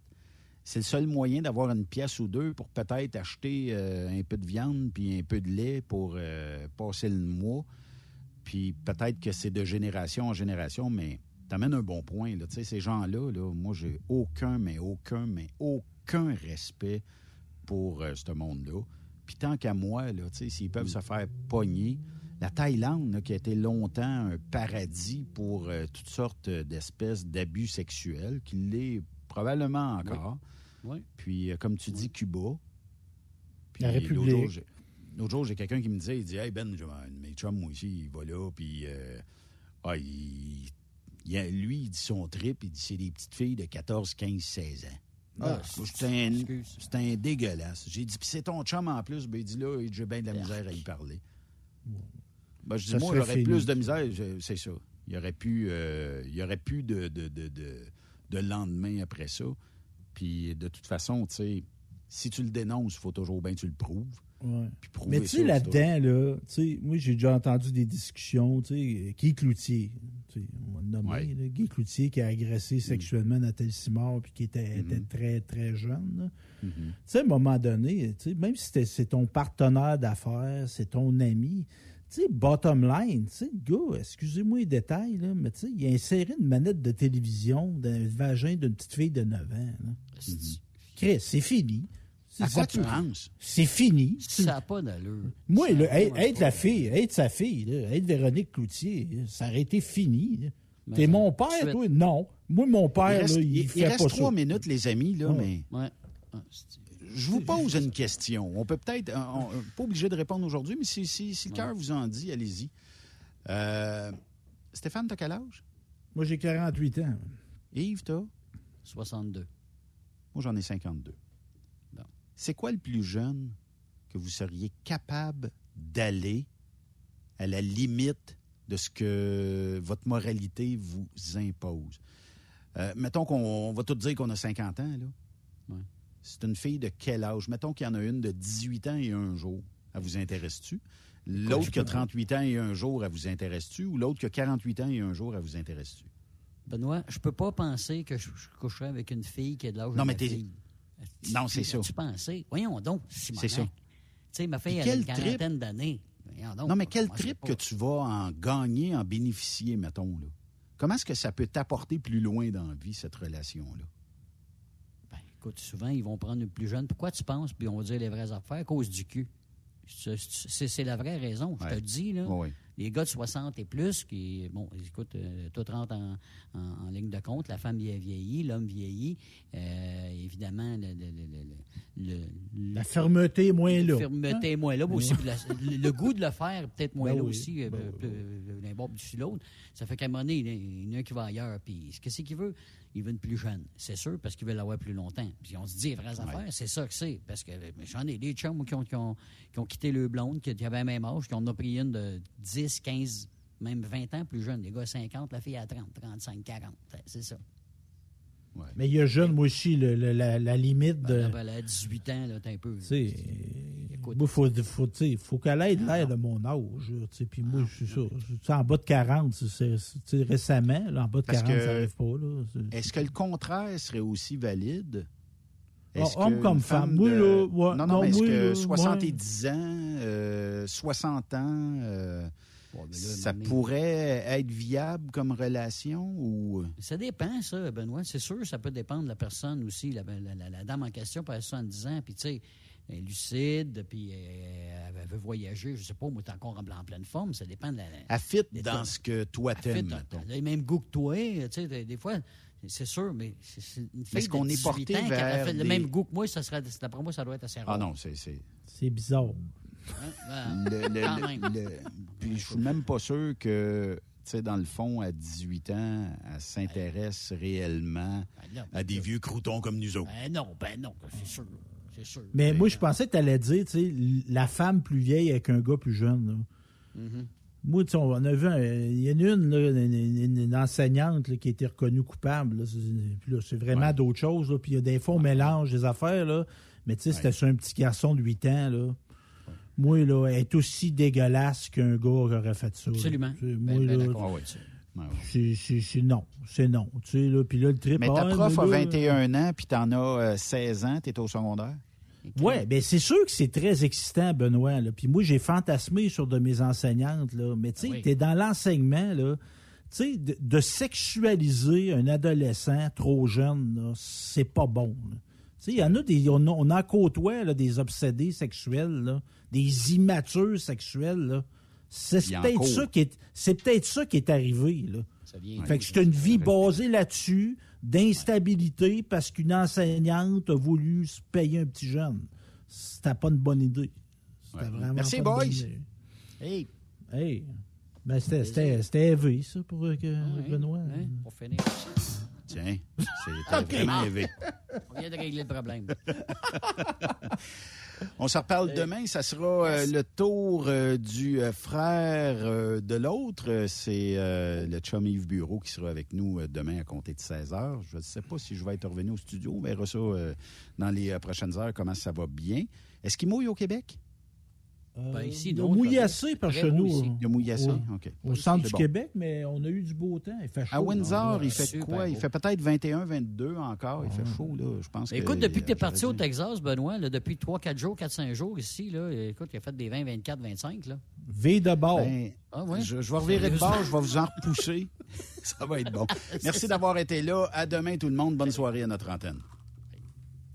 S5: C'est le seul moyen d'avoir une pièce ou deux pour peut-être acheter euh, un peu de viande puis un peu de lait pour euh, passer le mois. Puis peut-être que c'est de génération en génération, mais t'amènes un bon point. Là. Ces gens-là, là, moi, j'ai aucun, mais aucun, mais aucun respect pour euh, ce monde-là. Puis tant qu'à moi, là, tu sais, s'ils peuvent se faire pogner, la Thaïlande, là, qui a été longtemps un paradis pour euh, toutes sortes d'espèces d'abus sexuels, qui l'est probablement encore.
S7: Oui.
S5: Puis, euh, comme tu dis, Cuba. Puis,
S6: La
S5: l'autre
S6: République.
S5: jour, j'ai- L'autre jour, j'ai quelqu'un qui me disait, il dit, hey Ben, mes chums, moi aussi, il va là, puis euh, ah, il, lui, il dit son trip, il dit, c'est des petites filles de 14, 15, 16 ans.
S7: Ah,
S5: c'est un, c'est un dégueulasse. J'ai dit, puis c'est ton chum en plus. Ben, il dit là, j'ai bien de la misère à y parler. Ben, je dis,
S6: Ça
S5: moi,
S6: serait
S5: j'aurais
S6: fini.
S5: plus de misère, je- c'est ça. Il y aurait pu, euh, il y aurait plus de, de, de, de, de lendemain après ça. Puis de toute façon, tu sais, si tu le dénonces, il faut toujours bien que tu le prouves.
S6: Ouais.
S5: Puis prouver
S6: Mais tu
S5: ça,
S6: sais,
S5: c'est
S6: là-dedans, là, tu sais, moi, j'ai déjà entendu des discussions, tu sais, Guy Cloutier, on va le nommer, là, Guy Cloutier qui a agressé sexuellement Nathalie Simard puis qui était, était très, très jeune.
S5: Mhm.
S6: Tu sais, à un moment donné, même si c'est ton partenaire d'affaires, c'est ton ami, tu sais, bottom line, tu sais, gars, excusez-moi les détails, là, mais tu sais, il a inséré une manette de télévision dans le vagin d'une petite fille de 9 ans. là. Chris, c'est fini.
S5: À quoi tu penses?
S6: C'est fini.
S7: Ça n'a pas d'allure.
S6: Moi, là, être, la fille, être sa fille, là, être Véronique Cloutier, ça aurait été fini. T'es mon père, toi? Non. Moi, mon père,
S5: il reste,
S6: là,
S5: il-
S6: il,
S5: il
S6: fait
S5: reste
S6: pas
S5: trois
S6: ça.
S5: minutes, les amis, là,
S6: Ouais.
S5: mais
S7: Ouais. Ah,
S5: je vous pose une question. On peut peut-être, on- on- pas obligé de répondre aujourd'hui, mais si, si, si le cœur vous en dit, allez-y. Euh, Stéphane, t'as quel âge?
S6: Moi, j'ai 48 ans.
S5: Yves, t'as?
S7: 62.
S5: Moi, j'en ai 52. C'est quoi le plus jeune que vous seriez capable d'aller à la limite de ce que votre moralité vous impose? Euh, mettons qu'on on va tout dire qu'on a 50 ans, là.
S7: Ouais.
S5: C'est une fille de quel âge? Mettons qu'il y en a une de 18 ans et un jour. Elle vous intéresse-tu? L'autre qui a 38 ans et un jour, elle vous intéresse-tu? Ou l'autre qui a 48 ans et un jour, elle vous intéresse-tu?
S7: Benoît, je peux pas penser que je, je coucherais avec une fille qui est de l'âge de
S5: Non,
S7: ma
S5: mais
S7: fille.
S5: Non, c'est ça.
S7: Tu pensais? Voyons donc, Simonac.
S5: C'est ça.
S7: Tu sais, ma fille, elle a une
S5: trip?
S7: quarantaine d'années. Donc,
S5: Non, mais quel trip que tu vas en gagner, en bénéficier, mettons, là? Comment est-ce que ça peut t'apporter plus loin dans la vie, cette relation-là?
S7: Ben, écoute, souvent, ils vont prendre une plus jeune. Pourquoi tu penses? Puis on va dire les vraies affaires? À cause du cul. C'est- la vraie raison. Je te
S5: Ouais.
S7: le dis, là.
S5: Oui, oui.
S7: Les gars de 60 et plus, qui, bon, écoute, euh, tout rentre en, en- en ligne de compte. La femme vie- vieillit, l'homme vieillit. Euh, évidemment, le,
S6: La fermeté est moins là.
S7: La fermeté est moins là. mais aussi, la- le, goût de le faire est peut-être moins
S6: Ben
S7: là
S6: oui.
S7: aussi. euh,
S6: Ben
S7: euh, D'un bord dessus l'autre. Ça fait qu'à un moment donné, il y en a un qui va ailleurs. Puis qu'est-ce qu'il veut? Il veut une plus jeune. C'est sûr, parce qu'il veut l'avoir plus longtemps. Puis on se dit les vraies affaires, c'est ça que c'est. Parce que j'en ai des chums qui ont, qui ont, qui ont quitté le blonde, qui, avaient le même âge, qui en ont pris une de 10, 15, même 20 ans plus jeune. Les gars 50, la fille à 30, 35, 40. C'est ça.
S6: Mais il y a jeune, moi aussi, le- le- la, la limite de.
S7: Là, ben, elle a 18 ans, là, t'es un peu.
S6: Moi, faut, qu'elle ait l'air de mon âge. Puis moi, je suis ça. En bas de 40, c'est- c'est- tu sais, récemment, là, en bas de
S5: Parce
S6: 40,
S5: que-
S6: ça n'arrive pas.
S5: Est-ce que le contraire serait aussi valide?
S6: Ah,
S5: Est-ce
S6: homme
S5: que
S6: comme femme. Moi, là, ouais,
S5: non, non,
S6: non,
S5: mais est-ce que
S6: là,
S5: 70 ans, euh, 60 ans, euh,
S7: ben là,
S5: ça
S7: mais-
S5: pourrait être viable comme relation ou...
S7: Ça dépend, ça, Benoît. C'est sûr, ça peut dépendre de la personne aussi. La, la- la- la dame en question peut avoir 70 ans, puis tu sais, est lucide, puis euh, elle veut voyager, je sais pas, moi, t'es encore en, en pleine forme, ça dépend de la...
S5: Elle fit
S7: des
S5: dans ce que toi
S7: Elle
S5: t'aimes, mettons.
S7: t'as les mêmes goûts que toi. Tu sais, des- des fois, C'est sûr, mais c'est une
S5: fille
S7: qu'on
S5: est porté
S7: ans
S5: vers
S7: a fait le même goût que moi, ça serait, d'après moi, ça doit être assez rare.
S5: Ah non, c'est...
S6: C'est bizarre.
S7: Hein?
S5: Ben, puis je suis même pas sûr que, tu sais, dans le fond, à 18 ans, elle s'intéresse réellement
S7: ben
S5: à des vieux croutons comme nous autres.
S7: Ben non, ben non, c'est sûr. Sûr.
S6: Mais moi, je pensais que tu allais dire, tu sais, la femme plus vieille avec un gars plus jeune. Mm-hmm. Moi, on a vu, il y en a une, une, enseignante qui a été reconnue coupable. c'est vraiment d'autres choses. Puis il y a des fois, on mélange des affaires. Là, mais tu sais, c'était sur un petit garçon de 8 ans. Là. Moi, là, elle est aussi dégueulasse qu'un gars qui aurait fait ça.
S7: Absolument.
S6: Moi, ben, ben, là, c'est non. C'est non. Tu sais, là, puis là, le trip...
S5: Mais ta prof a 21 ans, puis t'en as 16 euh, ans, t'es au secondaire?
S6: Oui, bien c'est sûr que c'est très excitant, Benoît. Puis moi, j'ai fantasmé sur de mes enseignantes. Là. Mais tu sais, ah tu es dans l'enseignement, là. Tu sais, de, sexualiser un adolescent trop jeune, c'est pas bon. Tu sais, il y en a des. On on a côtoie des obsédés sexuels, des immatures sexuels. C'est peut-être ça qui est. C'est peut-être ça qui est arrivé. Là. fait que c'est une vie basée là-dessus d'instabilité parce qu'une enseignante a voulu se payer un petit jeune. C'était pas une bonne idée.
S5: C'était vraiment Merci, boys.
S6: Hey. Hey. Ben, c'était élevé, ça, pour euh, que Benoît. Hein,
S7: pour finir.
S5: Tiens, [laughs] c'était vraiment élevé.
S7: On vient de régler le problème. [laughs]
S5: On se reparle demain. Ça sera euh, le tour euh, du euh, frère de l'autre. C'est le chum Yves Bureau qui sera avec nous demain à compter de 16 heures. Je ne sais pas si je vais être revenu au studio. On verra ça dans les prochaines heures, comment ça va bien. Est-ce qu'il mouille au Québec?
S7: Ben, ici,
S6: il a mouillé assez par chez nous.
S5: Il a mouillé assez, OK.
S6: Au centre du Québec, mais on a eu du beau temps. Il fait chaud.
S5: À Windsor, il fait quoi? Il fait peut-être 21, 22 encore. Il fait chaud, là. Je pense
S7: écoute, depuis que tu es parti au Texas, Benoît, là, depuis 3, 4 jours, 4, 5 jours ici, là, écoute, il a fait des 20, 24, 25. Là.
S6: V de bord.
S5: Ben, ah, ouais? je, je, vais revirer de bord, je vais vous en repousser. [laughs] Ça va être bon. [laughs] Merci d'avoir été là. À demain, tout le monde. Bonne soirée à notre antenne.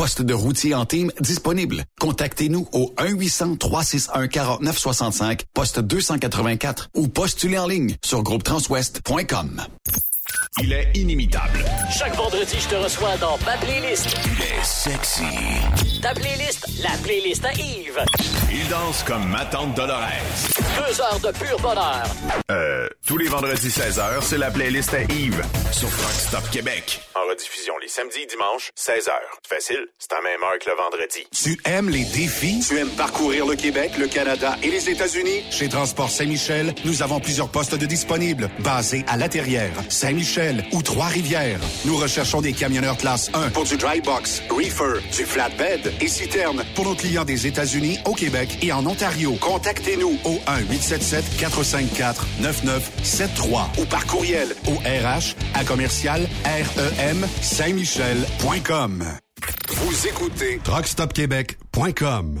S3: Poste de routier en team disponible. Contactez-nous au 1-800-361-4965, poste 284 ou postulez en ligne sur groupetranswest.com.
S2: Il est inimitable.
S15: Chaque vendredi, je te reçois dans ma playlist.
S2: Il est sexy.
S15: Ta playlist, la playlist à Yves.
S2: Il danse comme ma tante Dolores.
S15: Deux heures de pur bonheur.
S2: Euh, tous les vendredis 16h, c'est la playlist à Yves sur Rock Stop Québec. En rediffusion les samedis et dimanches, 16h. Facile, c'est à même heure que le vendredi.
S4: Tu aimes les défis? Tu aimes parcourir le Québec, le Canada et les États-Unis? Chez Transport Saint-Michel, nous avons plusieurs postes de disponibles, basés à La Terrière, Saint-Michel ou Trois-Rivières. Nous recherchons des camionneurs classe 1 pour du dry box, reefer, du flatbed et citerne pour nos clients des États-Unis, au Québec et en Ontario. Contactez-nous au 1-877-454-9973 ou par courriel au RH à commercial REM Saint-Michel.com. Vous écoutez TruckStopQuébec.com.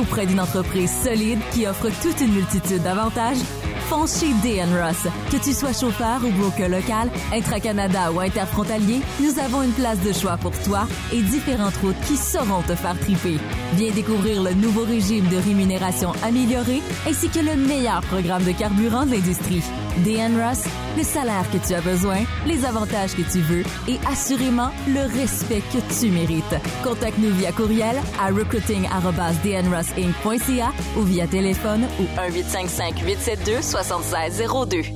S9: auprès d'une entreprise solide qui offre toute une multitude d'avantages? Fonce chez DN Ross. Que tu sois chauffeur ou broker local, intra-Canada ou interfrontalier, nous avons une place de choix pour toi et différentes routes qui sauront te faire triper. Viens découvrir le nouveau régime de rémunération amélioré ainsi que le meilleur programme de carburant de l'industrie. DN Ross, le salaire que tu as besoin, les avantages que tu veux et assurément le respect que tu mérites. Contacte-nous via courriel à recruiting.dnrossinc.ca ou via téléphone au 1-855-872-7602.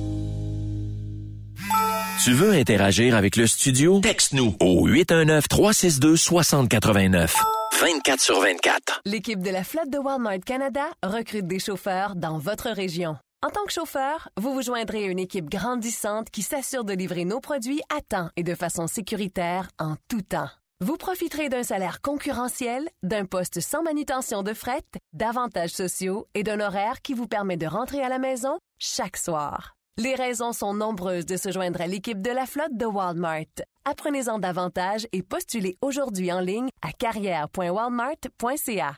S12: Tu veux interagir avec le studio? Texte-nous au 819-362-6089. 24 sur 24.
S1: L'équipe de la flotte de Walmart Canada recrute des chauffeurs dans votre région. En tant que chauffeur, vous vous joindrez à une équipe grandissante qui s'assure de livrer nos produits à temps et de façon sécuritaire en tout temps. Vous profiterez d'un salaire concurrentiel, d'un poste sans manutention de fret, d'avantages sociaux et d'un horaire qui vous permet de rentrer à la maison chaque soir. Les raisons sont nombreuses de se joindre à l'équipe de la flotte de Walmart. Apprenez-en davantage et postulez aujourd'hui en ligne à carrière.walmart.ca.